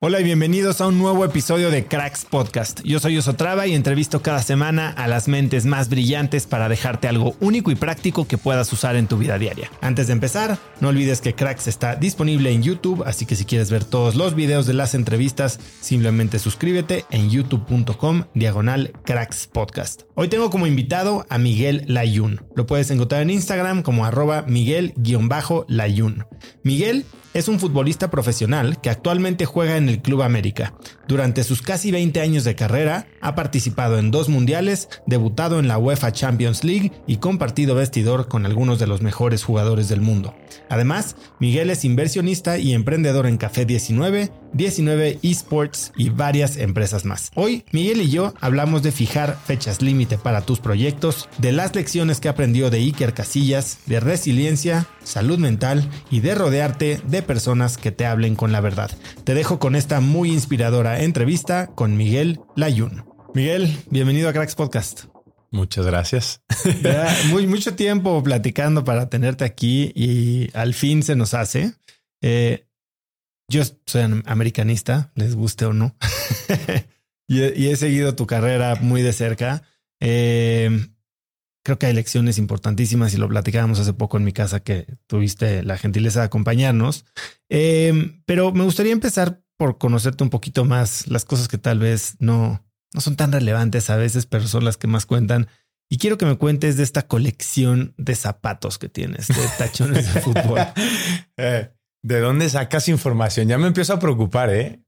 Hola y bienvenidos a un nuevo episodio de Cracks Podcast. Yo soy Osotrava y entrevisto cada semana a las mentes más brillantes para dejarte algo único y práctico que puedas usar en tu vida diaria. Antes de empezar, no olvides que Cracks está disponible en YouTube, así que si quieres ver todos los videos de las entrevistas, simplemente suscríbete en youtube.com diagonal Cracks Podcast. Hoy tengo como invitado a Miguel Layun. Lo puedes encontrar en Instagram como arroba Miguel-Layun. Miguel es un futbolista profesional que actualmente juega en el Club América. Durante sus casi 20 años de carrera, ha participado en dos mundiales, debutado en la UEFA Champions League y compartido vestidor con algunos de los mejores jugadores del mundo. Además, Miguel es inversionista y emprendedor en Café 19, 19 Esports y varias empresas más. Hoy, Miguel y yo hablamos de fijar fechas límite para tus proyectos, de las lecciones que aprendió de Iker Casillas, de resiliencia, salud mental y de rodearte de personas que te hablen con la verdad. Te dejo con esta muy inspiradora entrevista con Miguel Layun. Miguel, bienvenido a Cracks Podcast. Muchas gracias. muy, mucho tiempo platicando para tenerte aquí y al fin se nos hace. Eh, yo soy americanista, les guste o no, y, he, seguido tu carrera muy de cerca. Eh, creo que hay lecciones importantísimas y lo platicábamos hace poco en mi casa que tuviste la gentileza de acompañarnos. Eh, pero me gustaría empezar por conocerte un poquito más, las cosas que tal vez no, no son tan relevantes a veces, pero son las que más cuentan. Y quiero que me cuentes de esta colección de zapatos que tienes, de tachones de fútbol. Eh, ¿De dónde sacas información? Ya me empiezo a preocupar, ¿eh?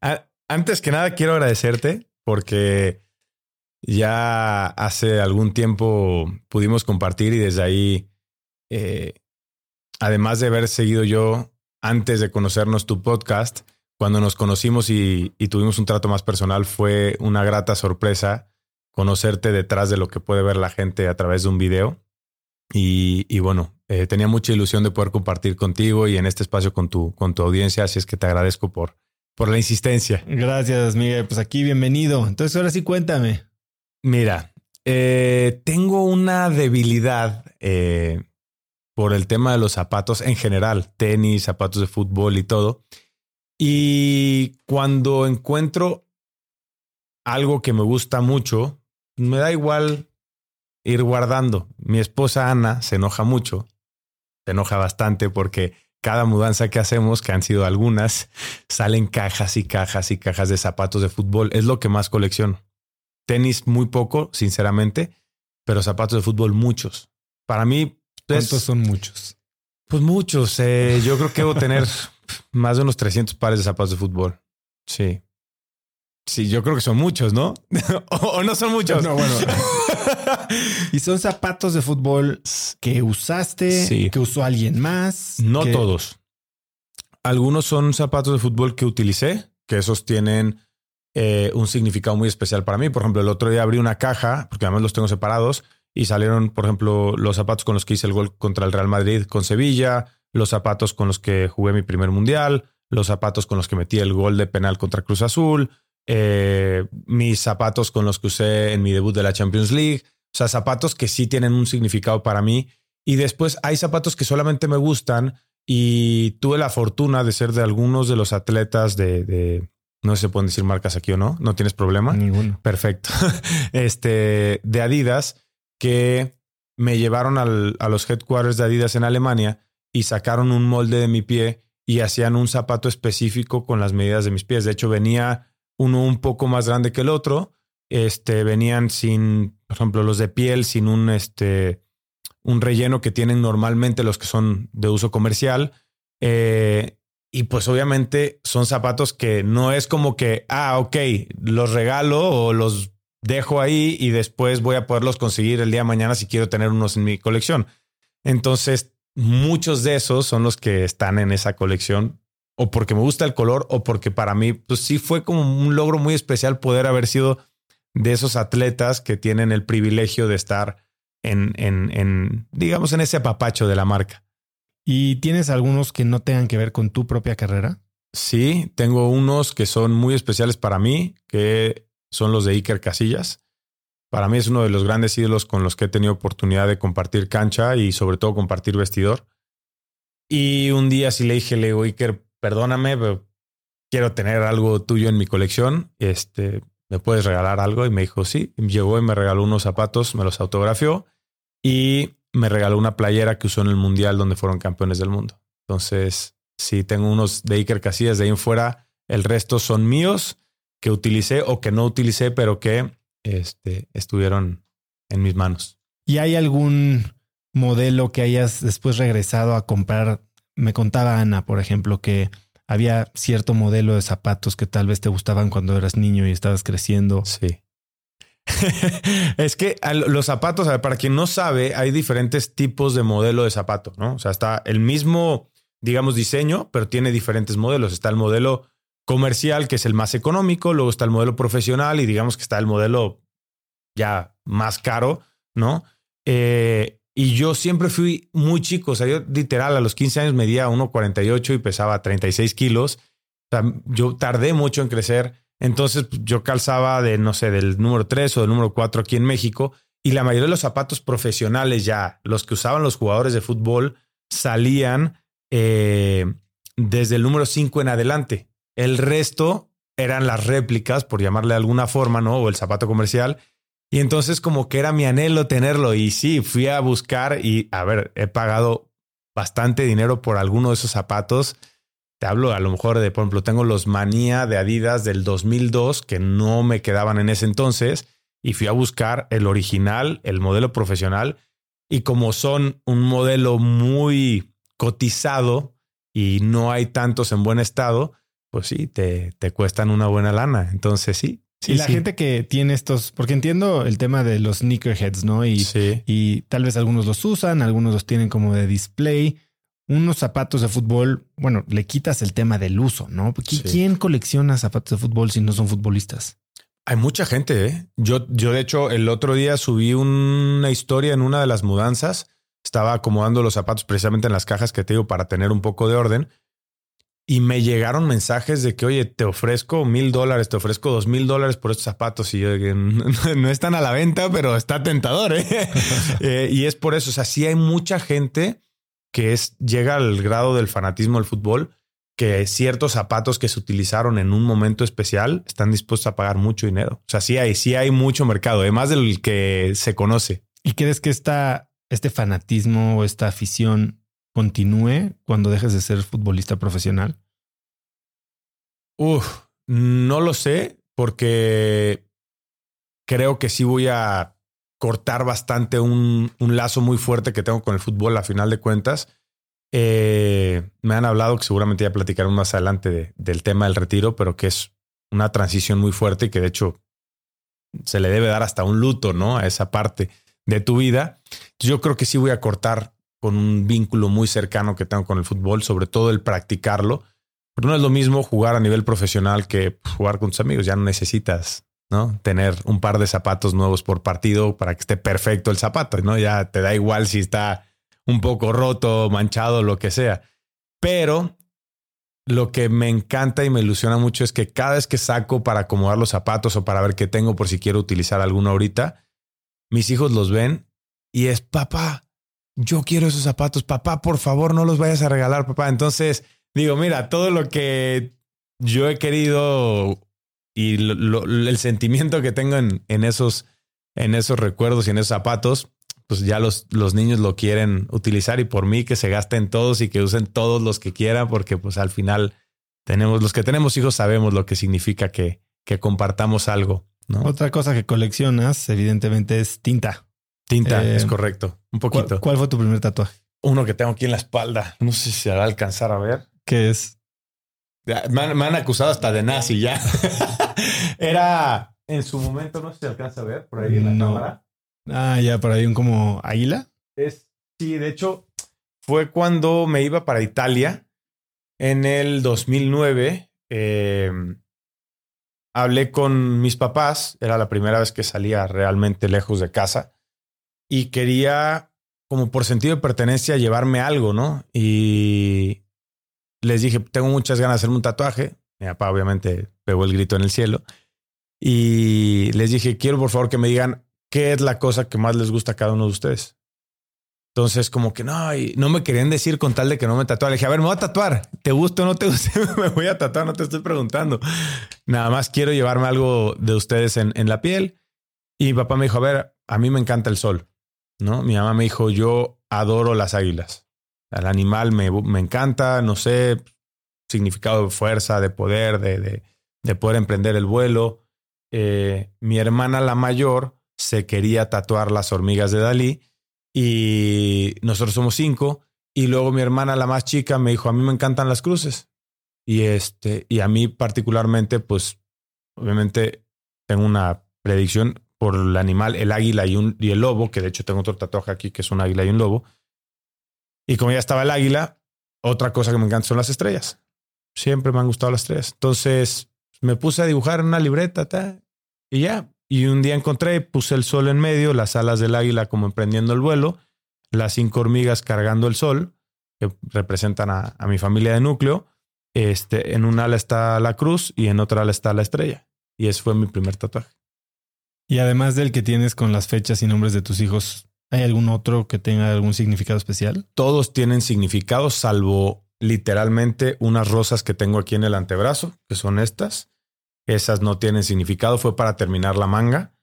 Antes que nada, quiero agradecerte porque ya hace algún tiempo pudimos compartir y desde ahí, eh, además de haber seguido yo antes de conocernos tu podcast, cuando nos conocimos y, tuvimos un trato más personal, fue una grata sorpresa conocerte detrás de lo que puede ver la gente a través de un video. y bueno, eh, tenía mucha ilusión de poder compartir contigo y en este espacio con tu, con tu audiencia, así es que te agradezco por, por la insistencia. Gracias, Miguel. Pues aquí bienvenido. Entonces, ahora sí cuéntame. Mira, eh, tengo una debilidad eh, por el tema de los zapatos en general, tenis, zapatos de fútbol y todo. Y cuando encuentro algo que me gusta mucho, me da igual ir guardando. Mi esposa Ana se enoja mucho se enoja bastante porque cada mudanza que hacemos, que han sido algunas, salen cajas y cajas y cajas de zapatos de fútbol. Es lo que más colecciono. Tenis muy poco, sinceramente, pero zapatos de fútbol muchos. Para mí... ¿Cuántos son muchos? Pues muchos. Eh, yo creo que debo tener más de unos 300 pares de zapatos de fútbol. Sí. Sí, yo creo que son muchos, ¿no? o, no son muchos. No, bueno. y son zapatos de fútbol que usaste, que usó alguien más. No todos. Algunos son zapatos de fútbol que utilicé, que esos tienen eh, un significado muy especial para mí. Por ejemplo, el otro día abrí una caja, porque además los tengo separados, y salieron, por ejemplo, los zapatos con los que hice el gol contra el Real Madrid con Sevilla, los zapatos con los que jugué mi primer mundial, los zapatos con los que metí el gol de penal contra Cruz Azul, eh, mis zapatos con los que usé en mi debut de la Champions League. O sea, zapatos que sí tienen un significado para mí. Y después hay zapatos que solamente me gustan y tuve la fortuna de ser de algunos de los atletas de, no sé si se pueden decir marcas aquí o no, no tienes problema. Ninguno. Perfecto. Este, de Adidas, que me llevaron a los headquarters de Adidas en Alemania y sacaron un molde de mi pie y hacían un zapato específico con las medidas de mis pies. De hecho, venía uno un poco más grande que el otro. Este, venían sin, por ejemplo, los de piel, sin un, este, un relleno que tienen normalmente los que son de uso comercial. Eh, y pues obviamente son zapatos que no es como que, ah, ok, los regalo o los dejo ahí y después voy a poderlos conseguir el día de mañana si quiero tener unos en mi colección. Entonces, muchos de esos son los que están en esa colección o porque me gusta el color o porque para mí, pues sí fue como un logro muy especial poder haber sido de esos atletas que tienen el privilegio de estar en, en, en digamos, en ese apapacho de la marca. ¿Y tienes algunos que no tengan que ver con tu propia carrera? Sí, tengo unos que son muy especiales para mí, que son los de Iker Casillas. Para mí es uno de los grandes ídolos con los que he tenido oportunidad de compartir cancha y sobre todo compartir vestidor. Y un día sí le dije, le digo, Iker, perdóname, quiero tener algo tuyo en mi colección. Este, ¿me puedes regalar algo? Y me dijo, sí. Llegó y me regaló unos zapatos, me los autografió y me regaló una playera que usó en el mundial donde fueron campeones del mundo. Entonces, sí, tengo unos de Iker Casillas de ahí en fuera. El resto son míos que utilicé o que no utilicé, pero que este, estuvieron en mis manos. ¿Y hay algún modelo que hayas después regresado a comprar me contaba Ana, por ejemplo, que había cierto modelo de zapatos que tal vez te gustaban cuando eras niño y estabas creciendo. Sí. es que los zapatos, para quien no sabe, hay diferentes tipos de modelo de zapato, ¿no? O sea, está el mismo, digamos, diseño, pero tiene diferentes modelos. Está el modelo comercial, que es el más económico, luego está el modelo profesional y digamos que está el modelo ya más caro, ¿no? Eh, y yo siempre fui muy chico. O sea, yo literal a los 15 años medía 1,48 y pesaba 36 kilos. O sea, yo tardé mucho en crecer. Entonces pues, yo calzaba de, no sé, del número 3 o del número 4 aquí en México. Y la mayoría de los zapatos profesionales ya, los que usaban los jugadores de fútbol, salían eh, desde el número 5 en adelante. El resto eran las réplicas, por llamarle de alguna forma, ¿no? O el zapato comercial. Y entonces como que era mi anhelo tenerlo y sí, fui a buscar y a ver, he pagado bastante dinero por alguno de esos zapatos. Te hablo a lo mejor de, por ejemplo, tengo los Manía de Adidas del 2002 que no me quedaban en ese entonces y fui a buscar el original, el modelo profesional y como son un modelo muy cotizado y no hay tantos en buen estado, pues sí, te, te cuestan una buena lana. Entonces sí, y la gente que tiene estos, porque entiendo el tema de los sneakerheads, ¿no? Y, y tal vez algunos los usan, algunos los tienen como de display. Unos zapatos de fútbol, bueno, le quitas el tema del uso, ¿no? ¿Quién colecciona zapatos de fútbol si no son futbolistas? Hay mucha gente, ¿eh? Yo, yo, de hecho, el otro día subí una historia en una de las mudanzas. Estaba acomodando los zapatos precisamente en las cajas que te digo para tener un poco de orden y me llegaron mensajes de que, oye, te ofrezco mil dólares, te ofrezco dos mil dólares por estos zapatos. Y yo, no, están a la venta, pero está tentador. ¿eh? ¿eh? y es por eso. O sea, sí hay mucha gente que es, llega al grado del fanatismo del fútbol, que ciertos zapatos que se utilizaron en un momento especial están dispuestos a pagar mucho dinero. O sea, sí hay, sí hay mucho mercado, además del que se conoce. ¿Y crees que esta, este fanatismo o esta afición continúe cuando dejes de ser futbolista profesional? Uf, no lo sé porque creo que sí voy a cortar bastante un, un, lazo muy fuerte que tengo con el fútbol a final de cuentas. Eh, me han hablado que seguramente ya platicaré más adelante del tema del retiro, pero que es una transición muy fuerte y que de hecho se le debe dar hasta un luto, ¿no? A esa parte de tu vida. Yo creo que sí voy a cortar con un vínculo muy cercano que tengo con el fútbol, sobre todo el practicarlo. No es lo mismo jugar a nivel profesional que jugar con tus amigos. Ya no necesitas ¿no? Tener un par de zapatos nuevos por partido para que esté perfecto el zapato, ¿no? Ya te da igual si está un poco roto, manchado, lo que sea. Pero lo que me encanta y me ilusiona mucho es que cada vez que saco para acomodar los zapatos o para ver qué tengo por si quiero utilizar alguno ahorita, mis hijos los ven y es, papá, yo quiero esos zapatos, papá, por favor, no los vayas a regalar, papá. Entonces, digo, mira, todo lo que yo he querido y el sentimiento que tengo en, en, esos, en esos recuerdos y en esos zapatos, pues ya los, los niños lo quieren utilizar y por mí que se gasten todos y que usen todos los que quieran, porque pues al final tenemos, los que tenemos hijos sabemos lo que significa que, que compartamos algo. ¿no? Otra cosa que coleccionas, evidentemente, es tinta. Tinta, es eh, correcto. Un poquito. ¿cuál, fue tu primer tatuaje? Uno que tengo aquí en la espalda. No sé si se va a alcanzar a ver. ¿Qué es? Me han, acusado hasta de nazi ya. Era en su momento, no sé si alcanza a ver por ahí en la cámara. Ah, ya, por ahí un como águila. Es, sí, de hecho, fue cuando me iba para Italia en el 2009. Em, hablé con mis papás, era la primera vez que salía realmente lejos de casa y quería, como por sentido de pertenencia, llevarme algo, ¿no? Y les dije, tengo muchas ganas de hacerme un tatuaje. Mi papá obviamente pegó el grito en el cielo. Y les dije, quiero por favor que me digan qué es la cosa que más les gusta a cada uno de ustedes. Entonces, como que no, no me querían decir con tal de que no me tatuara. Le dije, a ver, me voy a tatuar. ¿Te gusta o no te gusta? me voy a tatuar, no te estoy preguntando. Nada más quiero llevarme algo de ustedes en, en la piel. Y mi papá me dijo, a ver, a mí me encanta el sol. ¿no? Mi mamá me dijo, yo adoro las águilas. El animal me, me encanta, no sé, significado de fuerza, de poder, de, de, poder emprender el vuelo. Eh, mi hermana la mayor se quería tatuar las hormigas de Dalí y nosotros somos cinco. Y luego mi hermana la más chica me dijo, a mí me encantan las cruces. Y, este, y a mí particularmente, pues obviamente tengo una predicción por el animal, el águila y, un, y el lobo, que de hecho tengo otro tatuaje aquí que es un águila y un lobo. Y como ya estaba el águila, otra cosa que me encanta son las estrellas. Siempre me han gustado las estrellas. Entonces me puse a dibujar en una libreta y ya. Y un día encontré, puse el sol en medio, las alas del águila como emprendiendo el vuelo, las cinco hormigas cargando el sol, que representan a, mi familia de núcleo. Este, en un ala está la cruz y en otra ala está la estrella. Y ese fue mi primer tatuaje. Y además del que tienes con las fechas y nombres de tus hijos, ¿Hay algún otro que tenga algún significado especial? Todos tienen significado, salvo literalmente unas rosas que tengo aquí en el antebrazo, que son estas. Esas no tienen significado, fue para terminar la manga.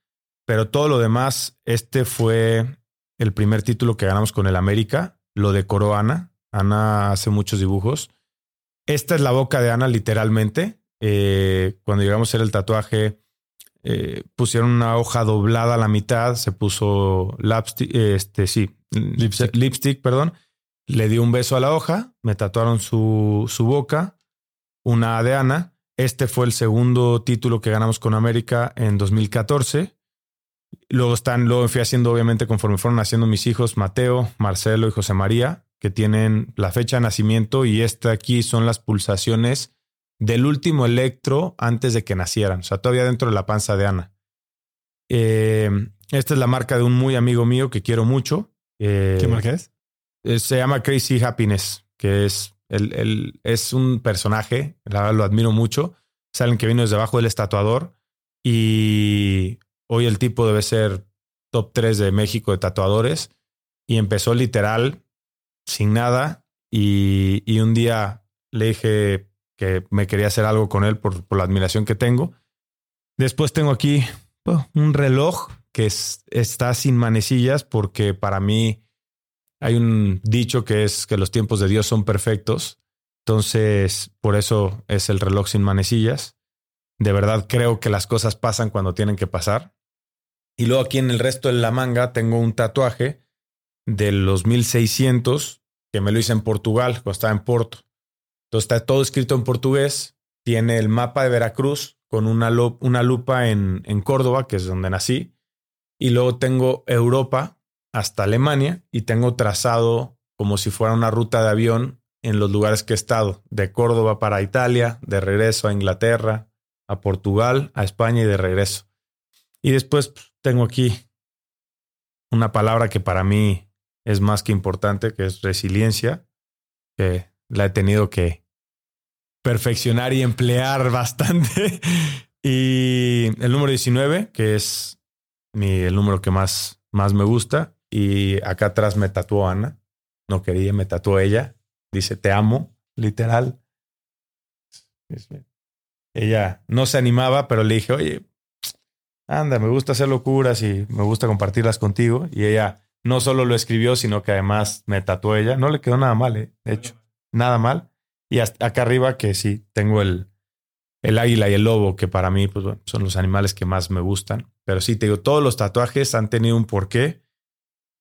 Pero todo lo demás, este fue el primer título que ganamos con el América. Lo decoró Ana. Ana hace muchos dibujos. Esta es la boca de Ana, literalmente. Eh, cuando llegamos a hacer el tatuaje, eh, pusieron una hoja doblada a la mitad, se puso este, sí, lipstick. perdón. Le di un beso a la hoja, me tatuaron su, su boca, una de Ana. Este fue el segundo título que ganamos con América en 2014. Luego están, luego fui haciendo, obviamente, conforme fueron naciendo mis hijos, Mateo, Marcelo y José María, que tienen la fecha de nacimiento y esta aquí son las pulsaciones del último electro antes de que nacieran, o sea, todavía dentro de la panza de Ana. Eh, esta es la marca de un muy amigo mío que quiero mucho. Eh, ¿Qué marca es? Eh, se llama Crazy Happiness, que es, el, es un personaje, la verdad lo admiro mucho. Saben que vino desde abajo del estatuador y hoy el tipo debe ser top 3 de México de tatuadores y empezó literal sin nada y, y un día le dije, que me quería hacer algo con él por, la admiración que tengo. Después tengo aquí un reloj que está sin manecillas porque para mí hay un dicho que es que los tiempos de Dios son perfectos. Entonces, por eso es el reloj sin manecillas. De verdad creo que las cosas pasan cuando tienen que pasar. Y luego aquí en el resto de la manga tengo un tatuaje de los 1600 que me lo hice en Portugal, cuando estaba en Porto. Entonces está todo escrito en portugués. Tiene el mapa de Veracruz con una, lupa en, en Córdoba, que es donde nací. Y luego tengo Europa hasta Alemania y tengo trazado como si fuera una ruta de avión en los lugares que he estado, de Córdoba para Italia, de regreso a Inglaterra, a Portugal, a España y de regreso. Y después pues, tengo aquí una palabra que para mí es más que importante, que es resiliencia, que la he tenido que perfeccionar y emplear bastante. y el número 19, que es mi, el número que más, más me gusta. Y acá atrás me tatuó Ana. No quería, me tatuó ella. Dice, te amo, literal. Ella no se animaba, pero le dije, oye, anda, me gusta hacer locuras y me gusta compartirlas contigo. Y ella no solo lo escribió, sino que además me tatuó ella. No le quedó nada mal, ¿eh? de hecho, nada mal. Y hasta acá arriba que sí, tengo el, el águila y el lobo, que para mí pues, son los animales que más me gustan. Pero sí, te digo, todos los tatuajes han tenido un porqué.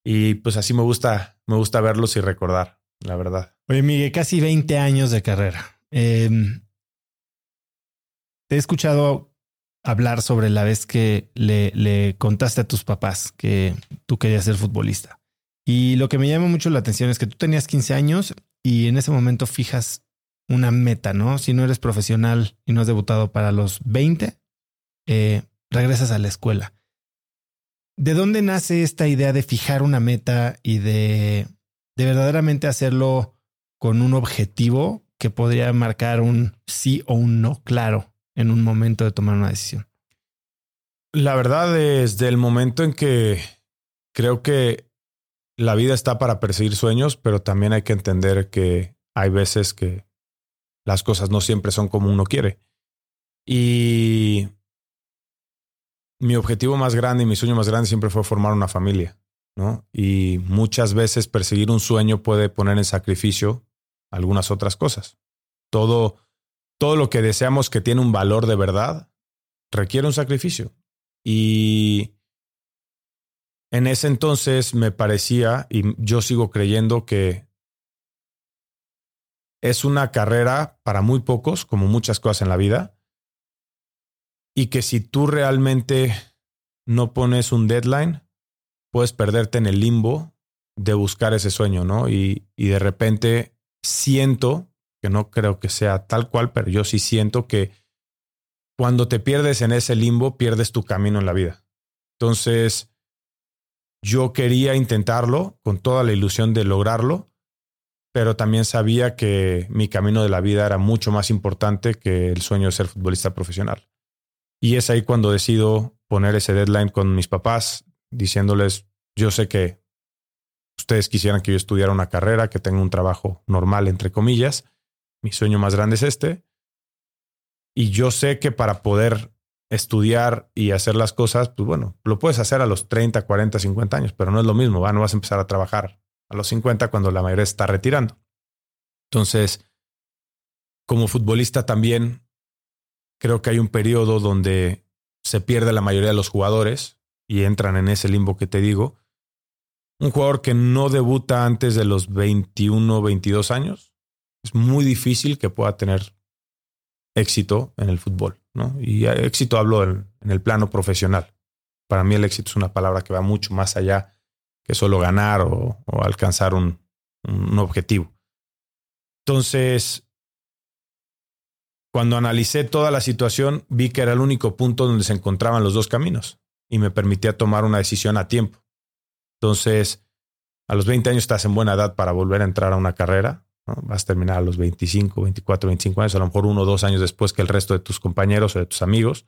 Y pues así me gusta, me gusta verlos y recordar, la verdad. Oye, Miguel, casi 20 años de carrera. Em, te he escuchado hablar sobre la vez que le, le, contaste a tus papás que tú querías ser futbolista. Y lo que me llama mucho la atención es que tú tenías 15 años y en ese momento fijas una meta, ¿no? Si no eres profesional y no has debutado para los 20, eh, regresas a la escuela. ¿De dónde nace esta idea de fijar una meta y de, de verdaderamente hacerlo con un objetivo que podría marcar un sí o un no claro en un momento de tomar una decisión? La verdad, desde el momento en que creo que la vida está para perseguir sueños, pero también hay que entender que hay veces que las cosas no siempre son como uno quiere. Y mi objetivo más grande y mi sueño más grande siempre fue formar una familia, ¿no? Y muchas veces perseguir un sueño puede poner en sacrificio algunas otras cosas. Todo todo lo que deseamos que tiene un valor de verdad requiere un sacrificio. Y en ese entonces me parecía, y yo sigo creyendo que es una carrera para muy pocos, como muchas cosas en la vida, y que si tú realmente no pones un deadline, puedes perderte en el limbo de buscar ese sueño, ¿no? Y, y de repente siento no creo que sea tal cual, pero yo sí siento que cuando te pierdes en ese limbo, pierdes tu camino en la vida. Entonces, yo quería intentarlo con toda la ilusión de lograrlo, pero también sabía que mi camino de la vida era mucho más importante que el sueño de ser futbolista profesional. Y es ahí cuando decido poner ese deadline con mis papás, diciéndoles, yo sé que ustedes quisieran que yo estudiara una carrera, que tenga un trabajo normal, entre comillas, mi sueño más grande es este. Y yo sé que para poder estudiar y hacer las cosas, pues bueno, lo puedes hacer a los 30, 40, 50 años, pero no es lo mismo, ¿va? no vas a empezar a trabajar a los 50 cuando la mayoría está retirando. Entonces, como futbolista también, creo que hay un periodo donde se pierde la mayoría de los jugadores y entran en ese limbo que te digo. Un jugador que no debuta antes de los 21, 22 años, es muy difícil que pueda tener éxito en el fútbol, ¿no? Y éxito hablo en, el plano profesional. Para mí el éxito es una palabra que va mucho más allá que solo ganar o, alcanzar un, un objetivo. Entonces, cuando analicé toda la situación, vi que era el único punto donde se encontraban los dos caminos y me permitía tomar una decisión a tiempo. Entonces, a los 20 años estás en buena edad para volver a entrar a una carrera Vas a terminar a los 25, 24, 25 años, a lo mejor uno o dos años después que el resto de tus compañeros o de tus amigos,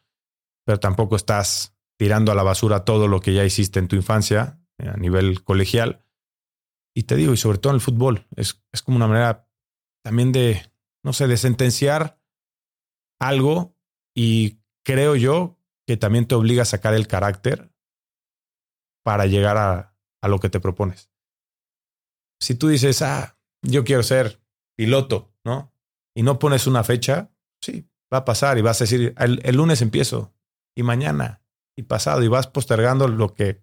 pero tampoco estás tirando a la basura todo lo que ya hiciste en tu infancia eh, a nivel colegial. Y te digo, y sobre todo en el fútbol, es, es como una manera también de, no sé, de sentenciar algo y creo yo que también te obliga a sacar el carácter para llegar a, a lo que te propones. si tú dices, ah, yo quiero ser piloto, ¿no? Y no pones una fecha, sí, va a pasar y vas a decir, el, lunes empiezo y mañana y pasado y vas postergando lo que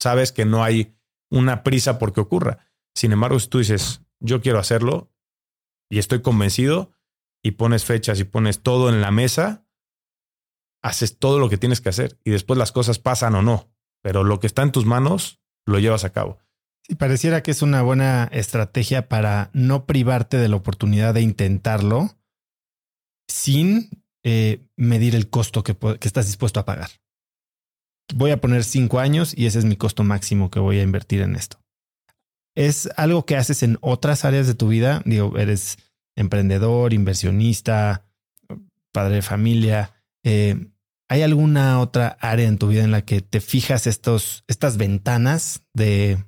sabes que no hay una prisa porque ocurra. Sin embargo, si tú dices, yo quiero hacerlo y estoy convencido y pones fechas y pones todo en la mesa, haces todo lo que tienes que hacer y después las cosas pasan o no, pero lo que está en tus manos lo llevas a cabo. Pareciera que es una buena estrategia para no privarte de la oportunidad de intentarlo sin eh, medir el costo que, que estás dispuesto a pagar. Voy a poner cinco años y ese es mi costo máximo que voy a invertir en esto. ¿Es algo que haces en otras áreas de tu vida? Digo, eres emprendedor, inversionista, padre de familia. Eh, ¿Hay alguna otra área en tu vida en la que te fijas estos, estas ventanas de,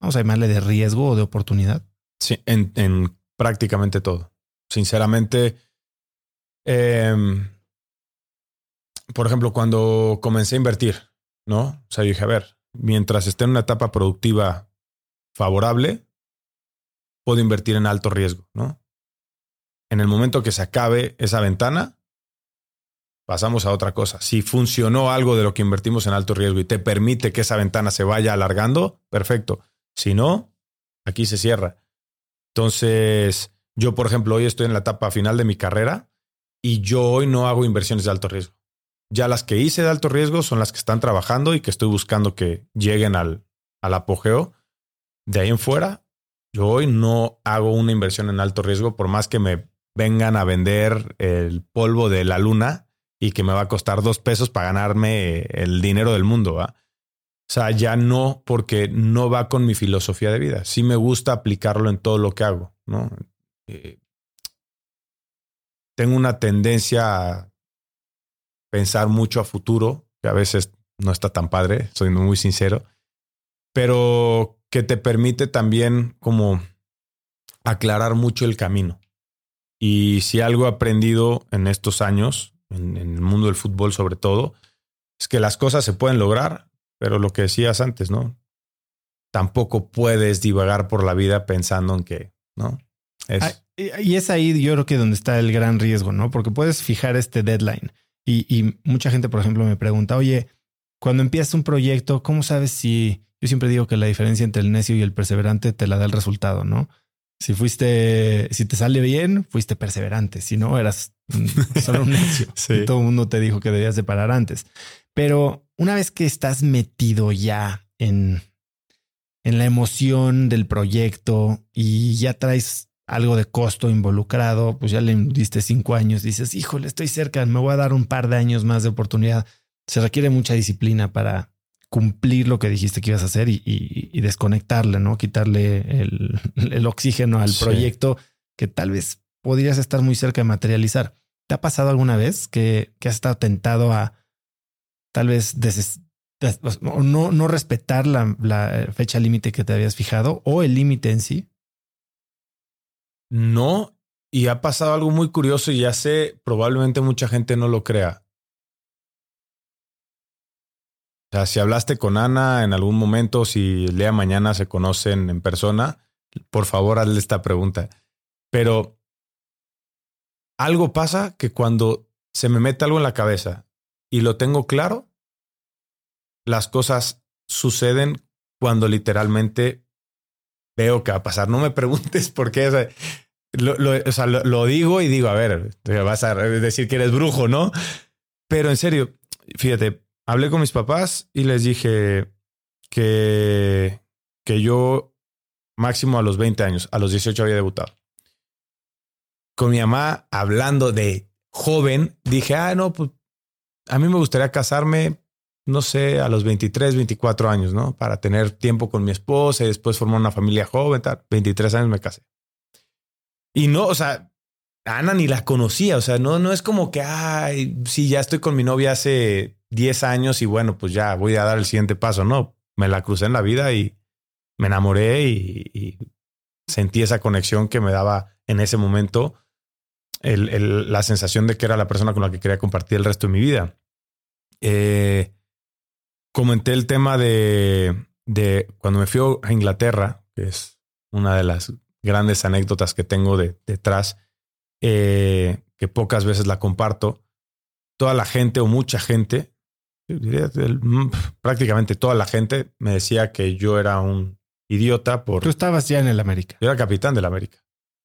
vamos a llamarle de riesgo o de oportunidad? Sí, en, prácticamente todo. Sinceramente, em, por ejemplo, cuando comencé a invertir, ¿no? O sea, dije, a ver, mientras esté en una etapa productiva favorable, puedo invertir en alto riesgo, ¿no? En el momento que se acabe esa ventana, pasamos a otra cosa. Si funcionó algo de lo que invertimos en alto riesgo y te permite que esa ventana se vaya alargando, perfecto. Si no, aquí se cierra. Entonces, yo, por ejemplo, hoy estoy en la etapa final de mi carrera y yo hoy no hago inversiones de alto riesgo. Ya las que hice de alto riesgo son las que están trabajando y que estoy buscando que lleguen al, al apogeo. De ahí en fuera, yo hoy no hago una inversión en alto riesgo por más que me vengan a vender el polvo de la luna y que me va a costar dos pesos para ganarme el dinero del mundo. O sea, ya no, porque no va con mi filosofía de vida. Sí me gusta aplicarlo en todo lo que hago, ¿no? Eh, tengo una tendencia a pensar mucho a futuro, que a veces no está tan padre, soy muy sincero, pero que te permite también como aclarar mucho el camino. Y si algo he aprendido en estos años, en, el mundo del fútbol sobre todo, es que las cosas se pueden lograr, pero lo que decías antes, ¿no? Tampoco puedes divagar por la vida pensando en que, ¿no? Es... y es ahí yo creo que donde está el gran riesgo, ¿no? Porque puedes fijar este deadline. Y, y mucha gente, por ejemplo, me pregunta, oye, cuando empiezas un proyecto, ¿cómo sabes si... Yo siempre digo que la diferencia entre el necio y el perseverante te la da el resultado, ¿no? Si fuiste, si te sale bien, fuiste perseverante. Si no, eras solo un necio. Todo el mundo te dijo que debías de parar antes. Pero una vez que estás metido ya en, en la emoción del proyecto y ya traes algo de costo involucrado, pues ya le diste cinco años, dices, híjole, estoy cerca, me voy a dar un par de años más de oportunidad. Se requiere mucha disciplina para, cumplir lo que dijiste que ibas a hacer y, desconectarle, ¿no? Quitarle el, oxígeno al proyecto que tal vez podrías estar muy cerca de materializar. ¿Te ha pasado alguna vez que, has estado tentado a tal vez no, no respetar la, la fecha límite que te habías fijado o el límite en sí? No, y ha pasado algo muy curioso y ya sé, probablemente mucha gente no lo crea. O sea, si hablaste con Ana en algún momento, si de mañana se conocen en persona, por favor hazle esta pregunta. Pero algo pasa que cuando se me mete algo en la cabeza y lo tengo claro, las cosas suceden cuando literalmente veo que va a pasar. No me preguntes por qué. O sea, lo, digo y digo, a ver, vas a decir que eres brujo, ¿no? Pero en serio, fíjate, hablé con mis papás y les dije que, que yo máximo a los 20 años, a los 18 había debutado. Con mi mamá hablando de joven, dije, ah, no, pues a mí me gustaría casarme, no sé, a los 23, 24 años, ¿no? Para tener tiempo con mi esposa y después formar una familia joven, tal. 23 años me casé. Y no, o sea, Ana ni la conocía, o sea, no, no es como que, ay, sí, ya estoy con mi novia hace 10 años y bueno, pues ya voy a dar el siguiente paso. No, me la crucé en la vida y me enamoré y, sentí esa conexión que me daba en ese momento el, la sensación de que era la persona con la que quería compartir el resto de mi vida. Eh, comenté el tema de, de cuando me fui a Inglaterra, que es una de las grandes anécdotas que tengo de, detrás, eh, que pocas veces la comparto. Toda la gente o mucha gente, mm, prácticamente toda la gente me decía que yo era un idiota por... Tú estabas ya en el América. Yo era capitán del América.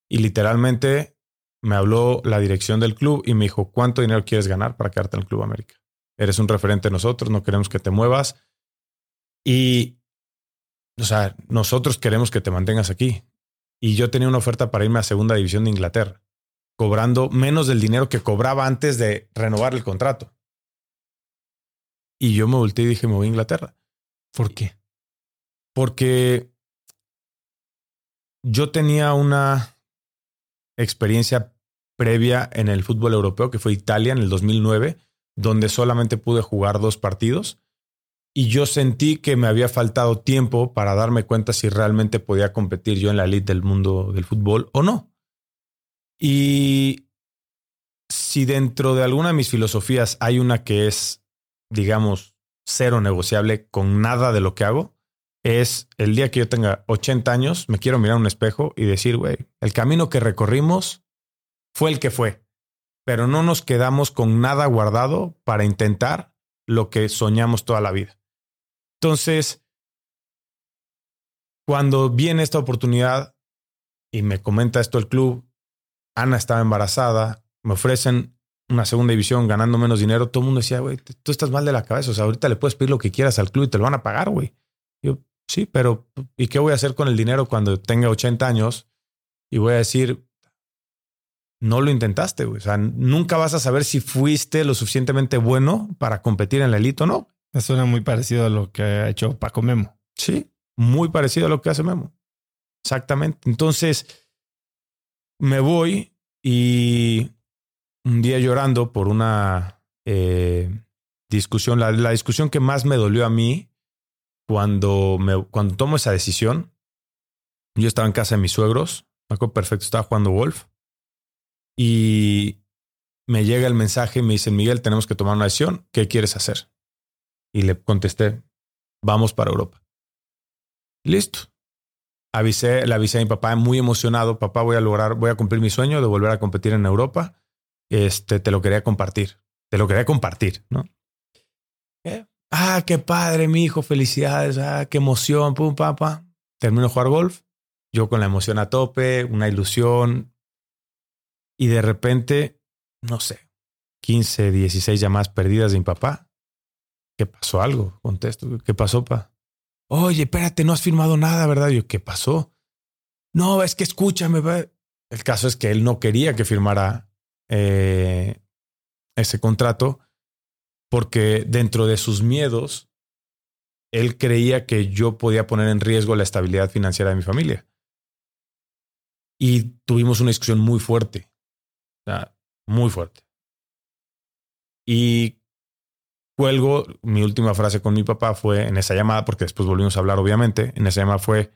Y literalmente me habló la dirección del club y me dijo, ¿cuánto dinero quieres ganar para quedarte en el Club América? Eres un referente de nosotros, no queremos que te muevas. Y, o sea, nosotros queremos que te mantengas aquí. Y yo tenía una oferta para irme a Segunda División de Inglaterra, cobrando menos del dinero que cobraba antes de renovar el contrato. Y yo me volteé y dije, me voy a Inglaterra. ¿Por qué? Porque yo tenía una experiencia previa en el fútbol europeo, que fue Italia en el 2009, donde solamente pude jugar dos partidos. Y yo sentí que me había faltado tiempo para darme cuenta si realmente podía competir yo en la elite del mundo del fútbol o no. Y si dentro de alguna de mis filosofías hay una que es, digamos, cero negociable con nada de lo que hago, es el día que yo tenga 80 años, me quiero mirar un espejo y decir, güey, el camino que recorrimos fue el que fue, pero no nos quedamos con nada guardado para intentar lo que soñamos toda la vida. Entonces, cuando viene esta oportunidad y me comenta esto el club, Ana estaba embarazada, me ofrecen una segunda división ganando menos dinero, todo el mundo decía, güey, tú estás mal de la cabeza, o sea, ahorita le puedes pedir lo que quieras al club y te lo van a pagar, güey. Yo, Sí, pero ¿y qué voy a hacer con el dinero cuando tenga 80 años? Y voy a decir, no lo intentaste, güey. O sea, nunca vas a saber si fuiste lo suficientemente bueno para competir en la elite o no. Eso suena muy parecido a lo que ha hecho Paco Memo. Sí, muy parecido a lo que hace Memo. Exactamente. Entonces, me voy y un día llorando por una eh, discusión, la, la discusión que más me dolió a mí cuando, me, cuando tomo esa decisión, yo estaba en casa de mis suegros, me acuerdo perfecto, estaba jugando golf y me llega el mensaje y me dicen, Miguel, tenemos que tomar una decisión, ¿qué quieres hacer? Y le contesté, vamos para Europa. Listo. Avisé, le avisé a mi papá muy emocionado, papá, voy a lograr, voy a cumplir mi sueño de volver a competir en Europa. Este, te lo quería compartir, te lo quería compartir, ¿no? Ah, qué padre, mi hijo, felicidades, ah, qué emoción, pum, papá. Termino de jugar golf, yo con la emoción a tope, una ilusión. Y de repente, no sé, 15, 16 llamadas perdidas de mi papá. ¿Qué pasó algo? Contesto, ¿qué pasó, pa? Oye, espérate, no has firmado nada, ¿verdad? Yo, ¿qué pasó? No, es que escúchame. El caso es que él no quería que firmara eh, ese contrato porque dentro de sus miedos, él creía que yo podía poner en riesgo la estabilidad financiera de mi familia. Y tuvimos una discusión muy fuerte, muy fuerte. Y cuelgo, mi última frase con mi papá fue en esa llamada, porque después volvimos a hablar, obviamente, en esa llamada fue,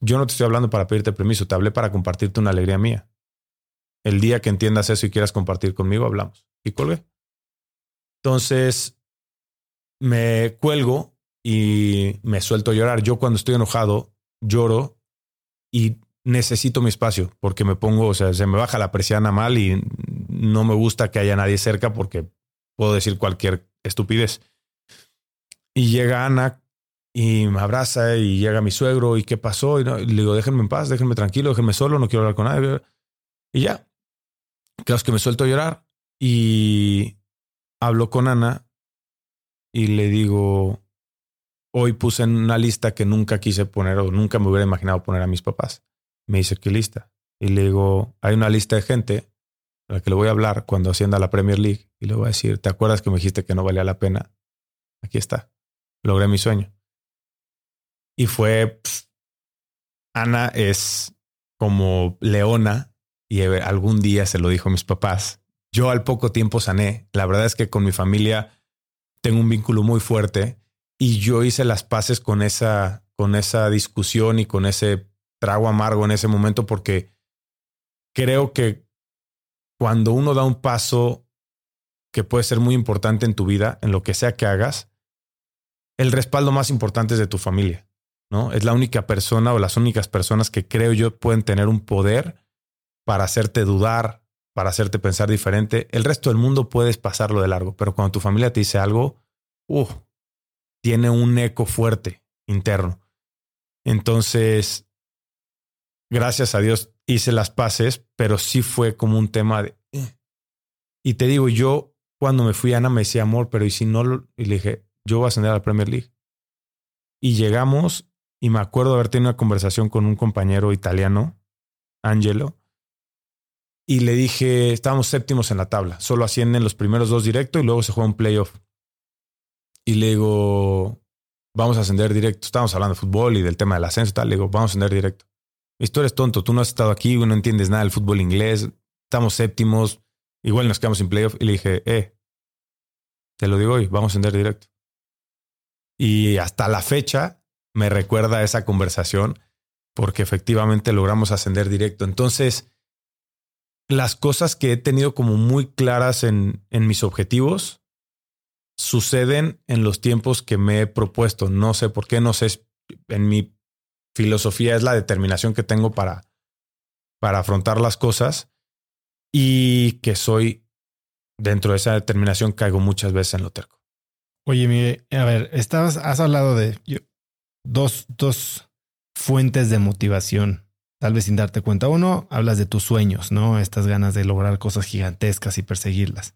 yo no te estoy hablando para pedirte permiso, te hablé para compartirte una alegría mía. El día que entiendas eso y quieras compartir conmigo, hablamos. Y colgué. Entonces me cuelgo y me suelto a llorar. Yo cuando estoy enojado lloro y necesito mi espacio porque me pongo, o sea, se me baja la presión mal y no me gusta que haya nadie cerca porque puedo decir cualquier estupidez. Y llega Ana y me abraza y llega mi suegro y qué pasó y, le digo, déjenme en paz, déjenme tranquilo, déjenme solo, no quiero hablar con nadie. Y ya, claro que me suelto a llorar y hablo con Ana y le digo, hoy puse en una lista que nunca quise poner o nunca me hubiera imaginado poner a mis papás. Me dice, ¿qué lista? Y le digo, hay una lista de gente a la que le voy a hablar cuando ascienda a la Premier League y le voy a decir, ¿te acuerdas que me dijiste que no valía la pena? Aquí está. Logré mi sueño. Y fue, Ana es como leona y algún día se lo dijo a mis papás yo al poco tiempo sané. La verdad es que con mi familia tengo un vínculo muy fuerte y yo hice las paces con esa, con esa discusión y con ese trago amargo en ese momento porque creo que cuando uno da un paso que puede ser muy importante en tu vida, en lo que sea que hagas, el respaldo más importante es de tu familia. ¿no? Es la única persona o las únicas personas que creo yo pueden tener un poder para hacerte dudar, para hacerte pensar diferente. El resto del mundo puedes pasarlo de largo, pero cuando tu familia te dice algo, uh, tiene un eco fuerte interno. Entonces, gracias a Dios hice las paces, pero sí fue como un tema de... Eh". Y te digo, yo cuando me fui, Ana me decía, amor, pero ¿y si no? Lo... Y le dije, yo voy a ascender a la Premier League. Y llegamos y me acuerdo haber tenido una conversación con un compañero italiano, Angelo, y le dije, estábamos séptimos en la tabla, solo ascienden los primeros dos directos y luego se juega un playoff. Y le digo, vamos a ascender directo. Estábamos hablando de fútbol y del tema del ascenso tal. Le digo, vamos a ascender directo. Tú eres tonto, tú no has estado aquí, no entiendes nada del fútbol inglés, estamos séptimos, igual nos quedamos sin playoff. Y le dije, eh, te lo digo hoy, vamos a ascender directo. Y hasta la fecha me recuerda esa conversación porque efectivamente logramos ascender directo. Entonces, las cosas que he tenido como muy claras en, en mis objetivos suceden en los tiempos que me he propuesto. No sé por qué, no sé, en mi filosofía es la determinación que tengo para, para afrontar las cosas y que soy dentro de esa determinación caigo muchas veces en lo terco. Oye, mire, a ver, estabas, has hablado de, dos, dos fuentes de motivación, tal vez sin darte cuenta. Uno, hablas de tus sueños, ¿no? Estas ganas de lograr cosas gigantescas y perseguirlas.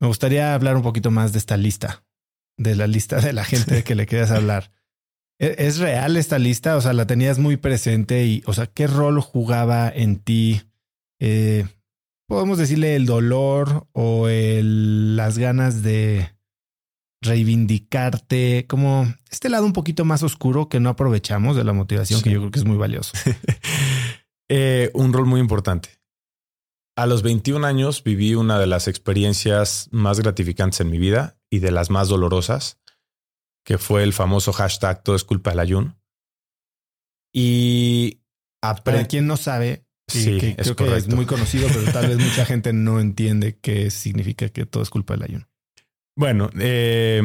Me gustaría hablar un poquito más de esta lista, de la lista de la gente que le quieras hablar. ¿E-, ¿Es real esta lista? O sea, la tenías muy presente y, o sea, ¿qué rol jugaba en ti? Eh, podemos decirle el dolor o el, las ganas de, reivindicarte, como este lado un poquito más oscuro que no aprovechamos de la motivación, que yo creo que es muy valioso. Eh, un rol muy importante. A los 21 años viví una de las experiencias más gratificantes en mi vida y de las más dolorosas, que fue el famoso hashtag todo es culpa del ayun. Y para quien no sabe, sí, creo que es muy conocido, pero tal vez mucha gente no entiende qué significa que todo es culpa del ayuno. Bueno, eh,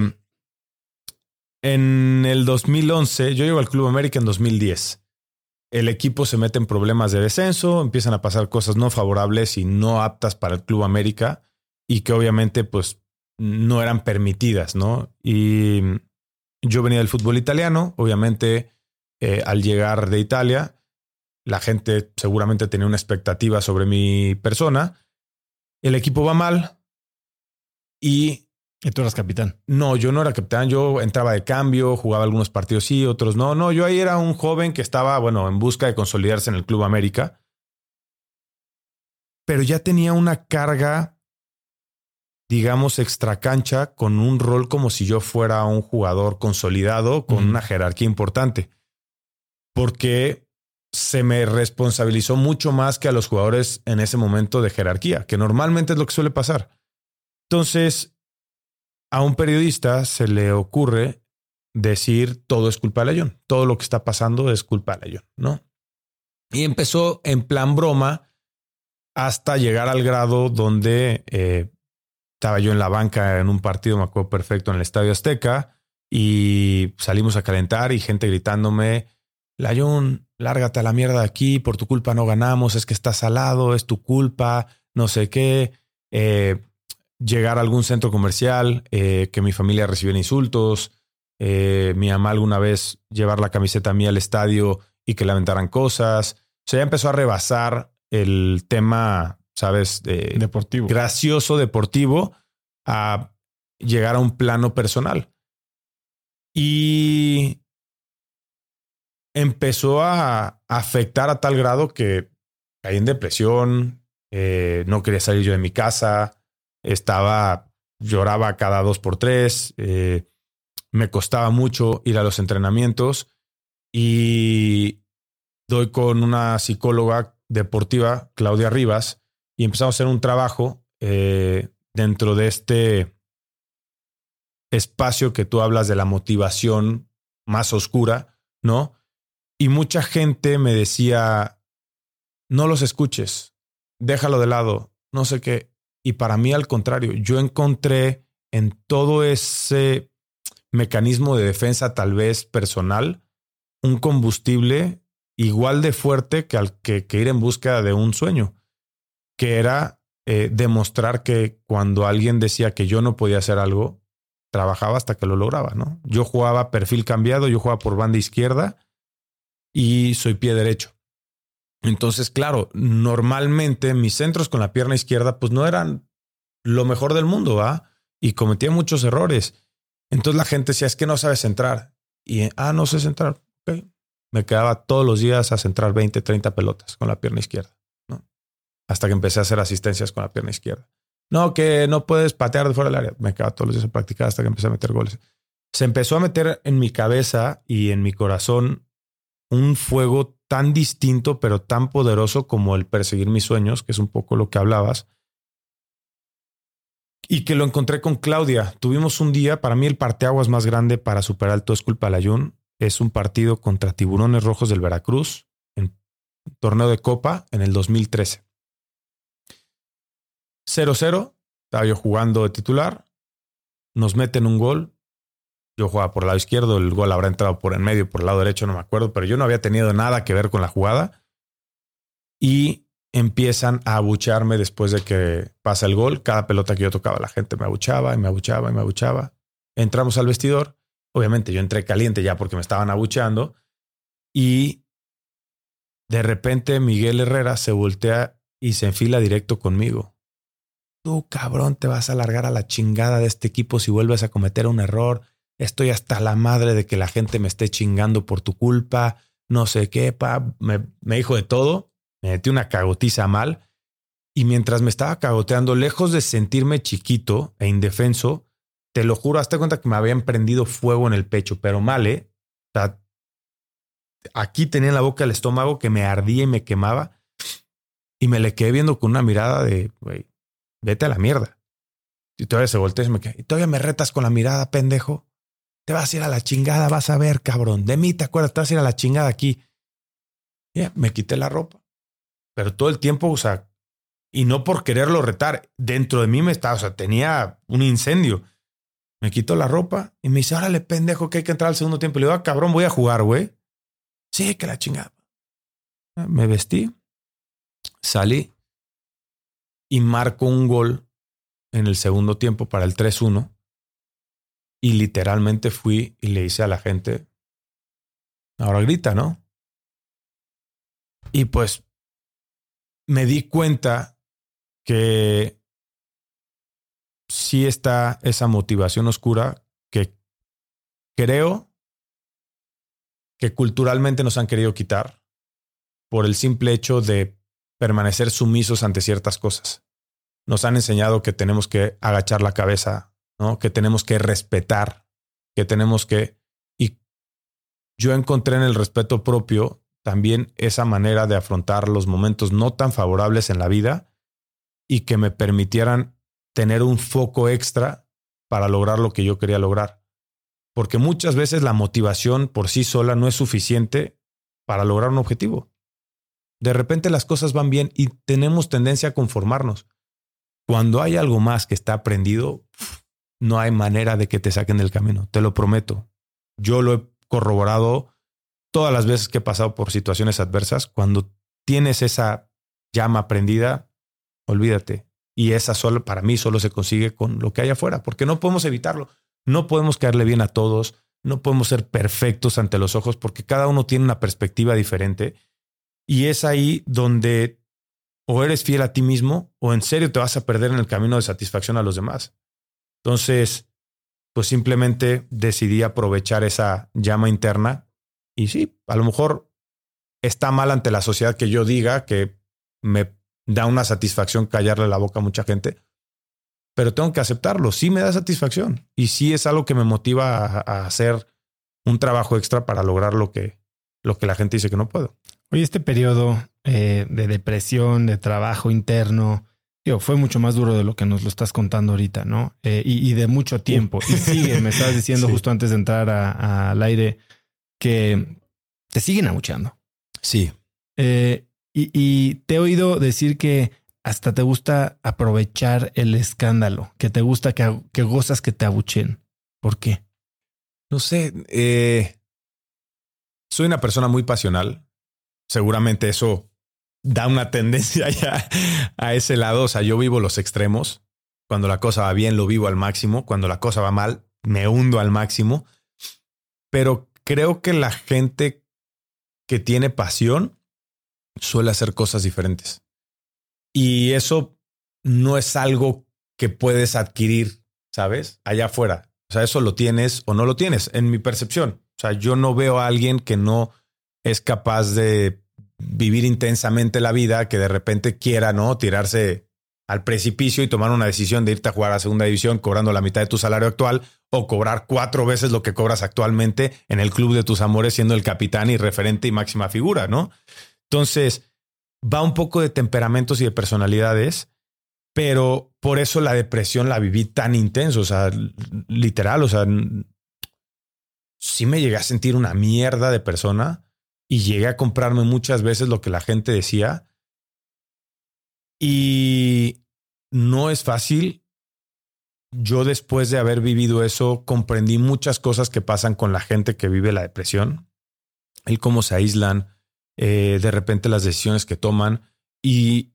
en el 2011, yo llego al Club América en 2010. El equipo se mete en problemas de descenso, empiezan a pasar cosas no favorables y no aptas para el Club América y que obviamente pues no eran permitidas, ¿no? Y yo venía del fútbol italiano, obviamente eh, al llegar de Italia, la gente seguramente tenía una expectativa sobre mi persona. El equipo va mal y ¿Y tú eras capitán? No, yo no era capitán. Yo entraba de cambio, jugaba algunos partidos sí, otros no. No, yo ahí era un joven que estaba, bueno, en busca de consolidarse en el Club América. Pero ya tenía una carga, digamos, extracancha con un rol como si yo fuera un jugador consolidado con una jerarquía importante. Porque se me responsabilizó mucho más que a los jugadores en ese momento de jerarquía, que normalmente es lo que suele pasar. Entonces, a un periodista se le ocurre decir todo es culpa de Layón, todo lo que está pasando es culpa de Layón, ¿no? Y empezó en plan broma hasta llegar al grado donde eh, estaba yo en la banca en un partido, me acuerdo perfecto, en el Estadio Azteca, y salimos a calentar y gente gritándome, Layón, lárgate a la mierda de aquí, por tu culpa no ganamos, es que estás salado, es tu culpa, no sé qué. Eh, llegar a algún centro comercial, eh, que mi familia recibiera insultos, eh, mi mamá alguna vez llevar la camiseta mía al estadio y que le aventaran cosas. O sea, ya empezó a rebasar el tema, ¿sabes? deportivo. Gracioso deportivo a llegar a un plano personal. Y empezó a afectar a tal grado que caí en depresión, eh, no quería salir yo de mi casa, estaba, lloraba cada dos por tres, eh, me costaba mucho ir a los entrenamientos y doy con una psicóloga deportiva, Claudia Rivas, y empezamos a hacer un trabajo eh, dentro de este espacio que tú hablas de la motivación más oscura, ¿no? Y mucha gente me decía, no los escuches, déjalo de lado, no sé qué. Y para mí, al contrario, yo encontré en todo ese mecanismo de defensa, tal vez personal, un combustible igual de fuerte que, al, que, ir en busca de un sueño, que era eh, demostrar que cuando alguien decía que yo no podía hacer algo, trabajaba hasta que lo lograba, ¿no? Yo jugaba perfil cambiado, yo jugaba por banda izquierda y soy pie derecho. Entonces, claro, normalmente mis centros con la pierna izquierda pues no eran lo mejor del mundo, ¿va? Y cometía muchos errores. Entonces la gente decía, es que no sabes centrar. Y, ah, no sé centrar. Me quedaba todos los días a centrar 20, 30 pelotas con la pierna izquierda, ¿no? Hasta que empecé a hacer asistencias con la pierna izquierda. No, que no puedes patear de fuera del área. Me quedaba todos los días a practicar hasta que empecé a meter goles. Se empezó a meter en mi cabeza y en mi corazón un fuego tan distinto, pero tan poderoso como el perseguir mis sueños, que es un poco lo que hablabas. Y que lo encontré con Claudia. Tuvimos un día, para mí el parteaguas más grande para superar el Tosco Palayún es un partido contra Tiburones Rojos del Veracruz en torneo de Copa en el 2013. 0-0, estaba yo jugando de titular, nos meten un gol, yo jugaba por el lado izquierdo, el gol habrá entrado por en medio, por el lado derecho, no me acuerdo, pero yo no había tenido nada que ver con la jugada. Y empiezan a abuchearme después de que pasa el gol. Cada pelota que yo tocaba, la gente me abuchaba y me abuchaba y me abuchaba. Entramos al vestidor. Obviamente yo entré caliente ya porque me estaban abucheando. Y de repente Miguel Herrera se voltea y se enfila directo conmigo. Tú, cabrón, te vas a largar a la chingada de este equipo si vuelves a cometer un error estoy hasta la madre de que la gente me esté chingando por tu culpa, no sé qué, pa, me, dijo de todo, me metí una cagotiza mal. Y mientras me estaba cagoteando, lejos de sentirme chiquito e indefenso, te lo juro, hasta cuenta que me habían prendido fuego en el pecho, pero mal, ¿eh? aquí tenía en la boca el estómago que me ardía y me quemaba. Y me le quedé viendo con una mirada de, güey, vete a la mierda. Y todavía se voltea y me quedé, y todavía me retas con la mirada, pendejo. Te vas a ir a la chingada, vas a ver, cabrón. De mí te acuerdas, te vas a ir a la chingada aquí. Ya, me quité la ropa. Pero todo el tiempo, o sea, y no por quererlo retar, dentro de mí me estaba, o sea, tenía un incendio. Me quito la ropa y me dice, órale, pendejo, que hay que entrar al segundo tiempo. le digo, ah, cabrón, voy a jugar, güey. Sí, que la chingada. Me vestí, salí y marco un gol en el segundo tiempo para el 3-1 y literalmente fui y le hice a la gente, ahora grita, ¿no? Y pues me di cuenta que sí está esa motivación oscura que creo que culturalmente nos han querido quitar por el simple hecho de permanecer sumisos ante ciertas cosas. Nos han enseñado que tenemos que agachar la cabeza que tenemos que respetar, que tenemos que... Y yo encontré en el respeto propio también esa manera de afrontar los momentos no tan favorables en la vida y que me permitieran tener un foco extra para lograr lo que yo quería lograr. Porque muchas veces la motivación por sí sola no es suficiente para lograr un objetivo. De repente las cosas van bien y tenemos tendencia a conformarnos. Cuando hay algo más que está aprendido, no hay manera de que te saquen del camino, te lo prometo. Yo lo he corroborado todas las veces que he pasado por situaciones adversas. Cuando tienes esa llama prendida, olvídate. Y esa solo, para mí, solo se consigue con lo que hay afuera, porque no podemos evitarlo. No podemos caerle bien a todos, no podemos ser perfectos ante los ojos, porque cada uno tiene una perspectiva diferente. Y es ahí donde o eres fiel a ti mismo o en serio te vas a perder en el camino de satisfacción a los demás. Entonces, pues simplemente decidí aprovechar esa llama interna y sí, a lo mejor está mal ante la sociedad que yo diga que me da una satisfacción callarle la boca a mucha gente, pero tengo que aceptarlo. Sí me da satisfacción y sí es algo que me motiva a, hacer un trabajo extra para lograr lo que, lo que la gente dice que no puedo. Oye, este periodo eh, de depresión, de trabajo interno, fue mucho más duro de lo que nos lo estás contando ahorita, ¿no? Eh, y, de mucho tiempo. Y sigue, me estabas diciendo justo antes de entrar al aire que te siguen abucheando. Sí. Eh, y, te he oído decir que hasta te gusta aprovechar el escándalo, que te gusta que, que gozas que te abuchen. ¿Por qué? No sé. Eh, soy una persona muy pasional. Seguramente eso da una tendencia ya a ese lado. O sea, yo vivo los extremos. Cuando la cosa va bien, lo vivo al máximo. Cuando la cosa va mal, me hundo al máximo. Pero creo que la gente que tiene pasión suele hacer cosas diferentes. Y eso no es algo que puedes adquirir, ¿sabes? Allá afuera. O sea, eso lo tienes o no lo tienes, en mi percepción. O sea, yo no veo a alguien que no es capaz de vivir intensamente la vida, que de repente quiera, ¿no? Tirarse al precipicio y tomar una decisión de irte a jugar a segunda división cobrando la mitad de tu salario actual o cobrar cuatro veces lo que cobras actualmente en el club de tus amores siendo el capitán y referente y máxima figura, ¿no? Entonces, va un poco de temperamentos y de personalidades, pero por eso la depresión la viví tan intenso, o sea, literal, o sea, sí me llegué a sentir una mierda de persona y llegué a comprarme muchas veces lo que la gente decía. Y no es fácil. Yo después de haber vivido eso, comprendí muchas cosas que pasan con la gente que vive la depresión, el cómo se aíslan, eh, de repente las decisiones que toman. Y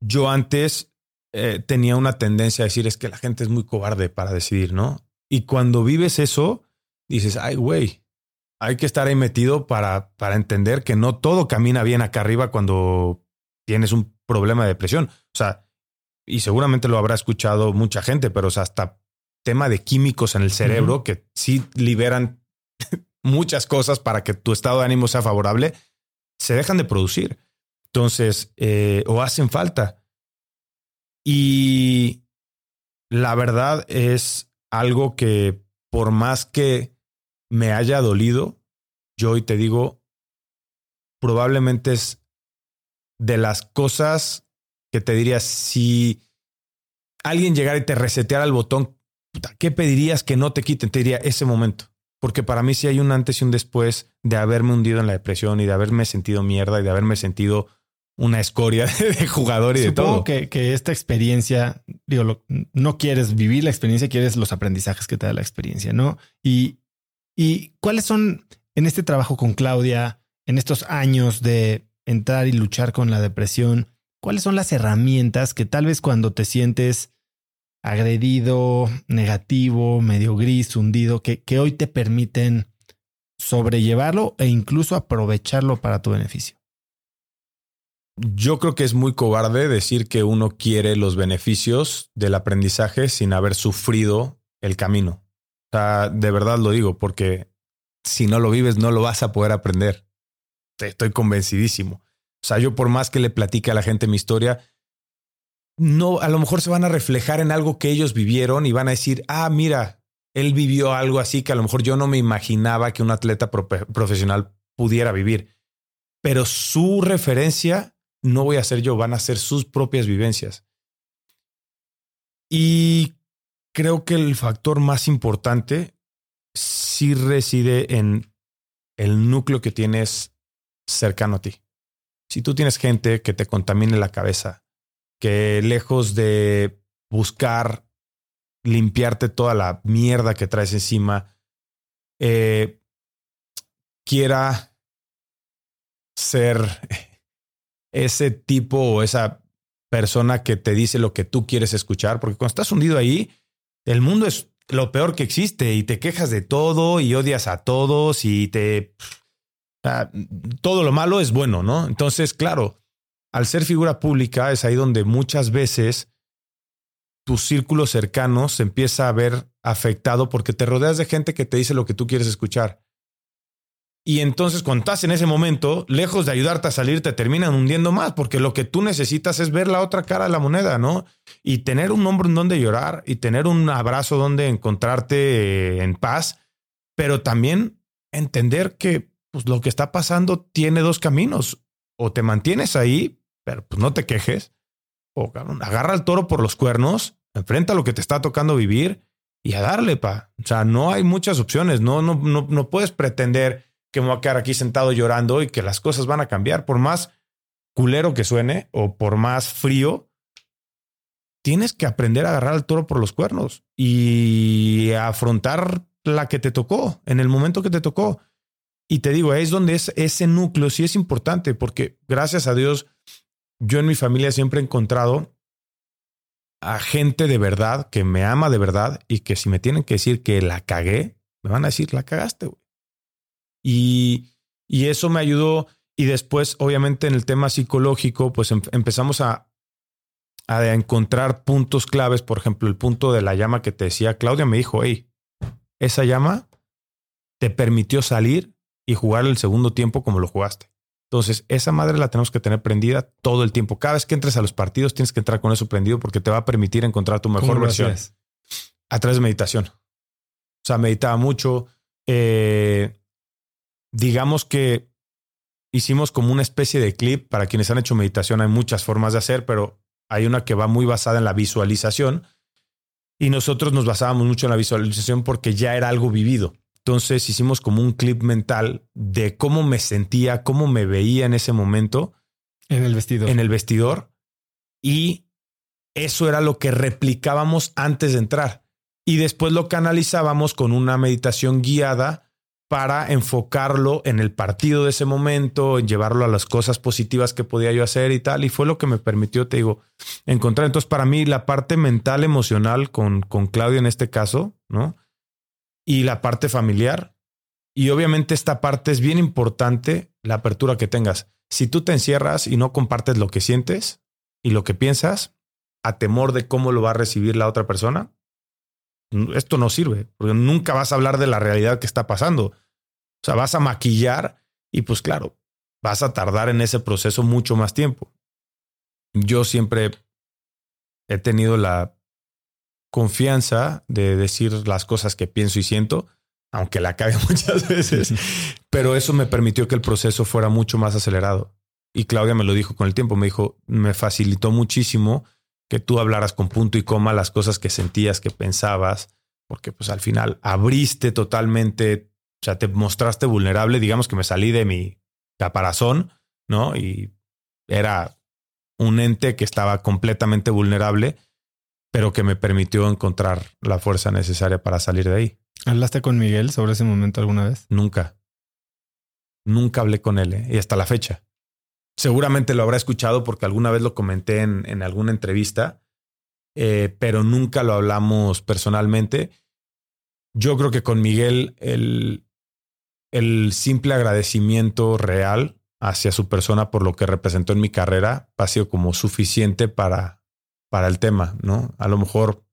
yo antes eh, tenía una tendencia a decir es que la gente es muy cobarde para decidir, ¿no? Y cuando vives eso, dices, ay, güey, hay que estar ahí metido para, para entender que no todo camina bien acá arriba cuando tienes un problema de depresión. O sea, y seguramente lo habrá escuchado mucha gente, pero hasta tema de químicos en el cerebro que sí liberan muchas cosas para que tu estado de ánimo sea favorable, se dejan de producir. Entonces, eh, o hacen falta. Y la verdad es algo que por más que me haya dolido, yo hoy te digo, probablemente es de las cosas que te diría, si alguien llegara y te reseteara el botón, ¿qué pedirías que no te quiten? Te diría ese momento. Porque para mí sí hay un antes y un después de haberme hundido en la depresión y de haberme sentido mierda y de haberme sentido una escoria de jugador y de todo. Que, que esta experiencia, digo, no quieres vivir la experiencia, quieres los aprendizajes que te da la experiencia, ¿no? Y ¿Y cuáles son en este trabajo con Claudia, en estos años de entrar y luchar con la depresión, cuáles son las herramientas que tal vez cuando te sientes agredido, negativo, medio gris, hundido, que, que hoy te permiten sobrellevarlo e incluso aprovecharlo para tu beneficio? Yo creo que es muy cobarde decir que uno quiere los beneficios del aprendizaje sin haber sufrido el camino sea, de verdad lo digo, porque si no lo vives, no lo vas a poder aprender. Estoy convencidísimo. O sea, yo por más que le platique a la gente mi historia, no, a lo mejor se van a reflejar en algo que ellos vivieron y van a decir, ah, mira, él vivió algo así que a lo mejor yo no me imaginaba que un atleta profesional pudiera vivir. Pero su referencia no voy a ser yo, van a ser sus propias vivencias. Y creo que el factor más importante sí reside en el núcleo que tienes cercano a ti. Si tú tienes gente que te contamine la cabeza, que lejos de buscar limpiarte toda la mierda que traes encima, eh, quiera ser ese tipo o esa persona que te dice lo que tú quieres escuchar, porque cuando estás hundido ahí, el mundo es lo peor que existe y te quejas de todo y odias a todos y te... todo lo malo es bueno, ¿no? Entonces, claro, al ser figura pública es ahí donde muchas veces tu círculo cercano se empieza a ver afectado porque te rodeas de gente que te dice lo que tú quieres escuchar. Y entonces cuando estás en ese momento, lejos de ayudarte a salir, te terminan hundiendo más, porque lo que tú necesitas es ver la otra cara de la moneda, ¿no? Y tener un hombro en donde llorar y tener un abrazo donde encontrarte en paz, pero también entender que pues, lo que está pasando tiene dos caminos. O te mantienes ahí, pero pues no te quejes, o agarra el toro por los cuernos, enfrenta lo que te está tocando vivir y a darle, pa. O sea, no hay muchas opciones, no, no, no, no puedes pretender que me voy a quedar aquí sentado llorando y que las cosas van a cambiar. Por más culero que suene o por más frío, tienes que aprender a agarrar al toro por los cuernos y afrontar la que te tocó en el momento que te tocó. Y te digo, es donde es, ese núcleo sí es importante, porque gracias a Dios, yo en mi familia siempre he encontrado a gente de verdad que me ama de verdad y que si me tienen que decir que la cagué, me van a decir, la cagaste, güey. Y, y eso me ayudó. Y después, obviamente, en el tema psicológico, pues em, empezamos a, a encontrar puntos claves. Por ejemplo, el punto de la llama que te decía Claudia me dijo, hey, esa llama te permitió salir y jugar el segundo tiempo como lo jugaste. Entonces, esa madre la tenemos que tener prendida todo el tiempo. Cada vez que entres a los partidos, tienes que entrar con eso prendido porque te va a permitir encontrar tu mejor versión. A través de meditación. O sea, meditaba mucho. Eh, digamos que hicimos como una especie de clip. Para quienes han hecho meditación, hay muchas formas de hacer, pero hay una que va muy basada en la visualización. Y nosotros nos basábamos mucho en la visualización porque ya era algo vivido. Entonces hicimos como un clip mental de cómo me sentía, cómo me veía en ese momento. En el vestidor. En el vestidor. Y eso era lo que replicábamos antes de entrar. Y después lo canalizábamos con una meditación guiada para enfocarlo en el partido de ese momento, en llevarlo a las cosas positivas que podía yo hacer y tal. Y fue lo que me permitió, te digo, encontrar. Entonces, para mí, la parte mental, emocional con, con Claudia en este caso, ¿no? y la parte familiar. Y obviamente esta parte es bien importante, la apertura que tengas. Si tú te encierras y no compartes lo que sientes y lo que piensas, a temor de cómo lo va a recibir la otra persona, esto no sirve, porque nunca vas a hablar de la realidad que está pasando. O sea, vas a maquillar y pues claro, vas a tardar en ese proceso mucho más tiempo. Yo siempre he tenido la confianza de decir las cosas que pienso y siento, aunque la cague muchas veces, pero eso me permitió que el proceso fuera mucho más acelerado. Y Claudia me lo dijo con el tiempo, me dijo, me facilitó muchísimo que tú hablaras con punto y coma las cosas que sentías, que pensabas, porque pues al final abriste totalmente, o sea, te mostraste vulnerable, digamos que me salí de mi caparazón, ¿no? Y era un ente que estaba completamente vulnerable pero que me permitió encontrar la fuerza necesaria para salir de ahí. ¿Hablaste con Miguel sobre ese momento alguna vez? Nunca. Nunca hablé con él ¿eh? y hasta la fecha. Seguramente lo habrá escuchado porque alguna vez lo comenté en, en alguna entrevista, eh, pero nunca lo hablamos personalmente. Yo creo que con Miguel el, el simple agradecimiento real hacia su persona por lo que representó en mi carrera ha sido como suficiente para para el tema, ¿no? A lo mejor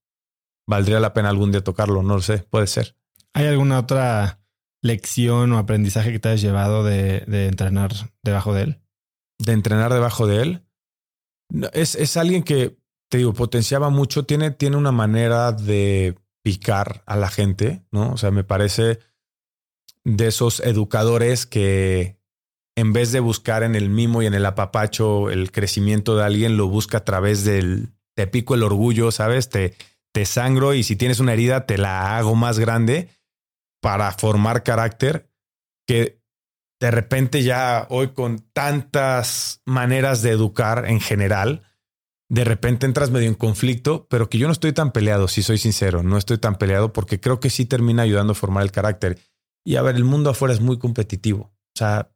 valdría la pena algún día tocarlo, no lo sé, puede ser. ¿Hay alguna otra lección o aprendizaje que te has llevado de, entrenar debajo de él? De entrenar debajo de él. Es, es alguien que, te digo, potenciaba mucho, tiene, tiene una manera de picar a la gente, ¿no? O sea, me parece de esos educadores que en vez de buscar en el mimo y en el apapacho el crecimiento de alguien, lo busca a través del, te pico el orgullo, ¿sabes? Te, te sangro y si tienes una herida, te la hago más grande para formar carácter que de repente ya hoy con tantas maneras de educar en general, de repente entras medio en conflicto, pero que yo no estoy tan peleado, si soy sincero, no estoy tan peleado porque creo que sí termina ayudando a formar el carácter. Y a ver, el mundo afuera es muy competitivo. O sea,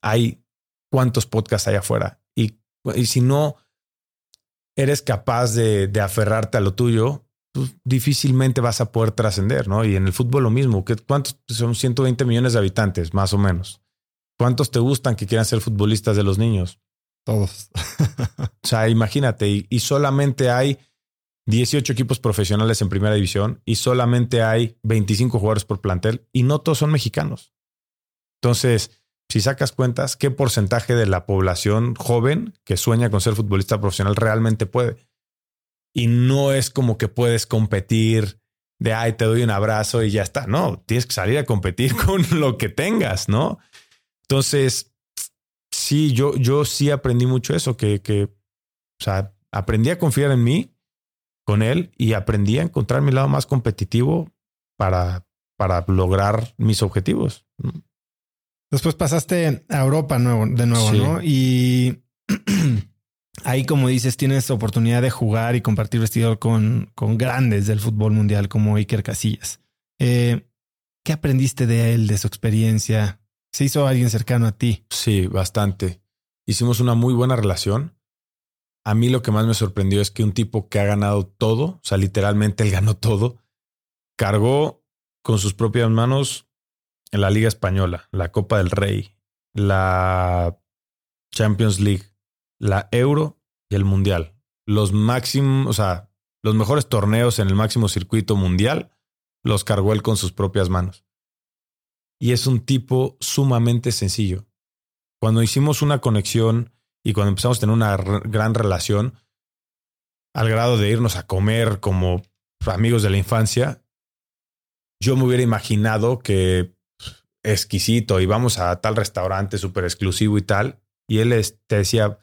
hay cuántos podcasts hay afuera. Y, y si no eres capaz de, aferrarte a lo tuyo, pues difícilmente vas a poder trascender, ¿no? Y en el fútbol lo mismo. ¿Cuántos son 120 millones de habitantes, más o menos? ¿Cuántos te gustan que quieran ser futbolistas de los niños? Todos. o sea, imagínate, y, solamente hay 18 equipos profesionales en primera división y solamente hay 25 jugadores por plantel y no todos son mexicanos. Entonces, si sacas cuentas, ¿qué porcentaje de la población joven que sueña con ser futbolista profesional realmente puede? Y no es como que puedes competir de, ay, te doy un abrazo y ya está. No, tienes que salir a competir con lo que tengas, ¿no? Entonces, sí, yo, yo sí aprendí mucho eso, que, que, o sea, aprendí a confiar en mí, con él, y aprendí a encontrar mi lado más competitivo para, para lograr mis objetivos. Después pasaste a Europa nuevo, de nuevo, ¿no? Y ahí, como dices, tienes oportunidad de jugar y compartir vestidor con, con grandes del fútbol mundial como Iker Casillas. Eh, ¿Qué aprendiste de él, de su experiencia? Se hizo alguien cercano a ti. Sí, bastante. Hicimos una muy buena relación. A mí lo que más me sorprendió es que un tipo que ha ganado todo, o sea, literalmente él ganó todo, cargó con sus propias manos en la Liga Española, la Copa del Rey, la Champions League, la Euro y el Mundial. Los máximos, o sea, los mejores torneos en el máximo circuito mundial los cargó él con sus propias manos. Y es un tipo sumamente sencillo. Cuando hicimos una conexión y cuando empezamos a tener una gran relación, al grado de irnos a comer como amigos de la infancia, yo me hubiera imaginado que exquisito y vamos a tal restaurante súper exclusivo y tal. Y él te decía,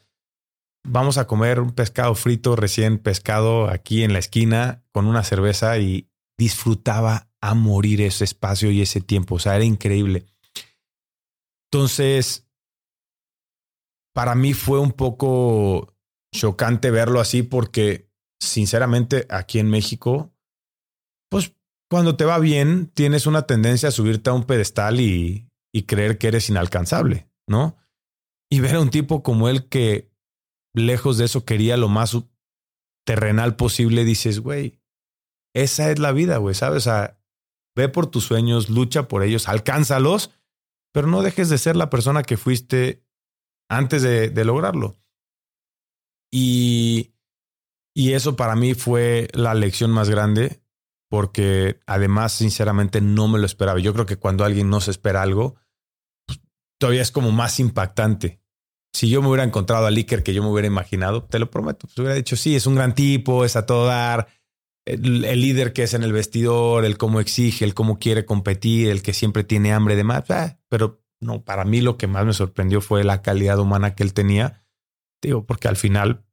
vamos a comer un pescado frito recién pescado aquí en la esquina con una cerveza y disfrutaba a morir ese espacio y ese tiempo. O sea, era increíble. Entonces, para mí fue un poco chocante verlo así porque, sinceramente, aquí en México, pues cuando te va bien, tienes una tendencia a subirte a un pedestal y, creer que eres inalcanzable, ¿no? Y ver a un tipo como él que, lejos de eso, quería lo más terrenal posible, dices, güey, esa es la vida, güey, ¿sabes? O sea, ve por tus sueños, lucha por ellos, alcánzalos, pero no dejes de ser la persona que fuiste antes de, lograrlo. Y, y eso para mí fue la lección más grande porque además, sinceramente, no me lo esperaba. Yo creo que cuando alguien no se espera algo, pues, todavía es como más impactante. Si yo me hubiera encontrado a Iker que yo me hubiera imaginado, te lo prometo, pues hubiera dicho, sí, es un gran tipo, es a todo dar, el, líder que es en el vestidor, el cómo exige, el cómo quiere competir, el que siempre tiene hambre de más. Ah, pero no, para mí lo que más me sorprendió fue la calidad humana que él tenía. Digo, porque al final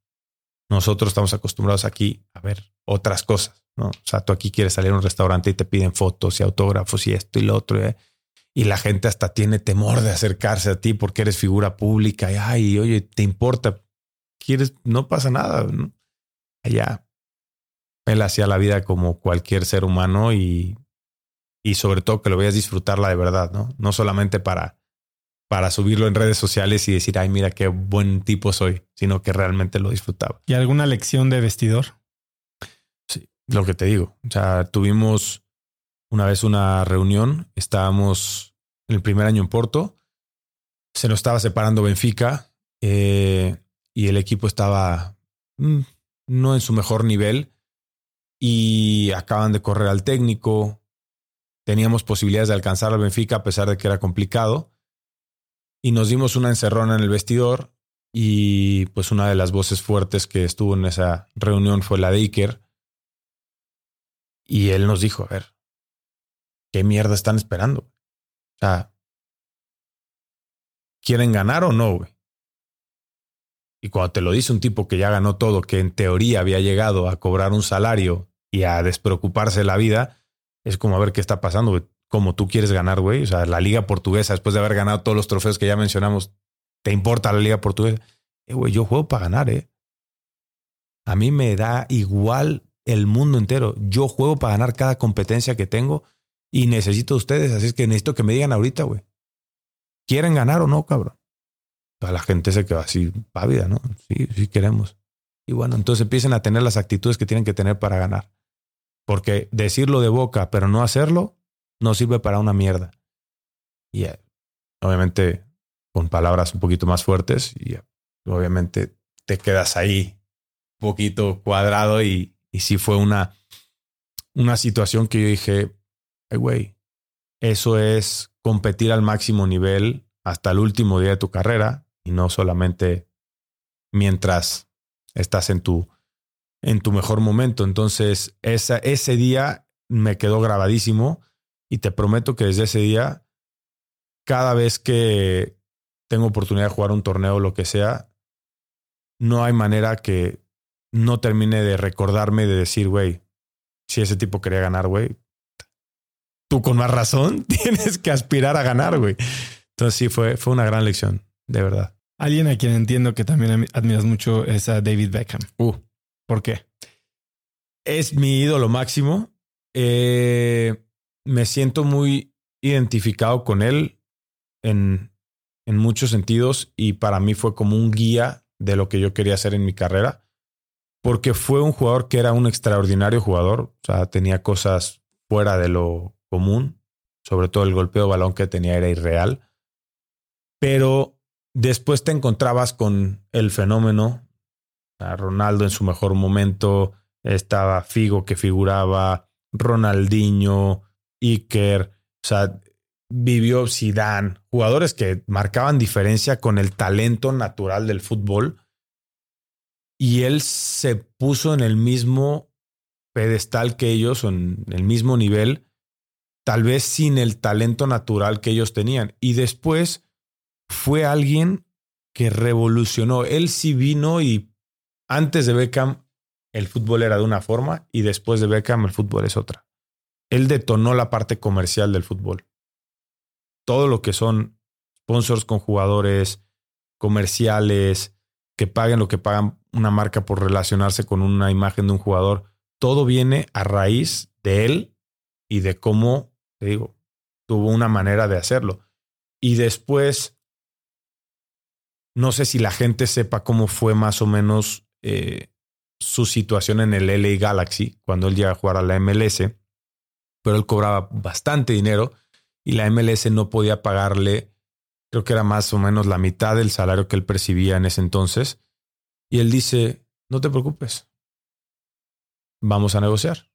nosotros estamos acostumbrados aquí a ver otras cosas. ¿no? O sea, tú aquí quieres salir a un restaurante y te piden fotos y autógrafos y esto y lo otro. ¿eh? Y la gente hasta tiene temor de acercarse a ti porque eres figura pública. Y ay, oye, te importa. Quieres, no pasa nada. ¿no? Allá, él hacía la vida como cualquier ser humano y, y sobre todo que lo veas disfrutarla de verdad, ¿no? No solamente para, para subirlo en redes sociales y decir, ay, mira qué buen tipo soy, sino que realmente lo disfrutaba. ¿Y alguna lección de vestidor? lo que te digo. O sea, tuvimos una vez una reunión, estábamos en el primer año en Porto, se nos estaba separando Benfica eh, y el equipo estaba mm, no en su mejor nivel y acaban de correr al técnico. Teníamos posibilidades de alcanzar al Benfica a pesar de que era complicado. Y nos dimos una encerrona en el vestidor y pues una de las voces fuertes que estuvo en esa reunión fue la de Iker y él nos dijo, a ver, ¿qué mierda están esperando? O sea, ¿quieren ganar o no, güey? Y cuando te lo dice un tipo que ya ganó todo, que en teoría había llegado a cobrar un salario y a despreocuparse de la vida, es como a ver qué está pasando, güey. Como tú quieres ganar, güey. O sea, la liga portuguesa, después de haber ganado todos los trofeos que ya mencionamos, ¿te importa la liga portuguesa? Eh, güey, yo juego para ganar, eh. A mí me da igual el mundo entero. Yo juego para ganar cada competencia que tengo y necesito ustedes. Así es que necesito que me digan ahorita, güey. ¿Quieren ganar o no, cabrón? Toda la gente se queda así pávida, ¿no? Sí, sí queremos. Y bueno, entonces empiecen a tener las actitudes que tienen que tener para ganar. Porque decirlo de boca, pero no hacerlo, no sirve para una mierda. Y eh, obviamente con palabras un poquito más fuertes y eh, obviamente te quedas ahí un poquito cuadrado y, y sí fue una, una situación que yo dije, güey, eso es competir al máximo nivel hasta el último día de tu carrera y no solamente mientras estás en tu, en tu mejor momento. Entonces, esa, ese día me quedó grabadísimo y te prometo que desde ese día, cada vez que tengo oportunidad de jugar un torneo o lo que sea, no hay manera que no termine de recordarme de decir, güey, si ese tipo quería ganar, güey, tú con más razón tienes que aspirar a ganar, güey. Entonces sí, fue, fue una gran lección, de verdad. Alguien a quien entiendo que también admiras mucho es a David Beckham. Uh. ¿Por qué? Es mi ídolo máximo. Eh, me siento muy identificado con él en, en muchos sentidos y para mí fue como un guía de lo que yo quería hacer en mi carrera, porque fue un jugador que era un extraordinario jugador, o sea, tenía cosas fuera de lo común, sobre todo el golpeo de balón que tenía era irreal, pero después te encontrabas con el fenómeno, Ronaldo en su mejor momento, estaba Figo que figuraba, Ronaldinho, Iker, o sea, vivió Zidane, jugadores que marcaban diferencia con el talento natural del fútbol. Y él se puso en el mismo pedestal que ellos, en el mismo nivel, tal vez sin el talento natural que ellos tenían. Y después fue alguien que revolucionó. Él sí vino y antes de Beckham el fútbol era de una forma y después de Beckham el fútbol es otra. Él detonó la parte comercial del fútbol todo lo que son sponsors con jugadores, comerciales, que paguen lo que pagan una marca por relacionarse con una imagen de un jugador, todo viene a raíz de él y de cómo, te digo, tuvo una manera de hacerlo. Y después, no sé si la gente sepa cómo fue más o menos eh, su situación en el LA Galaxy cuando él llega a jugar a la MLS, pero él cobraba bastante dinero y la MLS no podía pagarle, creo que era más o menos la mitad del salario que él percibía en ese entonces. Y él dice, no te preocupes, vamos a negociar.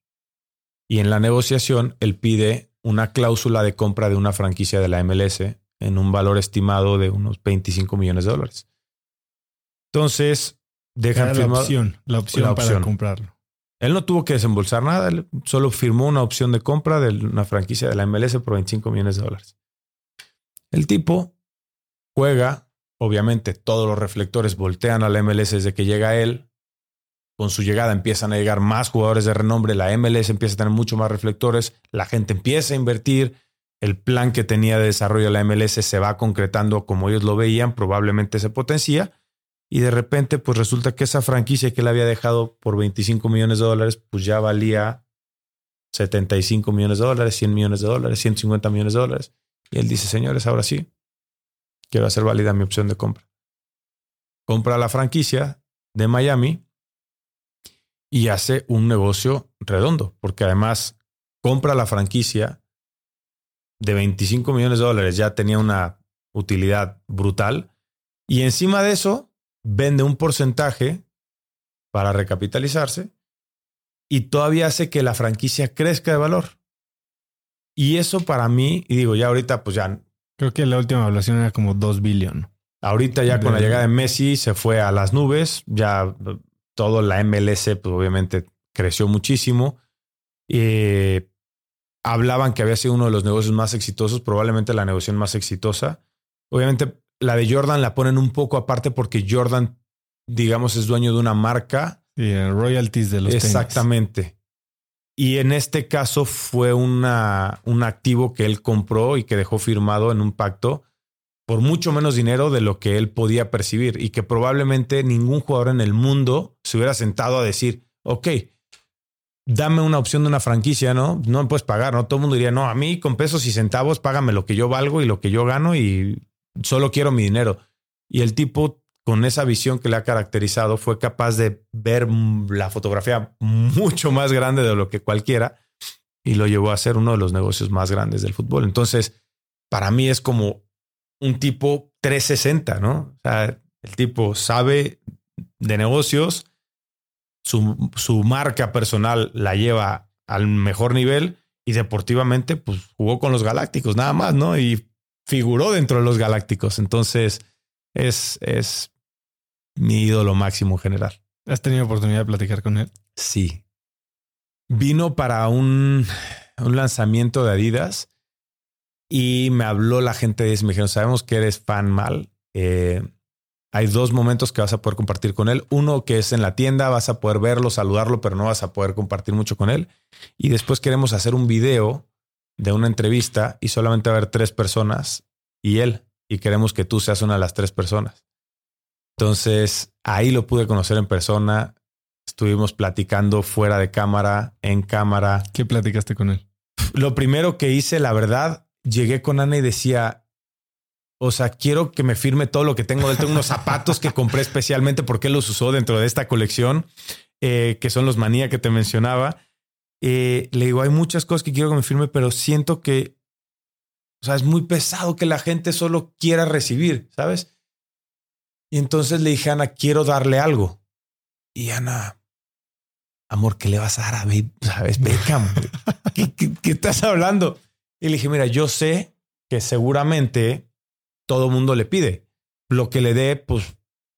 Y en la negociación, él pide una cláusula de compra de una franquicia de la MLS en un valor estimado de unos 25 millones de dólares. Entonces, dejan la opción, la opción para comprarlo. Él no tuvo que desembolsar nada, él solo firmó una opción de compra de una franquicia de la MLS por 25 millones de dólares. El tipo juega, obviamente todos los reflectores voltean a la MLS desde que llega él. Con su llegada empiezan a llegar más jugadores de renombre, la MLS empieza a tener mucho más reflectores, la gente empieza a invertir, el plan que tenía de desarrollo de la MLS se va concretando como ellos lo veían, probablemente se potencia y de repente pues resulta que esa franquicia que él había dejado por 25 millones de dólares pues ya valía 75 millones de dólares, 100 millones de dólares, 150 millones de dólares. Y él dice, señores, ahora sí, quiero hacer válida mi opción de compra. Compra la franquicia de Miami y hace un negocio redondo, porque además compra la franquicia de 25 millones de dólares, ya tenía una utilidad brutal. Y encima de eso, vende un porcentaje para recapitalizarse y todavía hace que la franquicia crezca de valor. Y eso para mí, y digo, ya ahorita pues ya... Creo que la última evaluación era como 2 billones. Ahorita ya con la llegada de Messi se fue a las nubes, ya todo la MLS pues obviamente creció muchísimo. y hablaban que había sido uno de los negocios más exitosos, probablemente la negociación más exitosa. Obviamente la de Jordan la ponen un poco aparte porque Jordan, digamos, es dueño de una marca. Y royalties de los Exactamente. Y en este caso fue una, un activo que él compró y que dejó firmado en un pacto por mucho menos dinero de lo que él podía percibir y que probablemente ningún jugador en el mundo se hubiera sentado a decir, ok, dame una opción de una franquicia, ¿no? No me puedes pagar, ¿no? Todo el mundo diría, no, a mí con pesos y centavos, págame lo que yo valgo y lo que yo gano y solo quiero mi dinero. Y el tipo, con esa visión que le ha caracterizado, fue capaz de ver la fotografía mucho más grande de lo que cualquiera y lo llevó a ser uno de los negocios más grandes del fútbol. Entonces, para mí es como un tipo 360, ¿no? O sea, el tipo sabe de negocios, su, su marca personal la lleva al mejor nivel y deportivamente, pues jugó con los Galácticos, nada más, ¿no? Y figuró dentro de los Galácticos. Entonces, es, es mi ídolo máximo en general. ¿Has tenido oportunidad de platicar con él? Sí. Vino para un, un lanzamiento de Adidas y me habló la gente de eso. Me dijeron, sabemos que eres fan mal. Eh, hay dos momentos que vas a poder compartir con él. Uno que es en la tienda, vas a poder verlo, saludarlo, pero no vas a poder compartir mucho con él. Y después queremos hacer un video de una entrevista y solamente va a haber tres personas y él, y queremos que tú seas una de las tres personas. Entonces, ahí lo pude conocer en persona, estuvimos platicando fuera de cámara, en cámara. ¿Qué platicaste con él? Lo primero que hice, la verdad, llegué con Ana y decía, o sea, quiero que me firme todo lo que tengo. Él tengo unos zapatos que compré especialmente porque él los usó dentro de esta colección, eh, que son los manía que te mencionaba. Eh, le digo, hay muchas cosas que quiero que me firme, pero siento que, o sea, es muy pesado que la gente solo quiera recibir, ¿sabes? Y entonces le dije Ana, quiero darle algo. Y Ana, amor, ¿qué le vas a dar a ¿Sabes? Beckham. ¿Qué, qué estás hablando? Y le dije, mira, yo sé que seguramente todo mundo le pide. Lo que le dé, pues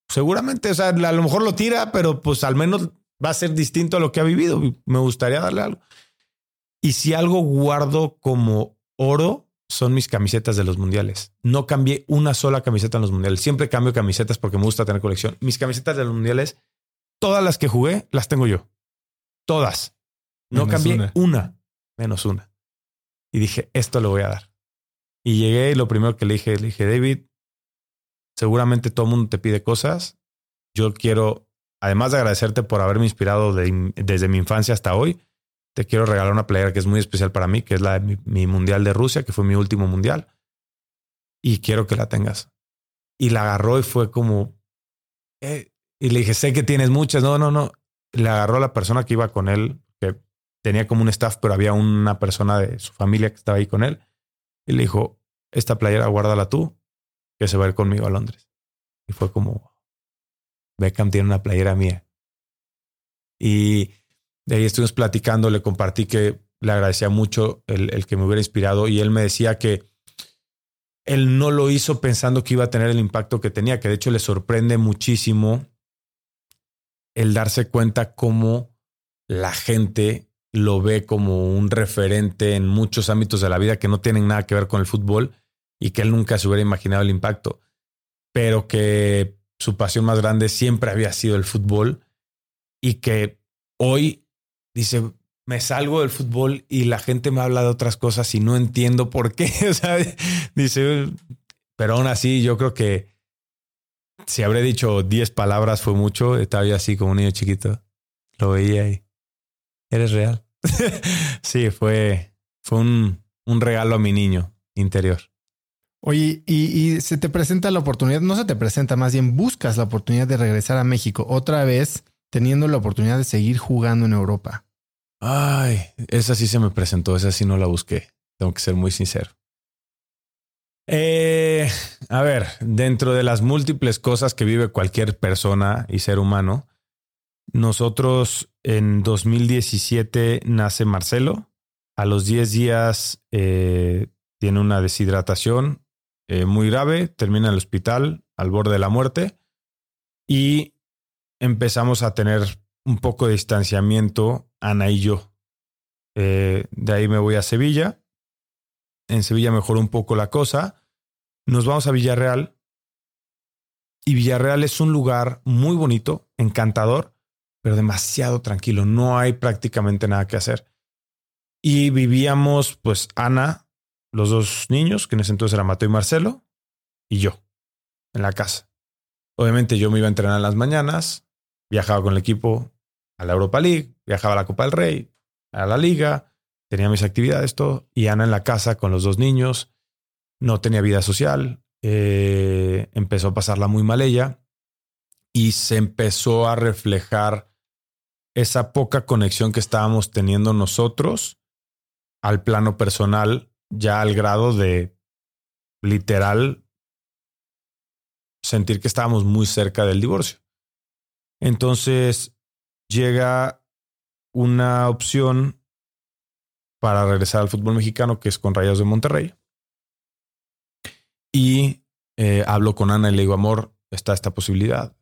seguramente, o sea, a lo mejor lo tira, pero pues al menos va a ser distinto a lo que ha vivido. Me gustaría darle algo. Y si algo guardo como oro, son mis camisetas de los mundiales. No cambié una sola camiseta en los mundiales. Siempre cambio camisetas porque me gusta tener colección. Mis camisetas de los mundiales, todas las que jugué, las tengo yo. Todas. No cambié una, menos una. Y dije, esto lo voy a dar. Y llegué y lo primero que le dije, le dije, David, seguramente todo el mundo te pide cosas. Yo quiero, además de agradecerte por haberme inspirado desde mi infancia hasta hoy, te quiero regalar una playera que es muy especial para mí, que es la de mi, mundial de Rusia, que fue mi último mundial. Y quiero que la tengas. Y la agarró y fue como, eh", y le dije, sé que tienes muchas. No, no, no. Le agarró a la persona que iba con él, que tenía como un staff, pero había una persona de su familia que estaba ahí con él y le dijo, esta playera guárdala tú, que se va a ir conmigo a Londres. Y fue como, Beckham tiene una playera mía. Y de ahí estuvimos platicando, le compartí que le agradecía mucho el, el, que me hubiera inspirado y él me decía que él no lo hizo pensando que iba a tener el impacto que tenía, que de hecho le sorprende muchísimo el darse cuenta cómo la gente lo ve como un referente en muchos ámbitos de la vida que no tienen nada que ver con el fútbol y que él nunca se hubiera imaginado el impacto, pero que su pasión más grande siempre había sido el fútbol y que hoy dice, me salgo del fútbol y la gente me habla de otras cosas y no entiendo por qué. sea, dice, pero aún así yo creo que si habré dicho 10 palabras fue mucho, estaba yo así como un niño chiquito. Lo veía y eres real. sí, fue, fue un, un, regalo a mi niño interior. Oye, y, se te presenta la oportunidad, no se te presenta, más bien buscas la oportunidad de regresar a México otra vez, teniendo la oportunidad de seguir jugando en Europa. Ay, esa sí se me presentó, esa sí no la busqué. Tengo que ser muy sincero. Eh, a ver, dentro de las múltiples cosas que vive cualquier persona y ser humano, nosotros en 2017 nace Marcelo. A los 10 días eh, tiene una deshidratación eh, muy grave, termina en el hospital al borde de la muerte y empezamos a tener un poco de distanciamiento Ana y yo. Eh, de ahí me voy a Sevilla. En Sevilla mejoró un poco la cosa. Nos vamos a Villarreal. Y Villarreal es un lugar muy bonito, encantador, pero demasiado tranquilo. No hay prácticamente nada que hacer. Y vivíamos, pues, Ana, los dos niños, que en ese entonces eran Mateo y Marcelo, y yo, en la casa. Obviamente yo me iba a entrenar en las mañanas, viajaba con el equipo a la Europa League, viajaba a la Copa del Rey, a la Liga, tenía mis actividades, todo, y Ana en la casa con los dos niños, no tenía vida social, eh, empezó a pasarla muy mal ella, y se empezó a reflejar esa poca conexión que estábamos teniendo nosotros al plano personal, ya al grado de literal sentir que estábamos muy cerca del divorcio. Entonces llega una opción para regresar al fútbol mexicano que es con Rayos de Monterrey. Y eh, hablo con Ana y le digo, amor, está esta posibilidad.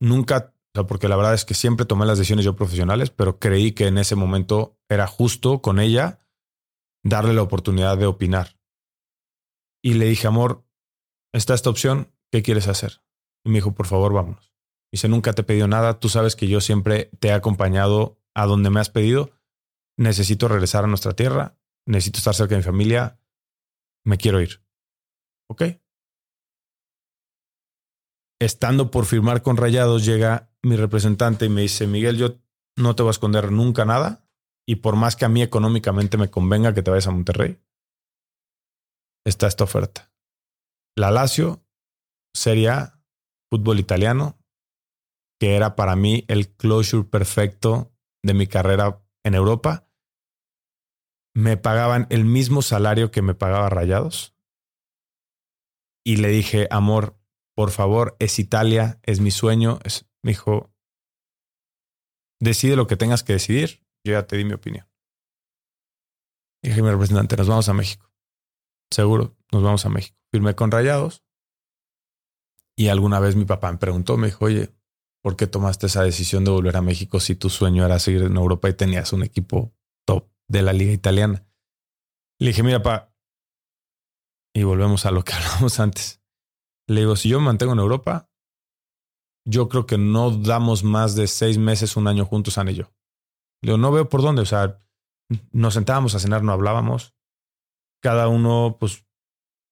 Nunca porque la verdad es que siempre tomé las decisiones yo profesionales, pero creí que en ese momento era justo con ella darle la oportunidad de opinar. Y le dije, amor, está esta opción, ¿qué quieres hacer? Y me dijo, por favor, vámonos. Dice, nunca te he pedido nada, tú sabes que yo siempre te he acompañado a donde me has pedido, necesito regresar a nuestra tierra, necesito estar cerca de mi familia, me quiero ir. ¿Ok? Estando por firmar con Rayados, llega mi representante y me dice, Miguel, yo no te voy a esconder nunca nada y por más que a mí económicamente me convenga que te vayas a Monterrey, está esta oferta. la Lazio, Serie A, fútbol italiano, que era para mí el closure perfecto de mi carrera en Europa. Me pagaban el mismo salario que me pagaba Rayados. Y le dije, amor, por favor, es Italia, es mi sueño. Es, me dijo, decide lo que tengas que decidir. Yo ya te di mi opinión. dije, mi representante, nos vamos a México. Seguro, nos vamos a México. Firmé con Rayados. Y alguna vez mi papá me preguntó, me dijo, oye, ¿por qué tomaste esa decisión de volver a México si tu sueño era seguir en Europa y tenías un equipo top de la liga italiana? Le dije, mira, papá, y volvemos a lo que hablamos antes. Le digo, si yo me mantengo en Europa, yo creo que no damos más de seis meses, un año juntos, Ana y yo. Le digo, no veo por dónde. O sea, nos sentábamos a cenar, no hablábamos. Cada uno, pues,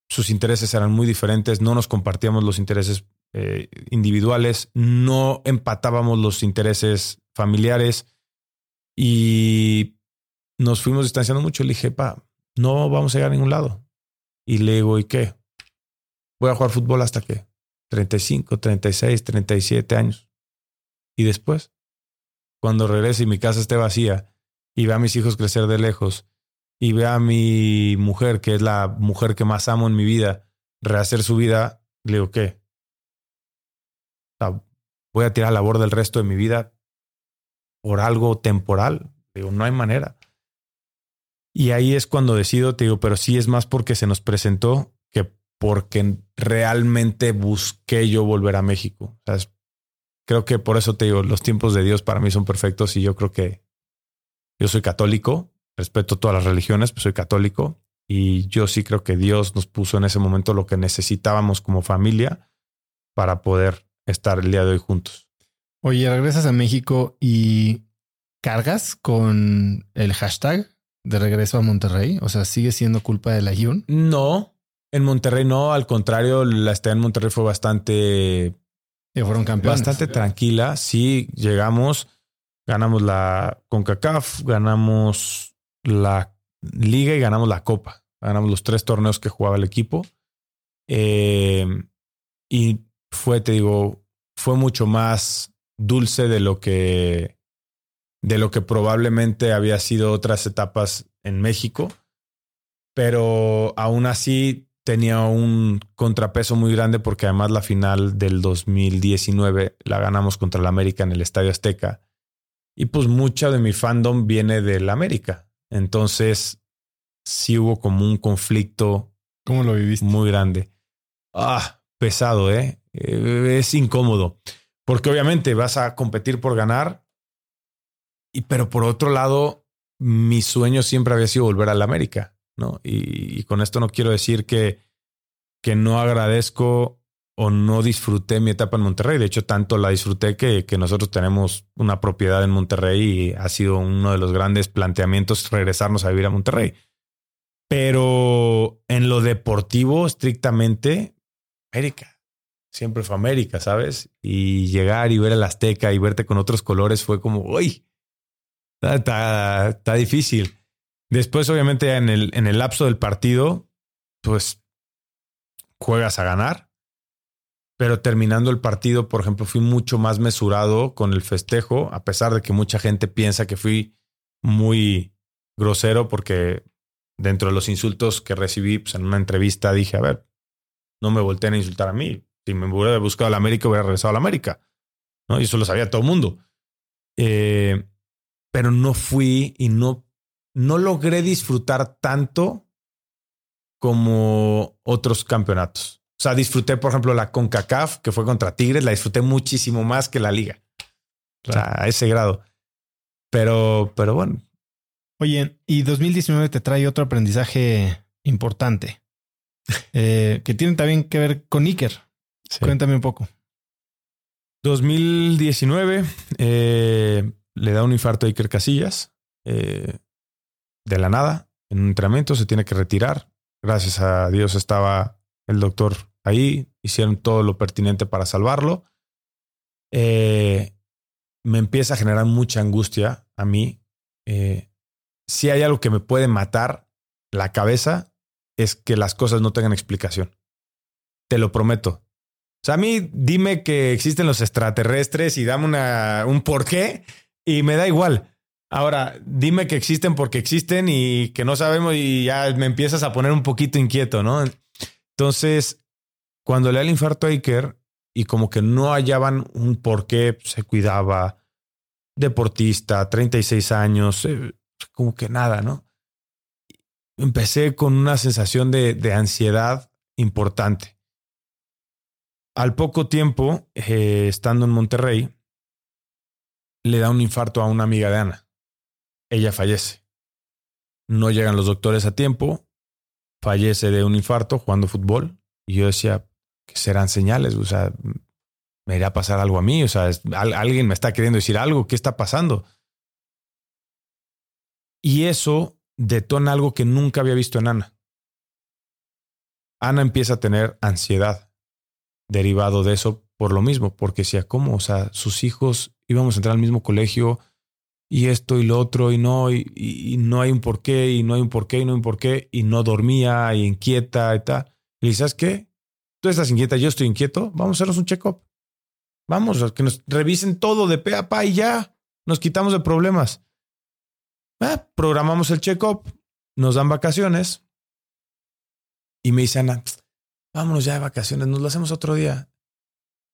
sus intereses eran muy diferentes. No nos compartíamos los intereses eh, individuales. No empatábamos los intereses familiares. Y nos fuimos distanciando mucho. Le dije, pa, no vamos a llegar a ningún lado. Y le digo, ¿y qué? Voy a jugar fútbol hasta qué? 35, 36, 37 años. Y después, cuando regrese y mi casa esté vacía y vea a mis hijos crecer de lejos y vea a mi mujer, que es la mujer que más amo en mi vida, rehacer su vida, le digo, ¿qué? voy a tirar la borda el resto de mi vida por algo temporal. Digo, no hay manera. Y ahí es cuando decido, te digo, pero sí es más porque se nos presentó que porque realmente busqué yo volver a México. Creo que por eso te digo, los tiempos de Dios para mí son perfectos y yo creo que yo soy católico, respeto todas las religiones, pues soy católico y yo sí creo que Dios nos puso en ese momento lo que necesitábamos como familia para poder estar el día de hoy juntos. Oye, regresas a México y cargas con el hashtag de regreso a Monterrey? O sea, ¿sigue siendo culpa de la Hyun? No, en Monterrey no, al contrario, la estadía en Monterrey fue bastante... Y fueron campeones. Bastante tranquila. Sí, llegamos, ganamos la CONCACAF, ganamos la liga y ganamos la copa. Ganamos los tres torneos que jugaba el equipo. Eh, y fue, te digo, fue mucho más dulce de lo que de lo que probablemente había sido otras etapas en México, pero aún así tenía un contrapeso muy grande porque además la final del 2019 la ganamos contra el América en el Estadio Azteca y pues mucha de mi fandom viene del América. Entonces sí hubo como un conflicto. ¿Cómo lo viviste? Muy grande. Ah, pesado, ¿eh? eh es incómodo. Porque obviamente vas a competir por ganar y, pero por otro lado, mi sueño siempre había sido volver a la América, ¿no? Y, con esto no quiero decir que, que no agradezco o no disfruté mi etapa en Monterrey. De hecho, tanto la disfruté que, que, nosotros tenemos una propiedad en Monterrey y ha sido uno de los grandes planteamientos regresarnos a vivir a Monterrey. Pero en lo deportivo, estrictamente, América. Siempre fue América, ¿sabes? Y llegar y ver el Azteca y verte con otros colores fue como, uy, Está, está, difícil. Después, obviamente, en el, en el lapso del partido, pues juegas a ganar. Pero terminando el partido, por ejemplo, fui mucho más mesurado con el festejo, a pesar de que mucha gente piensa que fui muy grosero, porque dentro de los insultos que recibí pues, en una entrevista dije, a ver, no me volteen a insultar a mí. Si me hubiera buscado a la América, hubiera regresado a la América. ¿no? Y eso lo sabía todo el mundo. Eh, pero no fui y no, no logré disfrutar tanto como otros campeonatos. O sea, disfruté, por ejemplo, la CONCACAF, que fue contra Tigres, la disfruté muchísimo más que la liga. O sea, a ese grado. Pero, pero bueno. Oye, y 2019 te trae otro aprendizaje importante eh, que tiene también que ver con Iker. Cuéntame un poco. 2019, eh, le da un infarto a Iker Casillas eh, de la nada en un entrenamiento, se tiene que retirar. Gracias a Dios estaba el doctor ahí, hicieron todo lo pertinente para salvarlo. Eh, me empieza a generar mucha angustia a mí. Eh, si hay algo que me puede matar la cabeza, es que las cosas no tengan explicación. te lo prometo. O sea, a mí dime que existen los extraterrestres y dame una, un porqué y me da igual. Ahora, dime que existen porque existen y que no sabemos y ya me empiezas a poner un poquito inquieto, ¿no? Entonces, cuando le da el infarto a Iker y como que no hallaban un por qué se cuidaba, deportista, 36 años, eh, como que nada, ¿no? Empecé con una sensación de, de ansiedad importante. Al poco tiempo, eh, estando en Monterrey, le da un infarto a una amiga de Ana. Ella fallece. No llegan los doctores a tiempo, fallece de un infarto jugando fútbol. Y yo decía, que serán señales? O sea, me irá a pasar algo a mí. O sea, alguien me está queriendo decir algo. ¿Qué está pasando? Y eso detona algo que nunca había visto en Ana. Ana empieza a tener ansiedad derivado de eso por lo mismo, porque decía, ¿cómo? O sea, sus hijos íbamos a entrar al mismo colegio y esto y lo otro y no, y, y, no hay un porqué y no hay un porqué y no hay un porqué y no dormía y inquieta y tal. Y ¿sabes qué? Tú estás inquieta, yo estoy inquieto, vamos a hacernos un check-up. Vamos, que nos revisen todo de pe a pa y ya nos quitamos de problemas. Ah, programamos el check-up, nos dan vacaciones y me dice Ana, vámonos ya de vacaciones, nos lo hacemos otro día.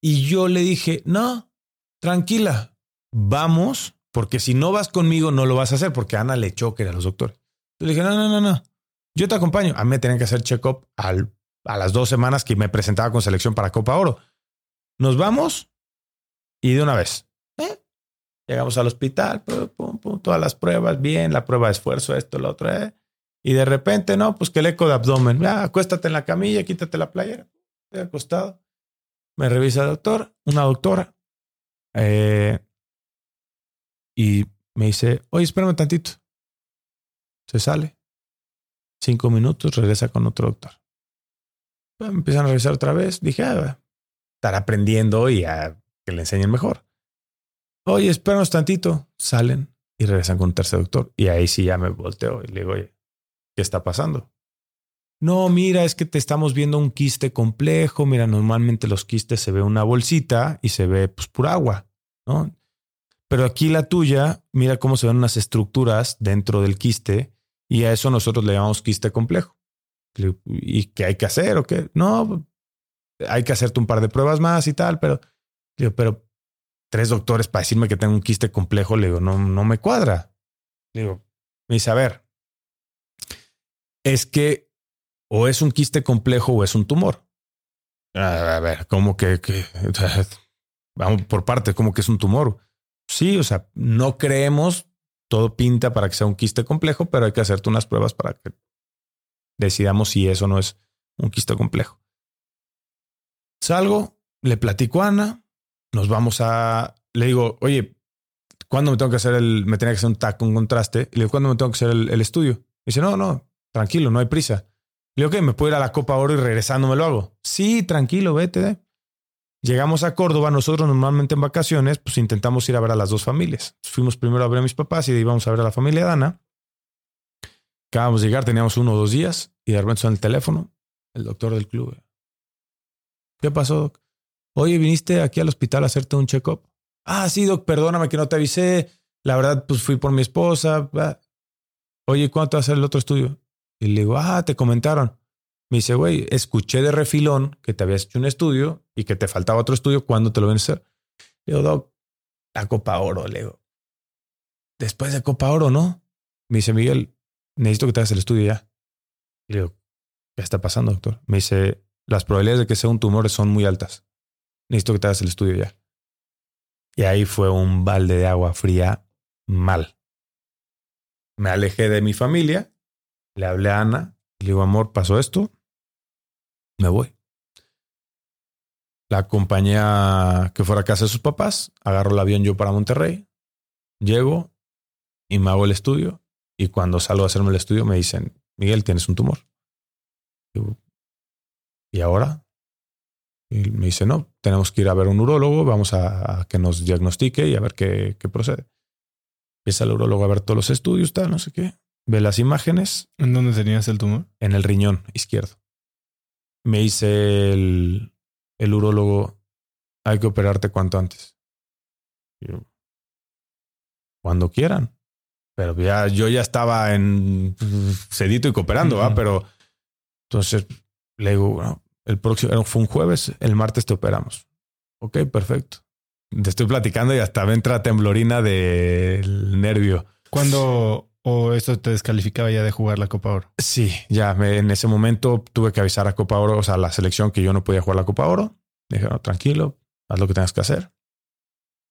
Y yo le dije, no, tranquila, vamos, porque si no vas conmigo no lo vas a hacer, porque Ana le choque a los doctores. le dije, no, no, no, no, yo te acompaño. A mí me tenían que hacer check-up a las dos semanas que me presentaba con selección para Copa Oro. Nos vamos y de una vez. ¿eh? Llegamos al hospital, todas las pruebas, bien, la prueba de esfuerzo, esto, lo otro. ¿eh? Y de repente, no, pues que el eco de abdomen. Ya, acuéstate en la camilla, quítate la playera. Estoy acostado. Me revisa el doctor, una doctora. Eh, y me dice, oye, espérame tantito. Se sale. Cinco minutos, regresa con otro doctor. Me empiezan a revisar otra vez. Dije, ah, estar aprendiendo y a que le enseñen mejor. Oye, espéranos tantito. Salen y regresan con un tercer doctor. Y ahí sí ya me volteo y le digo, oye, ¿qué está pasando? No, mira, es que te estamos viendo un quiste complejo. Mira, normalmente los quistes se ve una bolsita y se ve pues agua, ¿no? Pero aquí la tuya, mira cómo se ven unas estructuras dentro del quiste y a eso nosotros le llamamos quiste complejo. ¿Y qué hay que hacer o qué? No, hay que hacerte un par de pruebas más y tal, pero, pero tres doctores para decirme que tengo un quiste complejo, le digo, no, no me cuadra. Le digo, me dice, a ver, es que o es un quiste complejo o es un tumor. A ver, ¿cómo que, que vamos por parte, como que es un tumor? Sí, o sea, no creemos, todo pinta para que sea un quiste complejo, pero hay que hacerte unas pruebas para que decidamos si eso no es un quiste complejo. Salgo, le platico a Ana, nos vamos a, le digo, oye, ¿cuándo me tengo que hacer el, me tenía que hacer un TAC, un contraste? Y le digo, ¿cuándo me tengo que hacer el, estudio? Y dice, no, no, tranquilo, no hay prisa. Le digo, ¿qué? ¿Me puedo ir a la Copa Oro y regresando me lo hago? Sí, tranquilo, vete. Llegamos a Córdoba, nosotros normalmente en vacaciones, pues intentamos ir a ver a las dos familias. Fuimos primero a ver a mis papás y íbamos a ver a la familia de Ana. Acabamos de llegar, teníamos uno o dos días y de repente suena el teléfono, el doctor del club. ¿Qué pasó, doc? Oye, viniste aquí al hospital a hacerte un check-up. Ah, sí, doc, perdóname que no te avisé. La verdad, pues fui por mi esposa. Oye, ¿cuánto va a ser el otro estudio? Y le digo, ah, te comentaron. Me dice, güey, escuché de refilón que te habías hecho un estudio y que te faltaba otro estudio. ¿Cuándo te lo ven a hacer? Le digo, doc, la Copa Oro. Le digo, después de Copa Oro, ¿no? Me dice, Miguel, necesito que te hagas el estudio ya. Le digo, ¿qué está pasando, doctor? Me dice, las probabilidades de que sea un tumor son muy altas. Necesito que te hagas el estudio ya. Y ahí fue un balde de agua fría mal. Me alejé de mi familia, le hablé a Ana, le digo, amor, pasó esto, me voy. La acompañé a que fuera a casa de sus papás, agarro el avión yo para Monterrey, llego y me hago el estudio y cuando salgo a hacerme el estudio me dicen, Miguel, tienes un tumor. ¿Y ahora? Y me dice, no, tenemos que ir a ver un urólogo, vamos a, que nos diagnostique y a ver qué, qué, procede. Empieza el urólogo a ver todos los estudios, tal, no sé qué. Ve las imágenes. ¿En dónde tenías el tumor? En el riñón izquierdo. Me dice el, el urólogo, hay que operarte cuanto antes. Yo, cuando quieran. Pero ya, yo ya estaba en sedito y cooperando, ¿va? Pero entonces le digo, bueno, el próximo fue un jueves, el martes te operamos. Ok, perfecto. Te estoy platicando y hasta me entra temblorina del nervio. ¿Cuándo o esto te descalificaba ya de jugar la Copa Oro? Sí, ya me- en ese momento tuve que avisar a Copa Oro, o sea, a la selección que yo no podía jugar la Copa Oro. Dije, no, tranquilo, haz lo que tengas que hacer.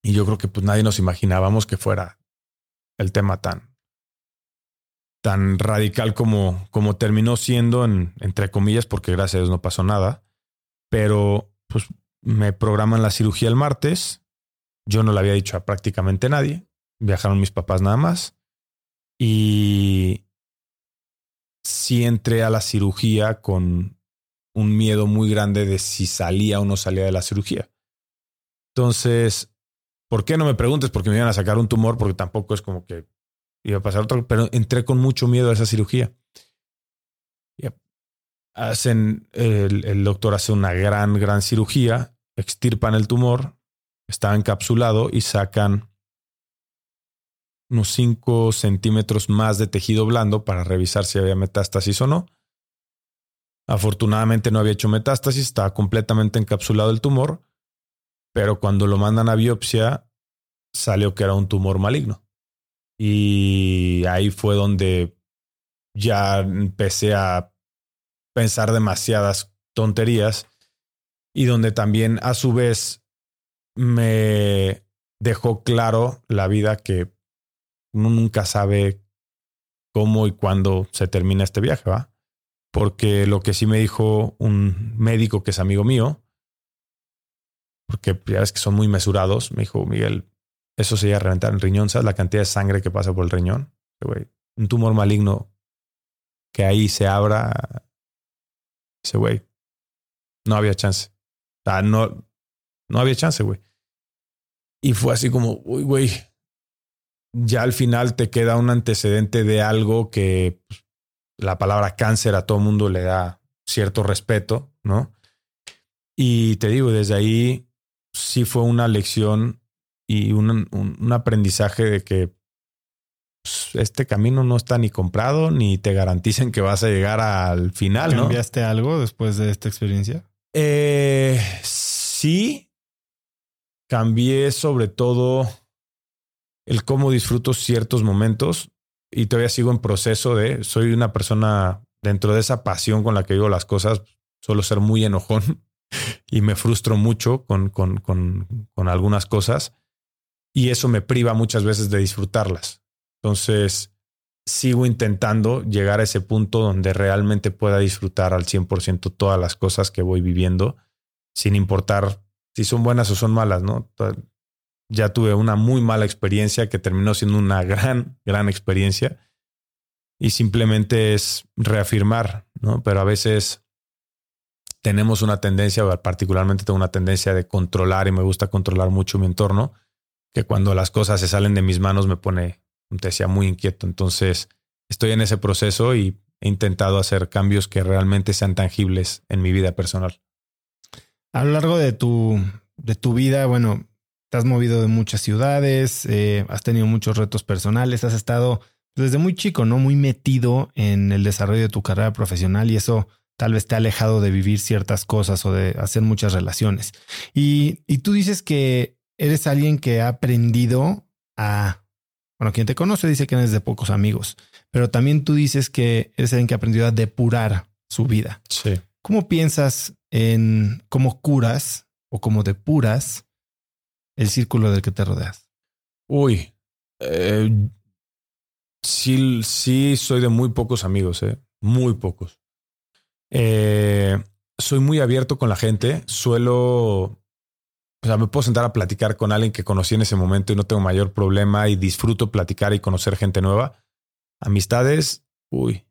Y yo creo que pues nadie nos imaginábamos que fuera el tema tan, tan radical como, como terminó siendo, en, entre comillas, porque gracias a Dios no pasó nada. Pero pues me programan la cirugía el martes. Yo no le había dicho a prácticamente nadie. Viajaron mis papás nada más. Y sí entré a la cirugía con un miedo muy grande de si salía o no salía de la cirugía. Entonces, ¿por qué no me preguntes? Porque me iban a sacar un tumor, porque tampoco es como que iba a pasar otro, pero entré con mucho miedo a esa cirugía. Hacen, el, el doctor hace una gran, gran cirugía, extirpan el tumor, está encapsulado y sacan unos 5 centímetros más de tejido blando para revisar si había metástasis o no. Afortunadamente no había hecho metástasis, estaba completamente encapsulado el tumor, pero cuando lo mandan a biopsia salió que era un tumor maligno. Y ahí fue donde ya empecé a pensar demasiadas tonterías y donde también a su vez me dejó claro la vida que uno nunca sabe cómo y cuándo se termina este viaje, ¿va? Porque lo que sí me dijo un médico que es amigo mío, porque ya ves que son muy mesurados, me dijo, Miguel, eso sería reventar el riñón, ¿sabes la cantidad de sangre que pasa por el riñón? Un tumor maligno que ahí se abra, ese güey, no había chance. O sea, no, no había chance, güey. Y fue así como, uy, güey, ya al final te queda un antecedente de algo que pues, la palabra cáncer a todo mundo le da cierto respeto, ¿no? Y te digo, desde ahí sí fue una lección y un, un, un aprendizaje de que pues, este camino no está ni comprado ni te garanticen que vas a llegar al final, ¿no? ¿Cambiaste algo después de esta experiencia? Eh, sí, cambié sobre todo el cómo disfruto ciertos momentos y todavía sigo en proceso de, soy una persona dentro de esa pasión con la que digo las cosas, suelo ser muy enojón y me frustro mucho con, con, con, con algunas cosas y eso me priva muchas veces de disfrutarlas. Entonces, sigo intentando llegar a ese punto donde realmente pueda disfrutar al 100% todas las cosas que voy viviendo, sin importar si son buenas o son malas, ¿no? Ya tuve una muy mala experiencia que terminó siendo una gran, gran experiencia y simplemente es reafirmar, ¿no? Pero a veces tenemos una tendencia, particularmente tengo una tendencia de controlar y me gusta controlar mucho mi entorno, que cuando las cosas se salen de mis manos me pone, te decía, muy inquieto. Entonces, estoy en ese proceso y he intentado hacer cambios que realmente sean tangibles en mi vida personal. A lo largo de tu, de tu vida, bueno, te has movido de muchas ciudades, eh, has tenido muchos retos personales, has estado desde muy chico, ¿no? Muy metido en el desarrollo de tu carrera profesional y eso tal vez te ha alejado de vivir ciertas cosas o de hacer muchas relaciones. Y, y tú dices que eres alguien que ha aprendido a, bueno, quien te conoce dice que eres de pocos amigos, pero también tú dices que eres alguien que ha aprendido a depurar su vida. Sí. ¿Cómo piensas en cómo curas o cómo depuras el círculo del que te rodeas? Uy, eh, sí, sí, soy de muy pocos amigos, eh, muy pocos. Eh, soy muy abierto con la gente. Suelo, o sea, me puedo sentar a platicar con alguien que conocí en ese momento y no tengo mayor problema y disfruto platicar y conocer gente nueva. Amistades, uy,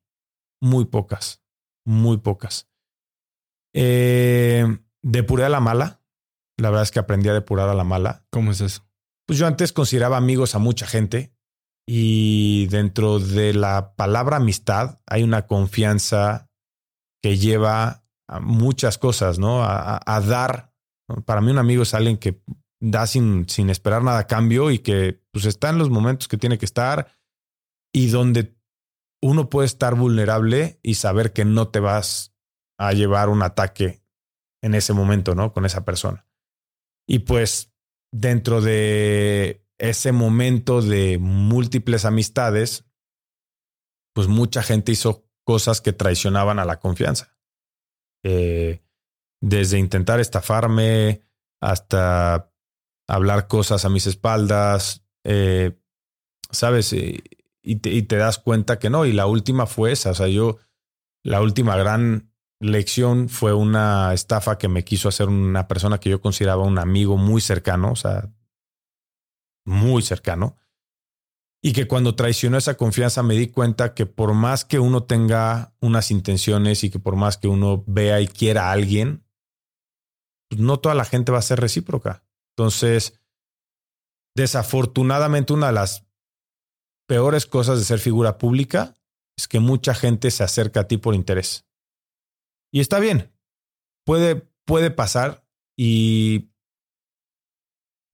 muy pocas, muy pocas. Eh, depuré a la mala. La verdad es que aprendí a depurar a la mala. ¿Cómo es eso? Pues yo antes consideraba amigos a mucha gente y dentro de la palabra amistad hay una confianza que lleva muchas cosas, ¿no? A, dar. Para mí un amigo es alguien que da sin, sin esperar nada a cambio y que pues está en los momentos que tiene que estar y donde uno puede estar vulnerable y saber que no te vas a llevar un ataque en ese momento, ¿no? Con esa persona. Y pues dentro de ese momento de múltiples amistades, pues mucha gente hizo cosas que traicionaban a la confianza. Eh, desde intentar estafarme hasta hablar cosas a mis espaldas, eh, ¿sabes? Y, te, y, te, das cuenta que no. Y la última fue esa. O sea, yo, la última gran lección fue una estafa que me quiso hacer una persona que yo consideraba un amigo muy cercano, o sea, muy cercano. Y que cuando traicionó esa confianza me di cuenta que por más que uno tenga unas intenciones y que por más que uno vea y quiera a alguien, pues no toda la gente va a ser recíproca. Entonces, desafortunadamente una de las peores cosas de ser figura pública es que mucha gente se acerca a ti por interés. Y está bien, puede, puede pasar y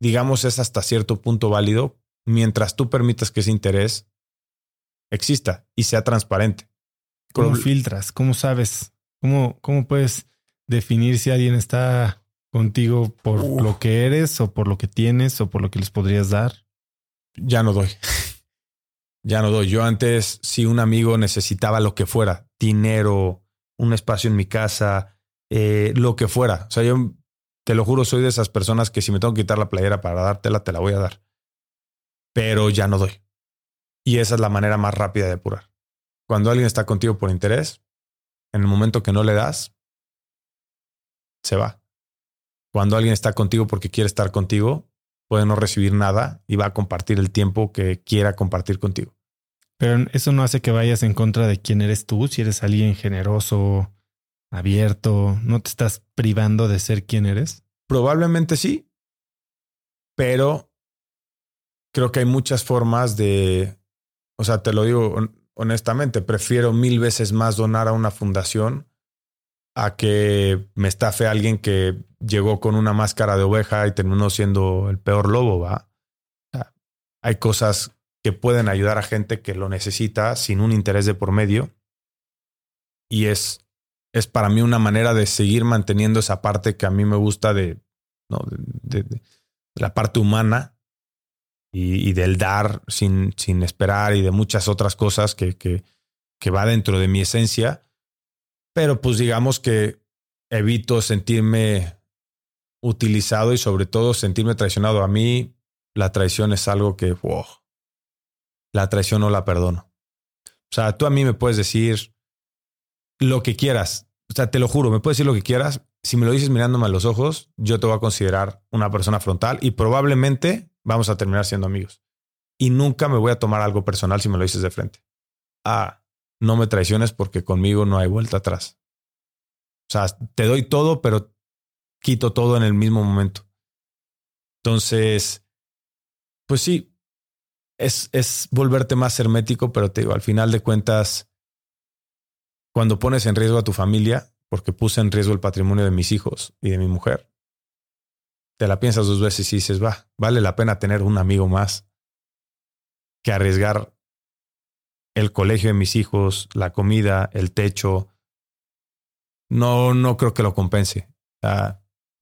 digamos es hasta cierto punto válido mientras tú permitas que ese interés exista y sea transparente. ¿Cómo filtras? ¿Cómo sabes? ¿Cómo, ¿Cómo puedes definir si alguien está contigo por lo que eres o por lo que tienes o por lo que les podrías dar? Ya no doy. ya no doy. Yo antes, si un amigo necesitaba lo que fuera, dinero, un espacio en mi casa, eh, lo que fuera. O sea, yo te lo juro, soy de esas personas que si me tengo que quitar la playera para dártela, te la voy a dar. Pero ya no doy. Y esa es la manera más rápida de apurar. Cuando alguien está contigo por interés, en el momento que no le das, se va. Cuando alguien está contigo porque quiere estar contigo, puede no recibir nada y va a compartir el tiempo que quiera compartir contigo. Pero eso no hace que vayas en contra de quién eres tú, si eres alguien generoso, abierto, ¿no te estás privando de ser quien eres? Probablemente sí, pero creo que hay muchas formas de, o sea, te lo digo honestamente, prefiero mil veces más donar a una fundación a que me estafe alguien que llegó con una máscara de oveja y terminó siendo el peor lobo, ¿va? hay cosas que pueden ayudar a gente que lo necesita sin un interés de por medio. Y es, es para mí una manera de seguir manteniendo esa parte que a mí me gusta de, ¿no? de, la parte humana y, del dar sin, sin, esperar y de muchas otras cosas que, que, que va dentro de mi esencia. Pero pues digamos que evito sentirme utilizado y sobre todo sentirme traicionado. A mí la traición es algo que wow, la traición no la perdono. O sea, tú a mí me puedes decir lo que quieras. O sea, te lo juro, me puedes decir lo que quieras. Si me lo dices mirándome a los ojos, yo te voy a considerar una persona frontal y probablemente vamos a terminar siendo amigos. Y nunca me voy a tomar algo personal si me lo dices de frente. Ah, no me traiciones porque conmigo no hay vuelta atrás. O sea, te doy todo, pero quito todo en el mismo momento. Entonces, pues sí, es, es volverte más hermético, pero te digo, al final de cuentas, cuando pones en riesgo a tu familia, porque puse en riesgo el patrimonio de mis hijos y de mi mujer, te la piensas dos veces y dices, va, vale la pena tener un amigo más que arriesgar el colegio de mis hijos, la comida, el techo. No, no creo que lo compense.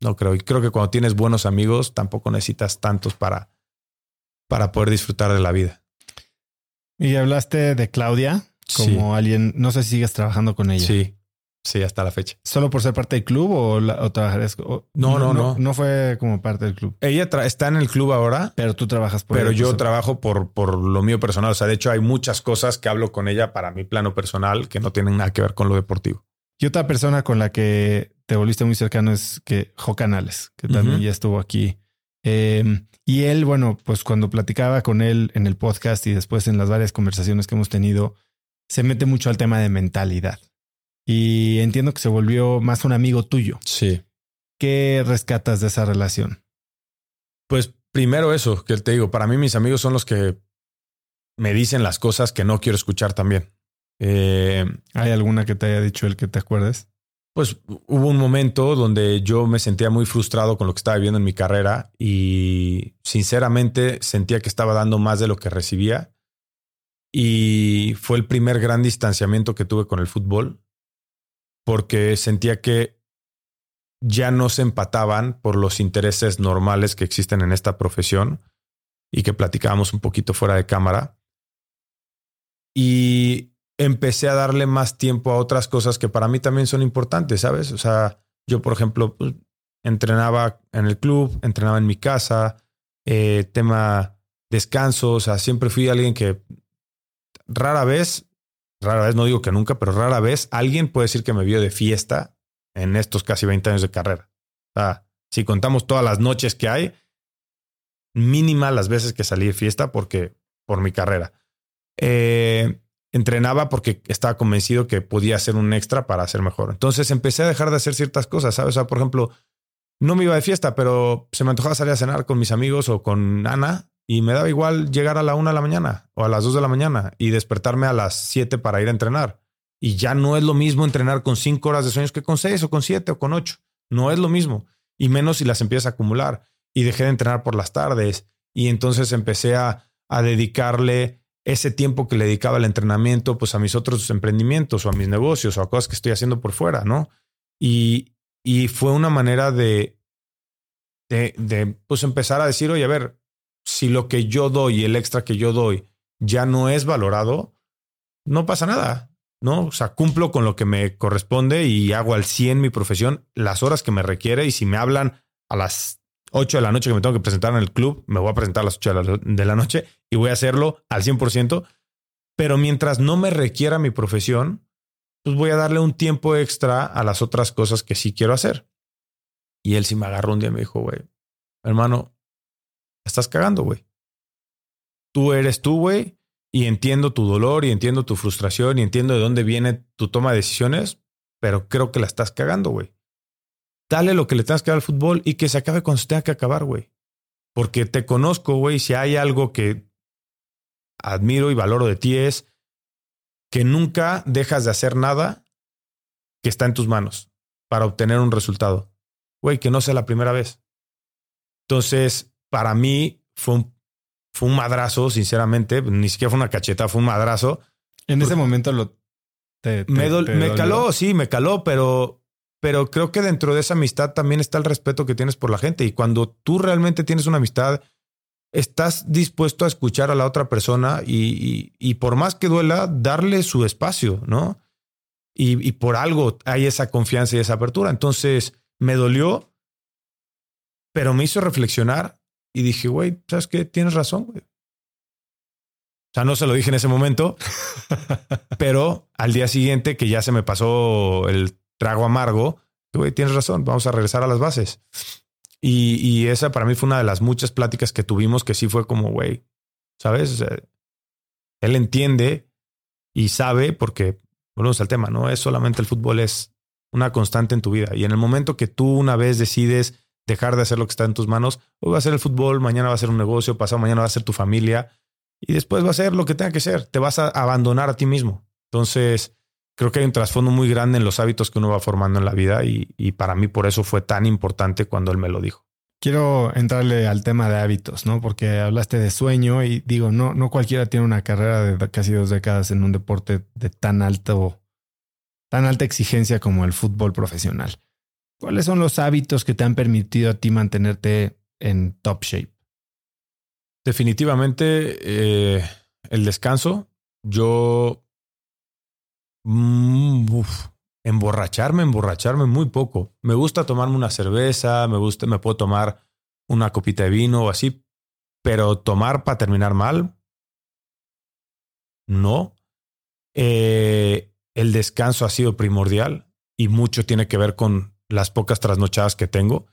no creo. Y creo que cuando tienes buenos amigos, tampoco necesitas tantos para, para poder disfrutar de la vida. Y hablaste de Claudia como alguien, no sé si sigues trabajando con ella. Sí, sí, hasta la fecha. ¿Solo por ser parte del club o, la, no, no, no, no, fue como parte del club. Ella está en el club ahora. Pero tú trabajas por Pero yo trabajo por, por lo mío personal. O sea, de hecho hay muchas cosas que hablo con ella para mi plano personal que no tienen nada que ver con lo deportivo. Y otra persona con la que te volviste muy cercano es que Jo Canales, que también ya estuvo aquí. Eh, y él, bueno, pues cuando platicaba con él en el podcast y después en las varias conversaciones que hemos tenido, se mete mucho al tema de mentalidad. Y entiendo que se volvió más un amigo tuyo. Sí. ¿Qué rescatas de esa relación? Pues primero eso, que te digo, para mí mis amigos son los que me dicen las cosas que no quiero escuchar también. Eh, ¿Hay alguna que te haya dicho él que te acuerdes? Pues hubo un momento donde yo me sentía muy frustrado con lo que estaba viviendo en mi carrera y sinceramente sentía que estaba dando más de lo que recibía. Y fue el primer gran distanciamiento que tuve con el fútbol porque sentía que ya no se empataban por los intereses normales que existen en esta profesión y que platicábamos un poquito fuera de cámara. Y empecé a darle más tiempo a otras cosas que para mí también son importantes, ¿sabes? O sea, yo, por ejemplo, pues, entrenaba en el club, entrenaba en mi casa, eh, tema descanso, o sea, siempre fui alguien que rara vez, rara vez, no digo que nunca, pero rara vez alguien puede decir que me vio de fiesta en estos casi 20 años de carrera. O sea, si contamos todas las noches que hay, mínima las veces que salí de fiesta porque por mi carrera. Eh, entrenaba porque estaba convencido que podía hacer un extra para hacer mejor. Entonces empecé a dejar de hacer ciertas cosas, ¿sabes? O por ejemplo, no me iba de fiesta, pero se me antojaba salir a cenar con mis amigos o con Ana y me daba igual llegar a la una de la mañana o a las dos de la mañana y despertarme a las siete para ir a entrenar. Y ya no es lo mismo entrenar con cinco horas de sueños que con seis o con siete o con ocho. No es lo mismo. Y menos si las empiezas a acumular. Y dejé de entrenar por las tardes. Y entonces empecé a, a dedicarle ese tiempo que le dedicaba al entrenamiento, pues a mis otros emprendimientos o a mis negocios o a cosas que estoy haciendo por fuera, ¿no? Y, y fue una manera de, de, de, pues empezar a decir, oye, a ver, si lo que yo doy, el extra que yo doy, ya no es valorado, no pasa nada, ¿no? O sea, cumplo con lo que me corresponde y hago al 100 mi profesión, las horas que me requiere y si me hablan a las 8 de la noche que me tengo que presentar en el club, me voy a presentar a las 8 de la noche y voy a hacerlo al 100%. Pero mientras no me requiera mi profesión, pues voy a darle un tiempo extra a las otras cosas que sí quiero hacer. Y él sí me agarró un día y me dijo, güey, hermano, estás cagando, güey. Tú eres tú, güey, y entiendo tu dolor y entiendo tu frustración y entiendo de dónde viene tu toma de decisiones, pero creo que la estás cagando, güey dale lo que le tengas que dar al fútbol y que se acabe cuando se tenga que acabar, güey. Porque te conozco, güey, si hay algo que admiro y valoro de ti es que nunca dejas de hacer nada que está en tus manos para obtener un resultado. Güey, que no sea la primera vez. Entonces, para mí fue un, fue un madrazo, sinceramente, ni siquiera fue una cacheta, fue un madrazo. En ese momento lo... me, me caló, sí, me caló, pero pero creo que dentro de esa amistad también está el respeto que tienes por la gente. Y cuando tú realmente tienes una amistad, estás dispuesto a escuchar a la otra persona y, por más que duela, darle su espacio, ¿no? Y, por algo hay esa confianza y esa apertura. Entonces me dolió, pero me hizo reflexionar y dije, güey, ¿sabes qué? Tienes razón, güey. O sea, no se lo dije en ese momento, pero al día siguiente que ya se me pasó el trago amargo, güey, tienes razón, vamos a regresar a las bases. Y, esa para mí fue una de las muchas pláticas que tuvimos que sí fue como, güey, ¿sabes? él entiende y sabe porque, volvemos al tema, no es solamente el fútbol, es una constante en tu vida. Y en el momento que tú una vez decides dejar de hacer lo que está en tus manos, hoy va a ser el fútbol, mañana va a ser un negocio, pasado mañana va a ser tu familia y después va a ser lo que tenga que ser. Te vas a abandonar a ti mismo. Entonces, creo que hay un trasfondo muy grande en los hábitos que uno va formando en la vida y, para mí por eso fue tan importante cuando él me lo dijo. Quiero entrarle al tema de hábitos, ¿no? Porque hablaste de sueño y digo, no, no cualquiera tiene una carrera de casi dos décadas en un deporte de tan alto, tan alta exigencia como el fútbol profesional. ¿Cuáles son los hábitos que te han permitido a ti mantenerte en top shape? Definitivamente eh, el descanso. Yo Mm, emborracharme, emborracharme muy poco. Me gusta tomarme una cerveza, me gusta, me puedo tomar una copita de vino o así, pero tomar para terminar mal, no. Eh, el descanso ha sido primordial y mucho tiene que ver con las pocas trasnochadas que tengo.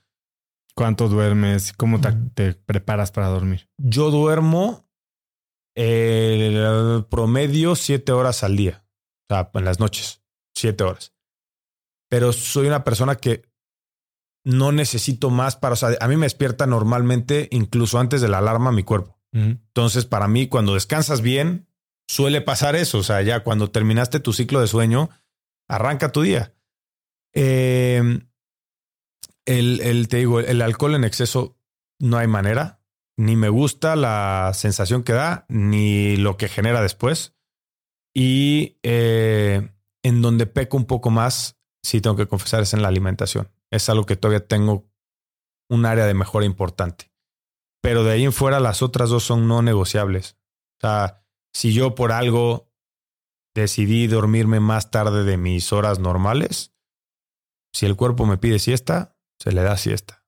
¿Cuánto duermes? ¿Cómo te, preparas para dormir? Yo duermo el promedio siete horas al día sea, en las noches, siete horas. Pero soy una persona que no necesito más para, o sea, a mí me despierta normalmente incluso antes de la alarma mi cuerpo. Entonces, para mí, cuando descansas bien, suele pasar eso. O sea, ya cuando terminaste tu ciclo de sueño, arranca tu día. Eh, el, el, te digo, el alcohol en exceso no hay manera. Ni me gusta la sensación que da, ni lo que genera después. Y eh, en donde peco un poco más, sí tengo que confesar, es en la alimentación. Es algo que todavía tengo un área de mejora importante. Pero de ahí en fuera, las otras dos son no negociables. O sea, si yo por algo decidí dormirme más tarde de mis horas normales, si el cuerpo me pide siesta, se le da siesta.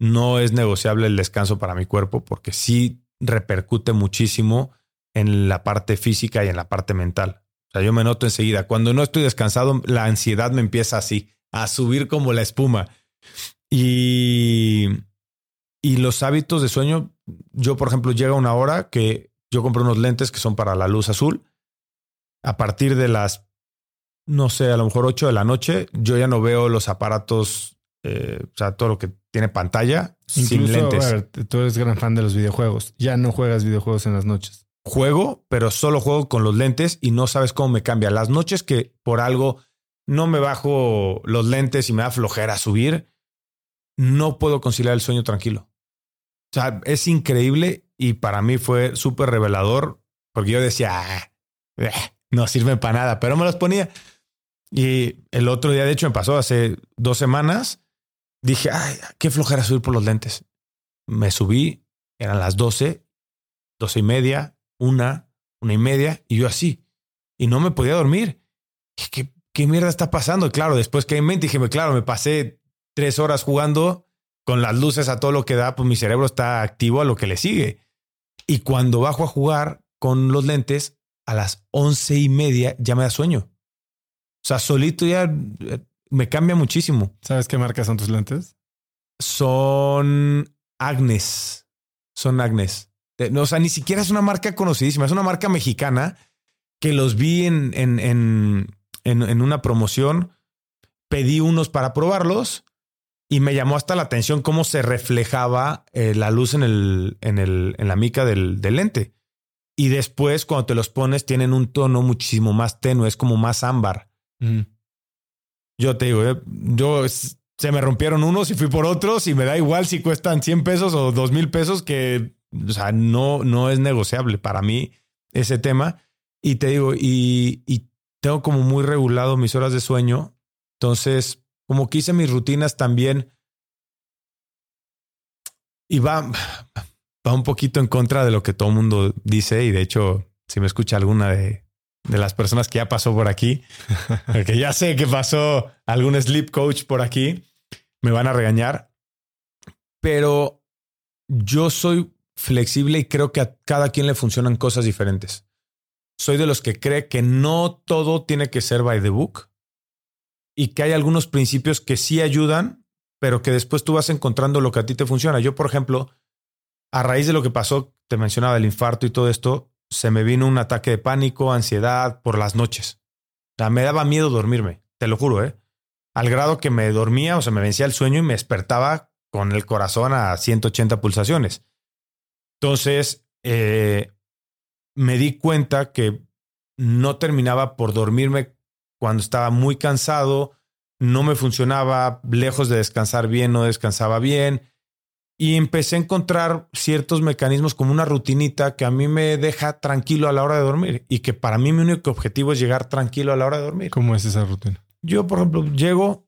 No es negociable el descanso para mi cuerpo porque sí repercute muchísimo en la parte física y en la parte mental. O sea, yo me noto enseguida. Cuando no estoy descansado, la ansiedad me empieza así, a subir como la espuma. Y, y los hábitos de sueño, yo, por ejemplo, llega una hora que yo compro unos lentes que son para la luz azul. A partir de las, no sé, a lo mejor 8 de la noche, yo ya no veo los aparatos, eh, o sea, todo lo que tiene pantalla sin lentes. a ver, tú eres gran fan de los videojuegos. Ya no juegas videojuegos en las noches. Juego, pero solo juego con los lentes y no sabes cómo me cambia. Las noches que por algo no me bajo los lentes y me da flojera subir, no puedo conciliar el sueño tranquilo. O sea, es increíble y para mí fue súper revelador porque yo decía, "Ah, eh, no sirve para nada, pero me los ponía. Y el otro día, de hecho, me pasó hace dos semanas, dije, qué flojera subir por los lentes. Me subí, eran las 12, 12 y media, una, una y media, y yo así. Y no me podía dormir. ¿Qué, qué mierda está pasando? Y claro, después que en mente dije, claro, me pasé tres horas jugando con las luces a todo lo que da, pues mi cerebro está activo a lo que le sigue. Y cuando bajo a jugar con los lentes, a las once y media ya me da sueño. O sea, solito ya eh, me cambia muchísimo. ¿Sabes qué marca son tus lentes? Son Agnes. Son Agnes. No, o sea, ni siquiera es una marca conocidísima, es una marca mexicana que los vi en, en, en, en, una promoción. Pedí unos para probarlos y me llamó hasta la atención cómo se reflejaba eh, la luz en, el, en, el, en la mica del, del lente. Y después, cuando te los pones, tienen un tono muchísimo más tenue, es como más ámbar. Yo te digo, eh, yo se me rompieron unos y fui por otros y me da igual si cuestan 100 pesos o 2 mil pesos que, o sea, no, no es negociable para mí ese tema. Y te digo, y, y tengo como muy regulado mis horas de sueño. Entonces, como que hice mis rutinas también y va, va un poquito en contra de lo que todo el mundo dice y de hecho, si me escucha alguna de, de las personas que ya pasó por aquí, porque ya sé que pasó algún sleep coach por aquí, me van a regañar, pero yo soy flexible y creo que a cada quien le funcionan cosas diferentes. Soy de los que cree que no todo tiene que ser by the book y que hay algunos principios que sí ayudan, pero que después tú vas encontrando lo que a ti te funciona. Yo, por ejemplo, a raíz de lo que pasó, te mencionaba el infarto y todo esto, se me vino un ataque de pánico, ansiedad por las noches. O sea, me daba miedo dormirme, te lo juro, ¿eh? Al grado que me dormía, o sea, me vencía el sueño y me despertaba con el corazón a 180 pulsaciones. Entonces, eh, me di cuenta que no terminaba por dormirme cuando estaba muy cansado, no me funcionaba, lejos de descansar bien, no descansaba bien. Y empecé a encontrar ciertos mecanismos como una rutinita que a mí me deja tranquilo a la hora de dormir y que para mí mi único objetivo es llegar tranquilo a la hora de dormir. ¿Cómo es esa rutina? Yo, por ejemplo, llego,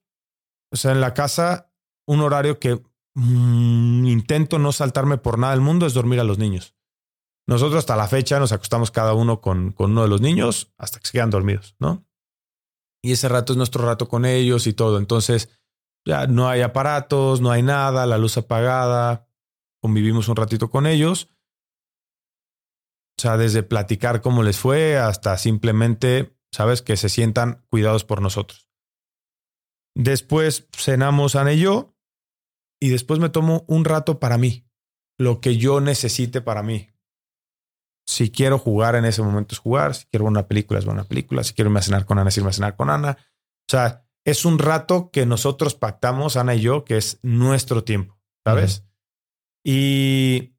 o sea, en la casa, un horario que mm, intento no saltarme por nada del mundo es dormir a los niños. Nosotros hasta la fecha nos acostamos cada uno con, con uno de los niños hasta que se quedan dormidos, ¿no? Y ese rato es nuestro rato con ellos y todo. Entonces, ya no hay aparatos, no hay nada, la luz apagada, convivimos un ratito con ellos. O sea, desde platicar cómo les fue hasta simplemente, sabes, que se sientan cuidados por nosotros. Después cenamos Ana y yo y después me tomo un rato para mí, lo que yo necesite para mí. Si quiero jugar en ese momento es jugar, si quiero ver una película es ver una película, si quiero irme a cenar con Ana es irme a cenar con Ana. O sea, es un rato que nosotros pactamos, Ana y yo, que es nuestro tiempo, ¿sabes? Y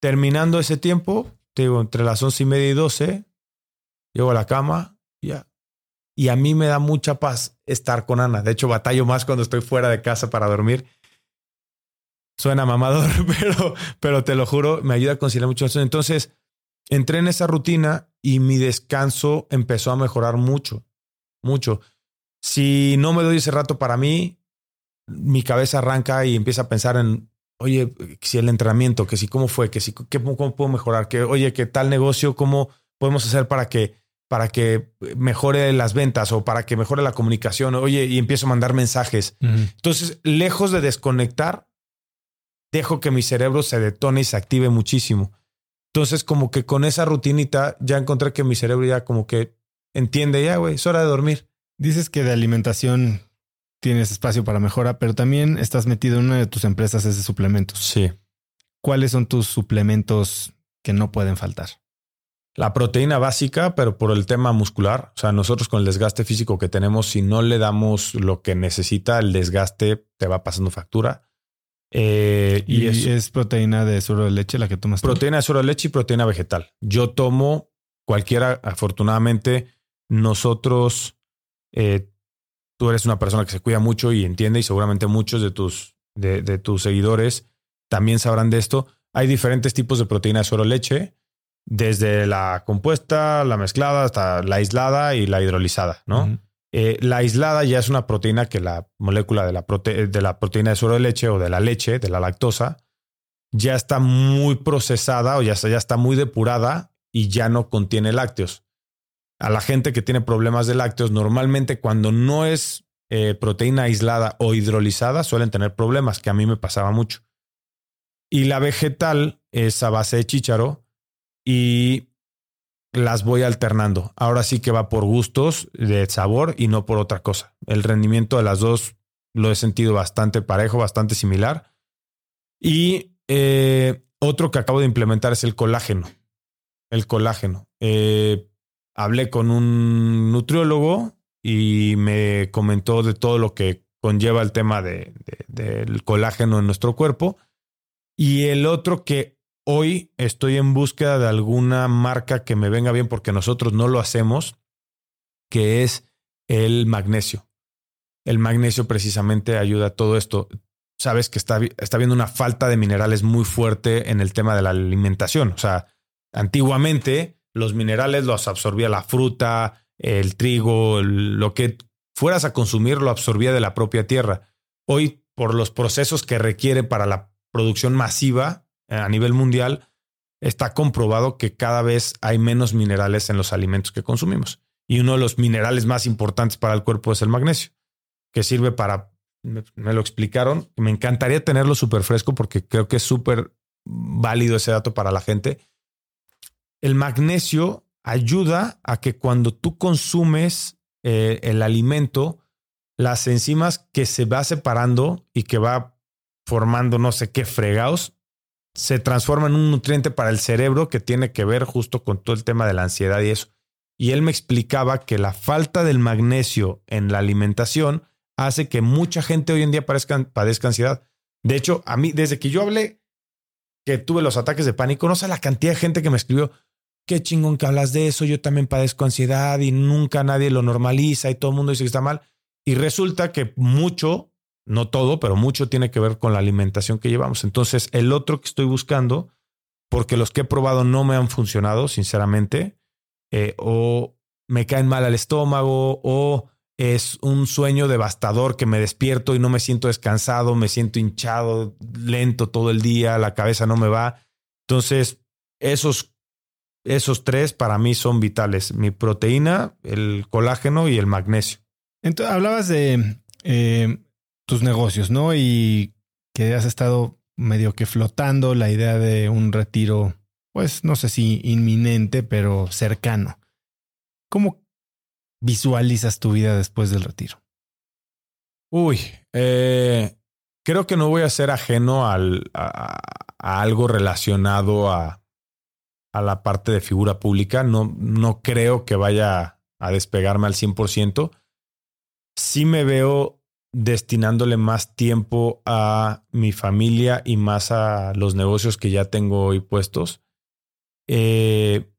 terminando ese tiempo, te digo, entre las once y media y doce, llego a la cama, y ya. y a mí me da mucha paz estar con Ana. De hecho, batallo más cuando estoy fuera de casa para dormir. Suena mamador, pero, pero te lo juro, me ayuda a conciliar mucho eso. Entonces, entré en esa rutina y mi descanso empezó a mejorar mucho, mucho. Si no me doy ese rato para mí, mi cabeza arranca y empieza a pensar en, oye, si el entrenamiento, que si cómo fue, que si cómo puedo mejorar, que oye, qué tal negocio, cómo podemos hacer para que para que mejore las ventas o para que mejore la comunicación. Oye, y empiezo a mandar mensajes. Entonces, lejos de desconectar, dejo que mi cerebro se detone y se active muchísimo. Entonces, como que con esa rutinita ya encontré que mi cerebro ya como que entiende, ya, güey, es hora de dormir. Dices que de alimentación tienes espacio para mejora, pero también estás metido en una de tus empresas es de suplementos. Sí. ¿Cuáles son tus suplementos que no pueden faltar? La proteína básica, pero por el tema muscular. O sea, nosotros con el desgaste físico que tenemos, si no le damos lo que necesita, el desgaste te va pasando factura. Eh, y, es, proteína de suero de leche la que tomas. Proteína de suero de leche y proteína vegetal. Yo tomo cualquiera, afortunadamente, nosotros, eh, tú eres una persona que se cuida mucho y entiende, y seguramente muchos de tus, de, de tus seguidores también sabrán de esto. Hay diferentes tipos de proteína de suero de leche, desde la compuesta, la mezclada, hasta la aislada y la hidrolizada, ¿no? Eh, la aislada ya es una proteína que la molécula de la, de la proteína de suero de leche o de la leche, de la lactosa, ya está muy procesada o ya está, ya está muy depurada y ya no contiene lácteos. A la gente que tiene problemas de lácteos, normalmente cuando no es eh, proteína aislada o hidrolizada, suelen tener problemas, que a mí me pasaba mucho. Y la vegetal es a base de chícharo y las voy alternando. Ahora sí que va por gustos de sabor y no por otra cosa. El rendimiento de las dos lo he sentido bastante parejo, bastante similar. Y eh, otro que acabo de implementar es el colágeno. El colágeno. Eh, hablé con un nutriólogo y me comentó de todo lo que conlleva el tema de, del colágeno en nuestro cuerpo. Y el otro que Hoy estoy en búsqueda de alguna marca que me venga bien porque nosotros no lo hacemos, que es el magnesio. El magnesio precisamente ayuda a todo esto. Sabes que está, está habiendo una falta de minerales muy fuerte en el tema de la alimentación. O sea, antiguamente los minerales los absorbía la fruta, el trigo, lo que fueras a consumir lo absorbía de la propia tierra. Hoy, por los procesos que requiere para la producción masiva, a nivel mundial, está comprobado que cada vez hay menos minerales en los alimentos que consumimos. Y uno de los minerales más importantes para el cuerpo es el magnesio, que sirve para, me, lo explicaron, me encantaría tenerlo súper fresco porque creo que es súper válido ese dato para la gente. El magnesio ayuda a que cuando tú consumes eh, el alimento, las enzimas que se va separando y que va formando no sé qué fregados, se transforma en un nutriente para el cerebro que tiene que ver justo con todo el tema de la ansiedad y eso. Y él me explicaba que la falta del magnesio en la alimentación hace que mucha gente hoy en día padezca ansiedad. De hecho, a mí, desde que yo hablé que tuve los ataques de pánico, no sé la cantidad de gente que me escribió, qué chingón que hablas de eso, yo también padezco ansiedad y nunca nadie lo normaliza y todo el mundo dice que está mal. Y resulta que mucho no todo, pero mucho tiene que ver con la alimentación que llevamos. Entonces, el otro que estoy buscando, porque los que he probado no me han funcionado, sinceramente, eh, o me caen mal al estómago, o es un sueño devastador que me despierto y no me siento descansado, me siento hinchado, lento todo el día, la cabeza no me va. Entonces, esos, esos tres para mí son vitales. Mi proteína, el colágeno y el magnesio. Entonces, hablabas de eh, tus negocios, ¿no? Y que has estado medio que flotando la idea de un retiro, pues no sé si inminente, pero cercano. ¿Cómo visualizas tu vida después del retiro? Uy, eh, creo que no voy a ser ajeno al, a, algo relacionado a, a, la parte de figura pública. No, no creo que vaya a despegarme al 100%. Sí me veo destinándole más tiempo a mi familia y más a los negocios que ya tengo hoy puestos. Eh,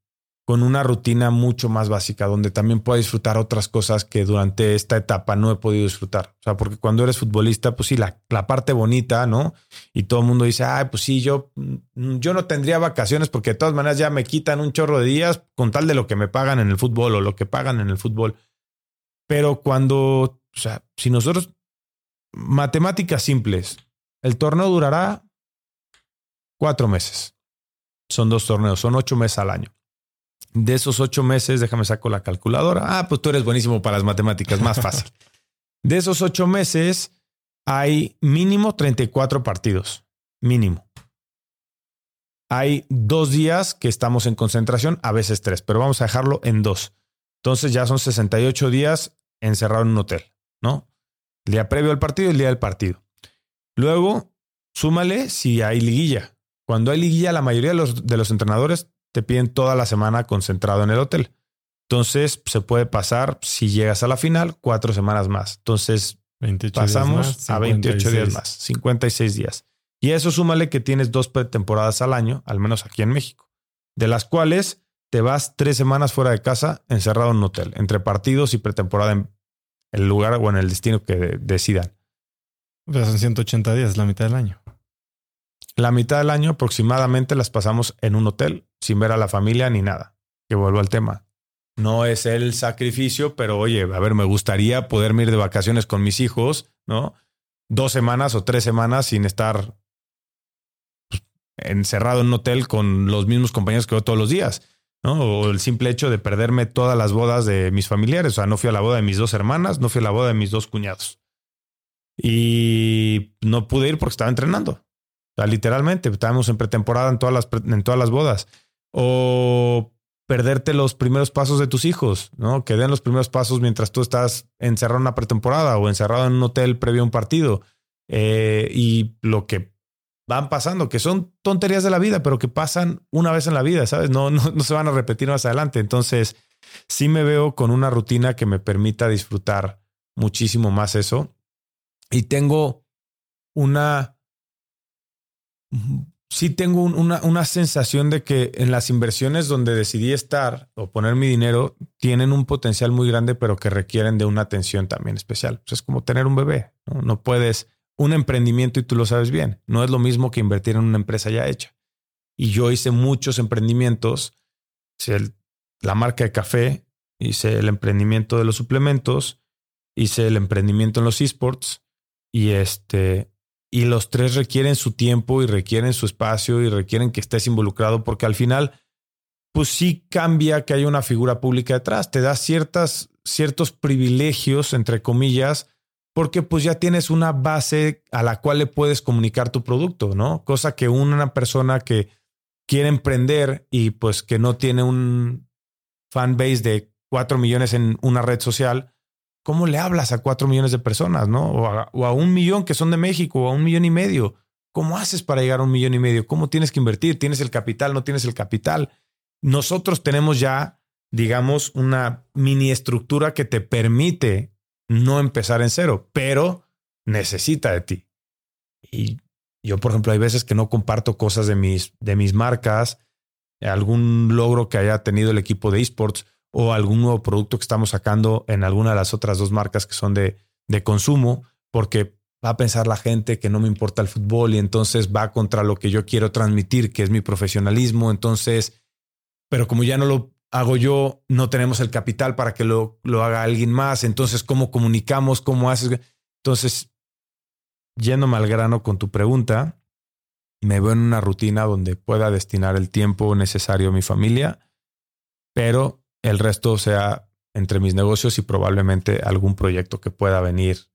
con una rutina mucho más básica, donde también pueda disfrutar otras cosas que durante esta etapa no he podido disfrutar. O sea, porque cuando eres futbolista, pues sí, la, la parte bonita, ¿no? Y todo el mundo dice, ay, pues sí, yo, mm, yo no tendría vacaciones porque de todas maneras ya me quitan un chorro de días con tal de lo que me pagan en el fútbol o lo que pagan en el fútbol. Pero cuando, o sea, si nosotros, matemáticas simples, el torneo durará cuatro meses. Son dos torneos, son ocho meses al año de esos ocho meses, déjame saco la calculadora. Ah, pues tú eres buenísimo para las matemáticas, más fácil. De esos ocho meses hay mínimo 34 partidos, mínimo. Hay dos días que estamos en concentración, a veces tres, pero vamos a dejarlo en dos. Entonces ya son 68 días encerrado en un hotel, ¿no? El día previo al partido y el día del partido. Luego, súmale si hay liguilla. Cuando hay liguilla, la mayoría de los, de los entrenadores te piden toda la semana concentrado en el hotel. Entonces se puede pasar, si llegas a la final, cuatro semanas más. Entonces pasamos a 28 días más, 56 días. Y eso súmale que tienes dos pretemporadas al año, al menos aquí en México, de las cuales te vas tres semanas fuera de casa encerrado en un hotel, entre partidos y pretemporada en el lugar o en el destino que decidan. Sea, son 180 días, la mitad del año. La mitad del año aproximadamente las pasamos en un hotel sin ver a la familia ni nada. Que vuelvo al tema. No es el sacrificio, pero oye, a ver, me gustaría poderme ir de vacaciones con mis hijos, ¿no? Dos semanas o tres semanas sin estar pues, encerrado en un hotel con los mismos compañeros que veo todos los días, O el simple hecho de perderme todas las bodas de mis familiares. O sea, no fui a la boda de mis dos hermanas, no fui a la boda de mis dos cuñados. Y no pude ir porque estaba entrenando literalmente, estábamos en pretemporada en todas las, en todas las bodas. O perderte los primeros pasos de tus hijos, ¿no? Que den los primeros pasos mientras tú estás encerrado en una pretemporada o encerrado en un hotel previo a un partido. Eh, y lo que van pasando, que son tonterías de la vida, pero que pasan una vez en la vida, ¿sabes? No, no, no se van a repetir más adelante. Entonces, sí me veo con una rutina que me permita disfrutar muchísimo más eso. Y tengo una sí tengo una, una, sensación de que en las inversiones donde decidí estar o poner mi dinero tienen un potencial muy grande, pero que requieren de una atención también especial. es como tener un bebé. ¿no? puedes un emprendimiento y tú lo sabes bien. No es lo mismo que invertir en una empresa ya hecha. Y yo hice muchos emprendimientos. Hice la marca de café, hice el emprendimiento de los suplementos, hice el emprendimiento en los esports y este y los tres requieren su tiempo y requieren su espacio y requieren que estés involucrado porque al final, pues sí cambia que haya una figura pública detrás, te da ciertas, ciertos privilegios, entre comillas, porque pues ya tienes una base a la cual le puedes comunicar tu producto, ¿no? Cosa que una persona que quiere emprender y pues que no tiene un fan base de cuatro millones en una red social, ¿cómo le hablas a cuatro millones de personas, no? O a, un millón que son de México, o a un millón y medio. ¿Cómo haces para llegar a un millón y medio? ¿Cómo tienes que invertir? ¿Tienes el capital? ¿No tienes el capital? Nosotros tenemos ya, digamos, una mini estructura que te permite no empezar en cero, pero necesita de ti. Y yo, por ejemplo, hay veces que no comparto cosas de mis, de mis marcas, algún logro que haya tenido el equipo de esports o algún nuevo producto que estamos sacando en alguna de las otras dos marcas que son de, de consumo, porque va a pensar la gente que no me importa el fútbol y entonces va contra lo que yo quiero transmitir, que es mi profesionalismo. Entonces, pero como ya no lo hago yo, no tenemos el capital para que lo, lo haga alguien más. Entonces, ¿cómo comunicamos? ¿Cómo haces? Entonces, yéndome al grano con tu pregunta, me veo en una rutina donde pueda destinar el tiempo necesario a mi familia, pero el resto sea entre mis negocios y probablemente algún proyecto que pueda venir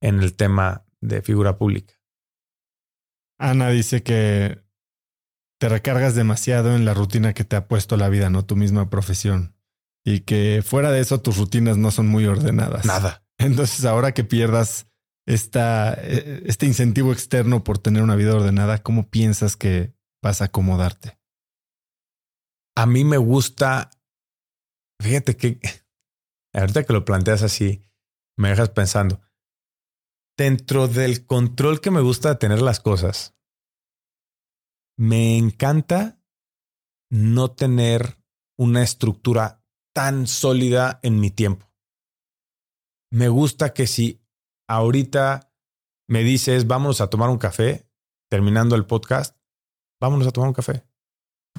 en el tema de figura pública. Ana dice que te recargas demasiado en la rutina que te ha puesto la vida, no tu misma profesión. Y que fuera de eso tus rutinas no son muy ordenadas. Nada. Entonces ahora que pierdas esta, e, este incentivo externo por tener una vida ordenada, ¿cómo piensas que vas a acomodarte? A mí me gusta Fíjate que ahorita que lo planteas así, me dejas pensando. Dentro del control que me gusta de tener las cosas, me encanta no tener una estructura tan sólida en mi tiempo. Me gusta que si ahorita me dices, vamos a tomar un café, terminando el podcast, vámonos a tomar un café.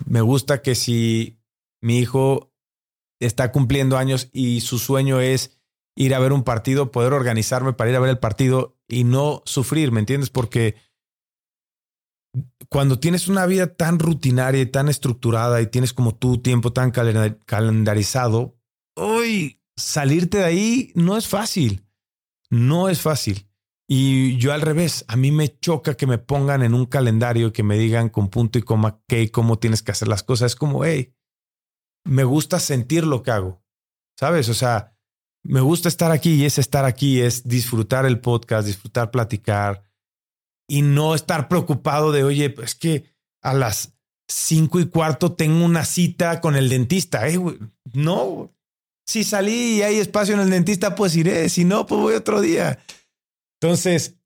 Me gusta que si mi hijo está cumpliendo años y su sueño es ir a ver un partido, poder organizarme para ir a ver el partido y no sufrir, ¿me entiendes? Porque cuando tienes una vida tan rutinaria y tan estructurada y tienes como tu tiempo tan calendarizado, hoy salirte de ahí no es fácil. No es fácil. Y yo al revés, a mí me choca que me pongan en un calendario que me digan con punto y coma qué y cómo tienes que hacer las cosas. Es como, hey, me gusta sentir lo que hago. ¿Sabes? O sea, me gusta estar aquí y es estar aquí, es disfrutar el podcast, disfrutar platicar y no estar preocupado de, oye, pues que a las cinco y cuarto tengo una cita con el dentista. no, si salí y hay espacio en el dentista, pues iré. Si no, pues voy otro día. Entonces,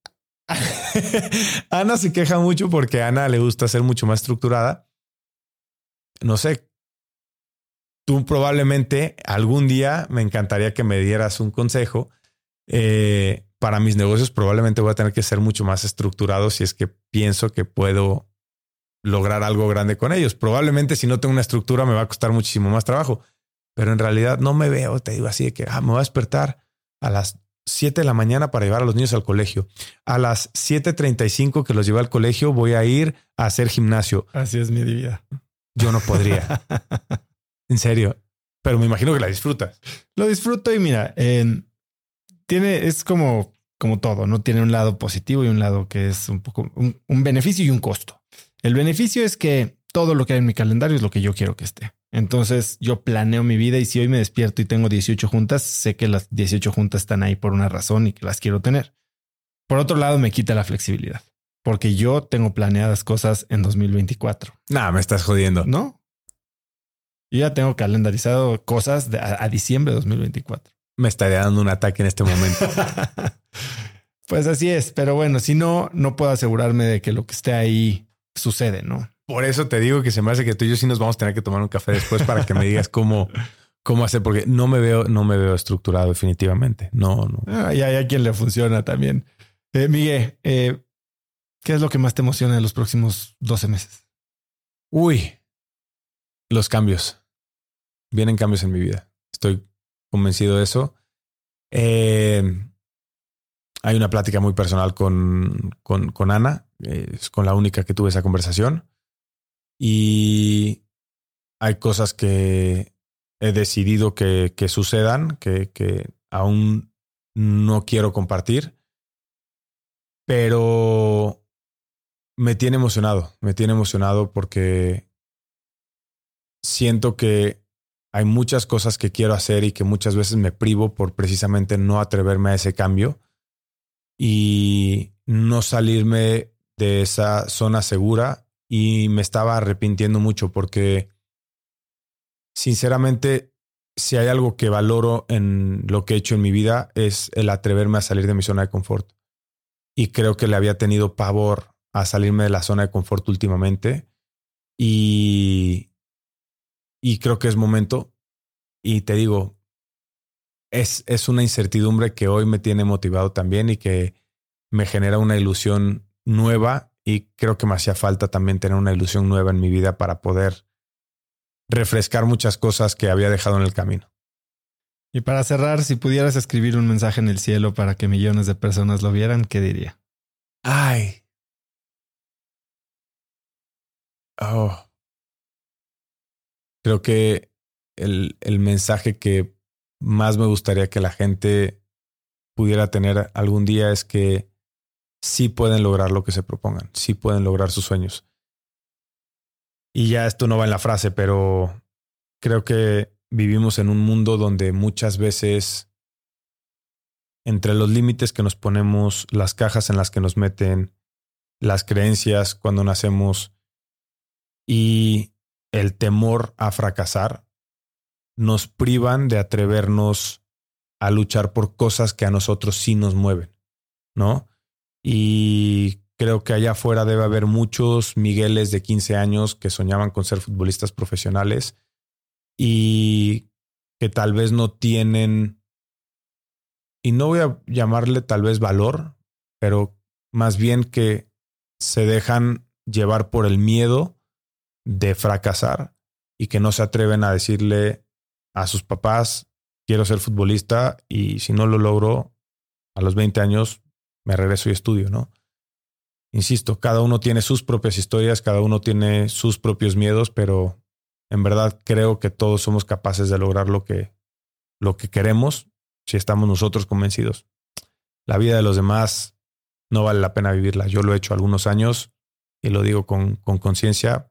Ana se queja mucho porque a Ana le gusta ser mucho más estructurada. No sé, tú probablemente algún día me encantaría que me dieras un consejo. Eh, para mis negocios probablemente voy a tener que ser mucho más estructurado si es que pienso que puedo lograr algo grande con ellos. Probablemente si no tengo una estructura me va a costar muchísimo más trabajo, pero en realidad no me veo, te digo así de que ah, me voy a despertar a las 7 de la mañana para llevar a los niños al colegio. A las 7.35 que los llevo al colegio voy a ir a hacer gimnasio. Así es mi vida. Yo no podría. en serio. Pero me imagino que la disfrutas. Lo disfruto y mira, tiene, es como, como todo, ¿no? Tiene un lado positivo y un lado que es un poco un beneficio y un costo. El beneficio es que todo lo que hay en mi calendario es lo que yo quiero que esté. Entonces yo planeo mi vida y si hoy me despierto y tengo 18 juntas, sé que las 18 juntas están ahí por una razón y que las quiero tener. Por otro lado, me quita la flexibilidad porque yo tengo planeadas cosas en 2024. Nah, me estás jodiendo. No. Yo ya tengo calendarizado cosas a, diciembre de 2024. Me estaría dando un ataque en este momento. pues así es, pero bueno, si no, no puedo asegurarme de que lo que esté ahí sucede, ¿no? Por eso te digo que se me hace que tú y yo sí nos vamos a tener que tomar un café después para que me digas cómo, cómo hacer, porque no me veo, no me veo estructurado definitivamente. No, no. Ah, y hay a quien le funciona también. Eh, Miguel, eh, ¿qué es lo que más te emociona en los próximos 12 meses? Uy, los cambios. Vienen cambios en mi vida. Estoy convencido de eso. Eh, hay una plática muy personal con, con, con Ana. Es con la única que tuve esa conversación. Y hay cosas que he decidido que, que sucedan, que, que aún no quiero compartir, pero me tiene emocionado, me tiene emocionado porque siento que hay muchas cosas que quiero hacer y que muchas veces me privo por precisamente no atreverme a ese cambio y no salirme de esa zona segura y me estaba arrepintiendo mucho porque sinceramente si hay algo que valoro en lo que he hecho en mi vida es el atreverme a salir de mi zona de confort. Y creo que le había tenido pavor a salirme de la zona de confort últimamente y, y creo que es momento. Y te digo, es, es una incertidumbre que hoy me tiene motivado también y que me genera una ilusión nueva y creo que me hacía falta también tener una ilusión nueva en mi vida para poder refrescar muchas cosas que había dejado en el camino. Y para cerrar, si pudieras escribir un mensaje en el cielo para que millones de personas lo vieran, ¿qué diría? Ay. Oh. Creo que el, el mensaje que más me gustaría que la gente pudiera tener algún día es que sí pueden lograr lo que se propongan, sí pueden lograr sus sueños. Y ya esto no va en la frase, pero creo que vivimos en un mundo donde muchas veces entre los límites que nos ponemos, las cajas en las que nos meten, las creencias cuando nacemos y el temor a fracasar, nos privan de atrevernos a luchar por cosas que a nosotros sí nos mueven, ¿no? Y creo que allá afuera debe haber muchos Migueles de 15 años que soñaban con ser futbolistas profesionales y que tal vez no tienen, y no voy a llamarle tal vez valor, pero más bien que se dejan llevar por el miedo de fracasar y que no se atreven a decirle a sus papás, quiero ser futbolista y si no lo logro a los 20 años, me regreso y estudio, ¿no? Insisto, cada uno tiene sus propias historias, cada uno tiene sus propios miedos, pero en verdad creo que todos somos capaces de lograr lo que, lo que queremos si estamos nosotros convencidos. La vida de los demás no vale la pena vivirla. Yo lo he hecho algunos años y lo digo con conciencia.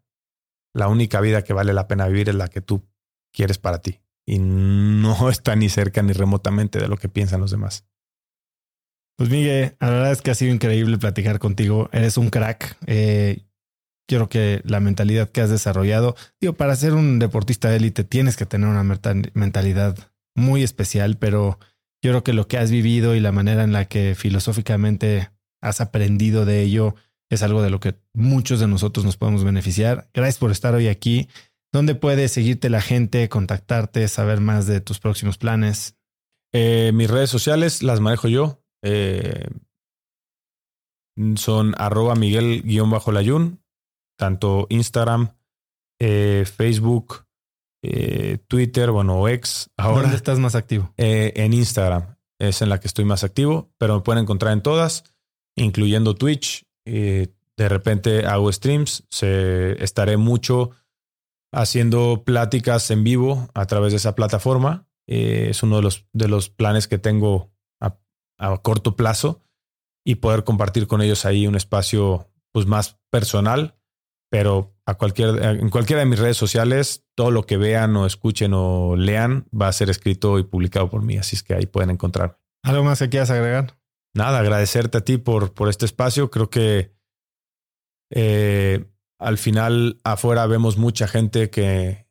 La única vida que vale la pena vivir es la que tú quieres para ti y no está ni cerca ni remotamente de lo que piensan los demás. Pues Miguel, la verdad es que ha sido increíble platicar contigo. Eres un crack. Eh, yo creo que la mentalidad que has desarrollado, digo, para ser un deportista de élite tienes que tener una mentalidad muy especial, pero yo creo que lo que has vivido y la manera en la que filosóficamente has aprendido de ello es algo de lo que muchos de nosotros nos podemos beneficiar. Gracias por estar hoy aquí. ¿Dónde puede seguirte la gente, contactarte, saber más de tus próximos planes? Eh, mis redes sociales las manejo yo. Eh, son arroba Miguel-Layun, tanto Instagram, eh, Facebook, Twitter, bueno, ex. Ahora ¿Dónde estás más activo? en Instagram es en la que estoy más activo, pero me pueden encontrar en todas, incluyendo Twitch. De repente hago streams, se, estaré mucho haciendo pláticas en vivo a través de esa plataforma. es uno de los, de los planes que tengo a corto plazo y poder compartir con ellos ahí un espacio pues más personal, pero a cualquier, en cualquiera de mis redes sociales, todo lo que vean o escuchen o lean va a ser escrito y publicado por mí, así es que ahí pueden encontrar. ¿Algo más que quieras agregar? Nada, agradecerte a ti por, por este espacio. Creo que eh, al final afuera vemos mucha gente que,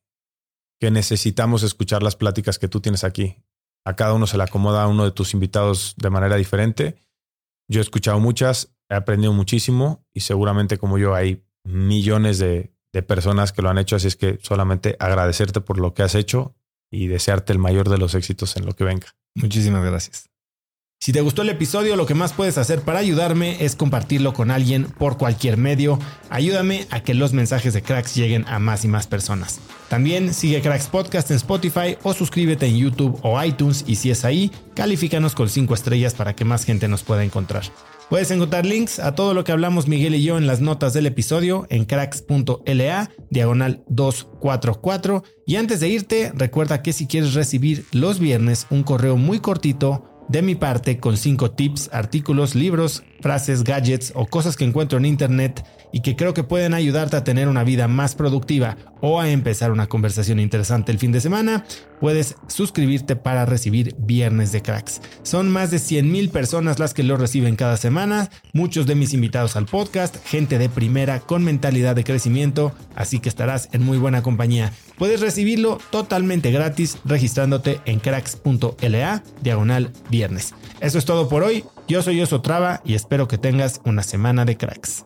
que necesitamos escuchar las pláticas que tú tienes aquí a cada uno se le acomoda a uno de tus invitados de manera diferente. Yo he escuchado muchas, he aprendido muchísimo y seguramente como yo hay millones de, de personas que lo han hecho, así es que solamente agradecerte por lo que has hecho y desearte el mayor de los éxitos en lo que venga. Muchísimas gracias. Si te gustó el episodio, lo que más puedes hacer para ayudarme es compartirlo con alguien por cualquier medio. Ayúdame a que los mensajes de Cracks lleguen a más y más personas. También sigue Cracks Podcast en Spotify o suscríbete en YouTube o iTunes y si es ahí, califícanos con 5 estrellas para que más gente nos pueda encontrar. Puedes encontrar links a todo lo que hablamos Miguel y yo en las notas del episodio en cracks.la diagonal 244 y antes de irte recuerda que si quieres recibir los viernes un correo muy cortito de mi parte con 5 tips, artículos, libros, frases, gadgets o cosas que encuentro en internet y que creo que pueden ayudarte a tener una vida más productiva o a empezar una conversación interesante el fin de semana, puedes suscribirte para recibir Viernes de Cracks. Son más de 100.000 personas las que lo reciben cada semana, muchos de mis invitados al podcast, gente de primera con mentalidad de crecimiento, así que estarás en muy buena compañía. Puedes recibirlo totalmente gratis registrándote en cracks.la diagonal viernes. Eso es todo por hoy. Yo soy Oso Traba y espero que tengas una semana de cracks.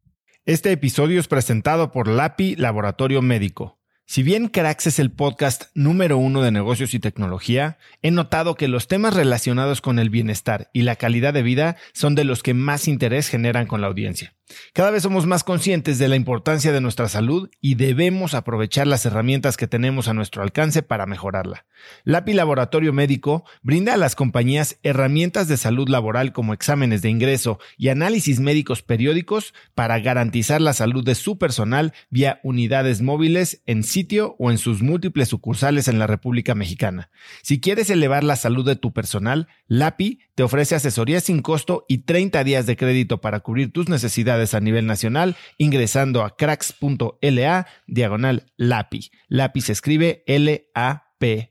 Este episodio es presentado por LAPI Laboratorio Médico. Si bien Cracks es el podcast número uno de negocios y tecnología, he notado que los temas relacionados con el bienestar y la calidad de vida son de los que más interés generan con la audiencia. Cada vez somos más conscientes de la importancia de nuestra salud y debemos aprovechar las herramientas que tenemos a nuestro alcance para mejorarla. LAPI Laboratorio Médico brinda a las compañías herramientas de salud laboral como exámenes de ingreso y análisis médicos periódicos para garantizar la salud de su personal vía unidades móviles en sitio o en sus múltiples sucursales en la República Mexicana. Si quieres elevar la salud de tu personal, LAPI te ofrece asesoría sin costo y 30 días de crédito para cubrir tus necesidades a nivel nacional ingresando a cracks.la diagonal LAPI. LAPI se escribe L-A-P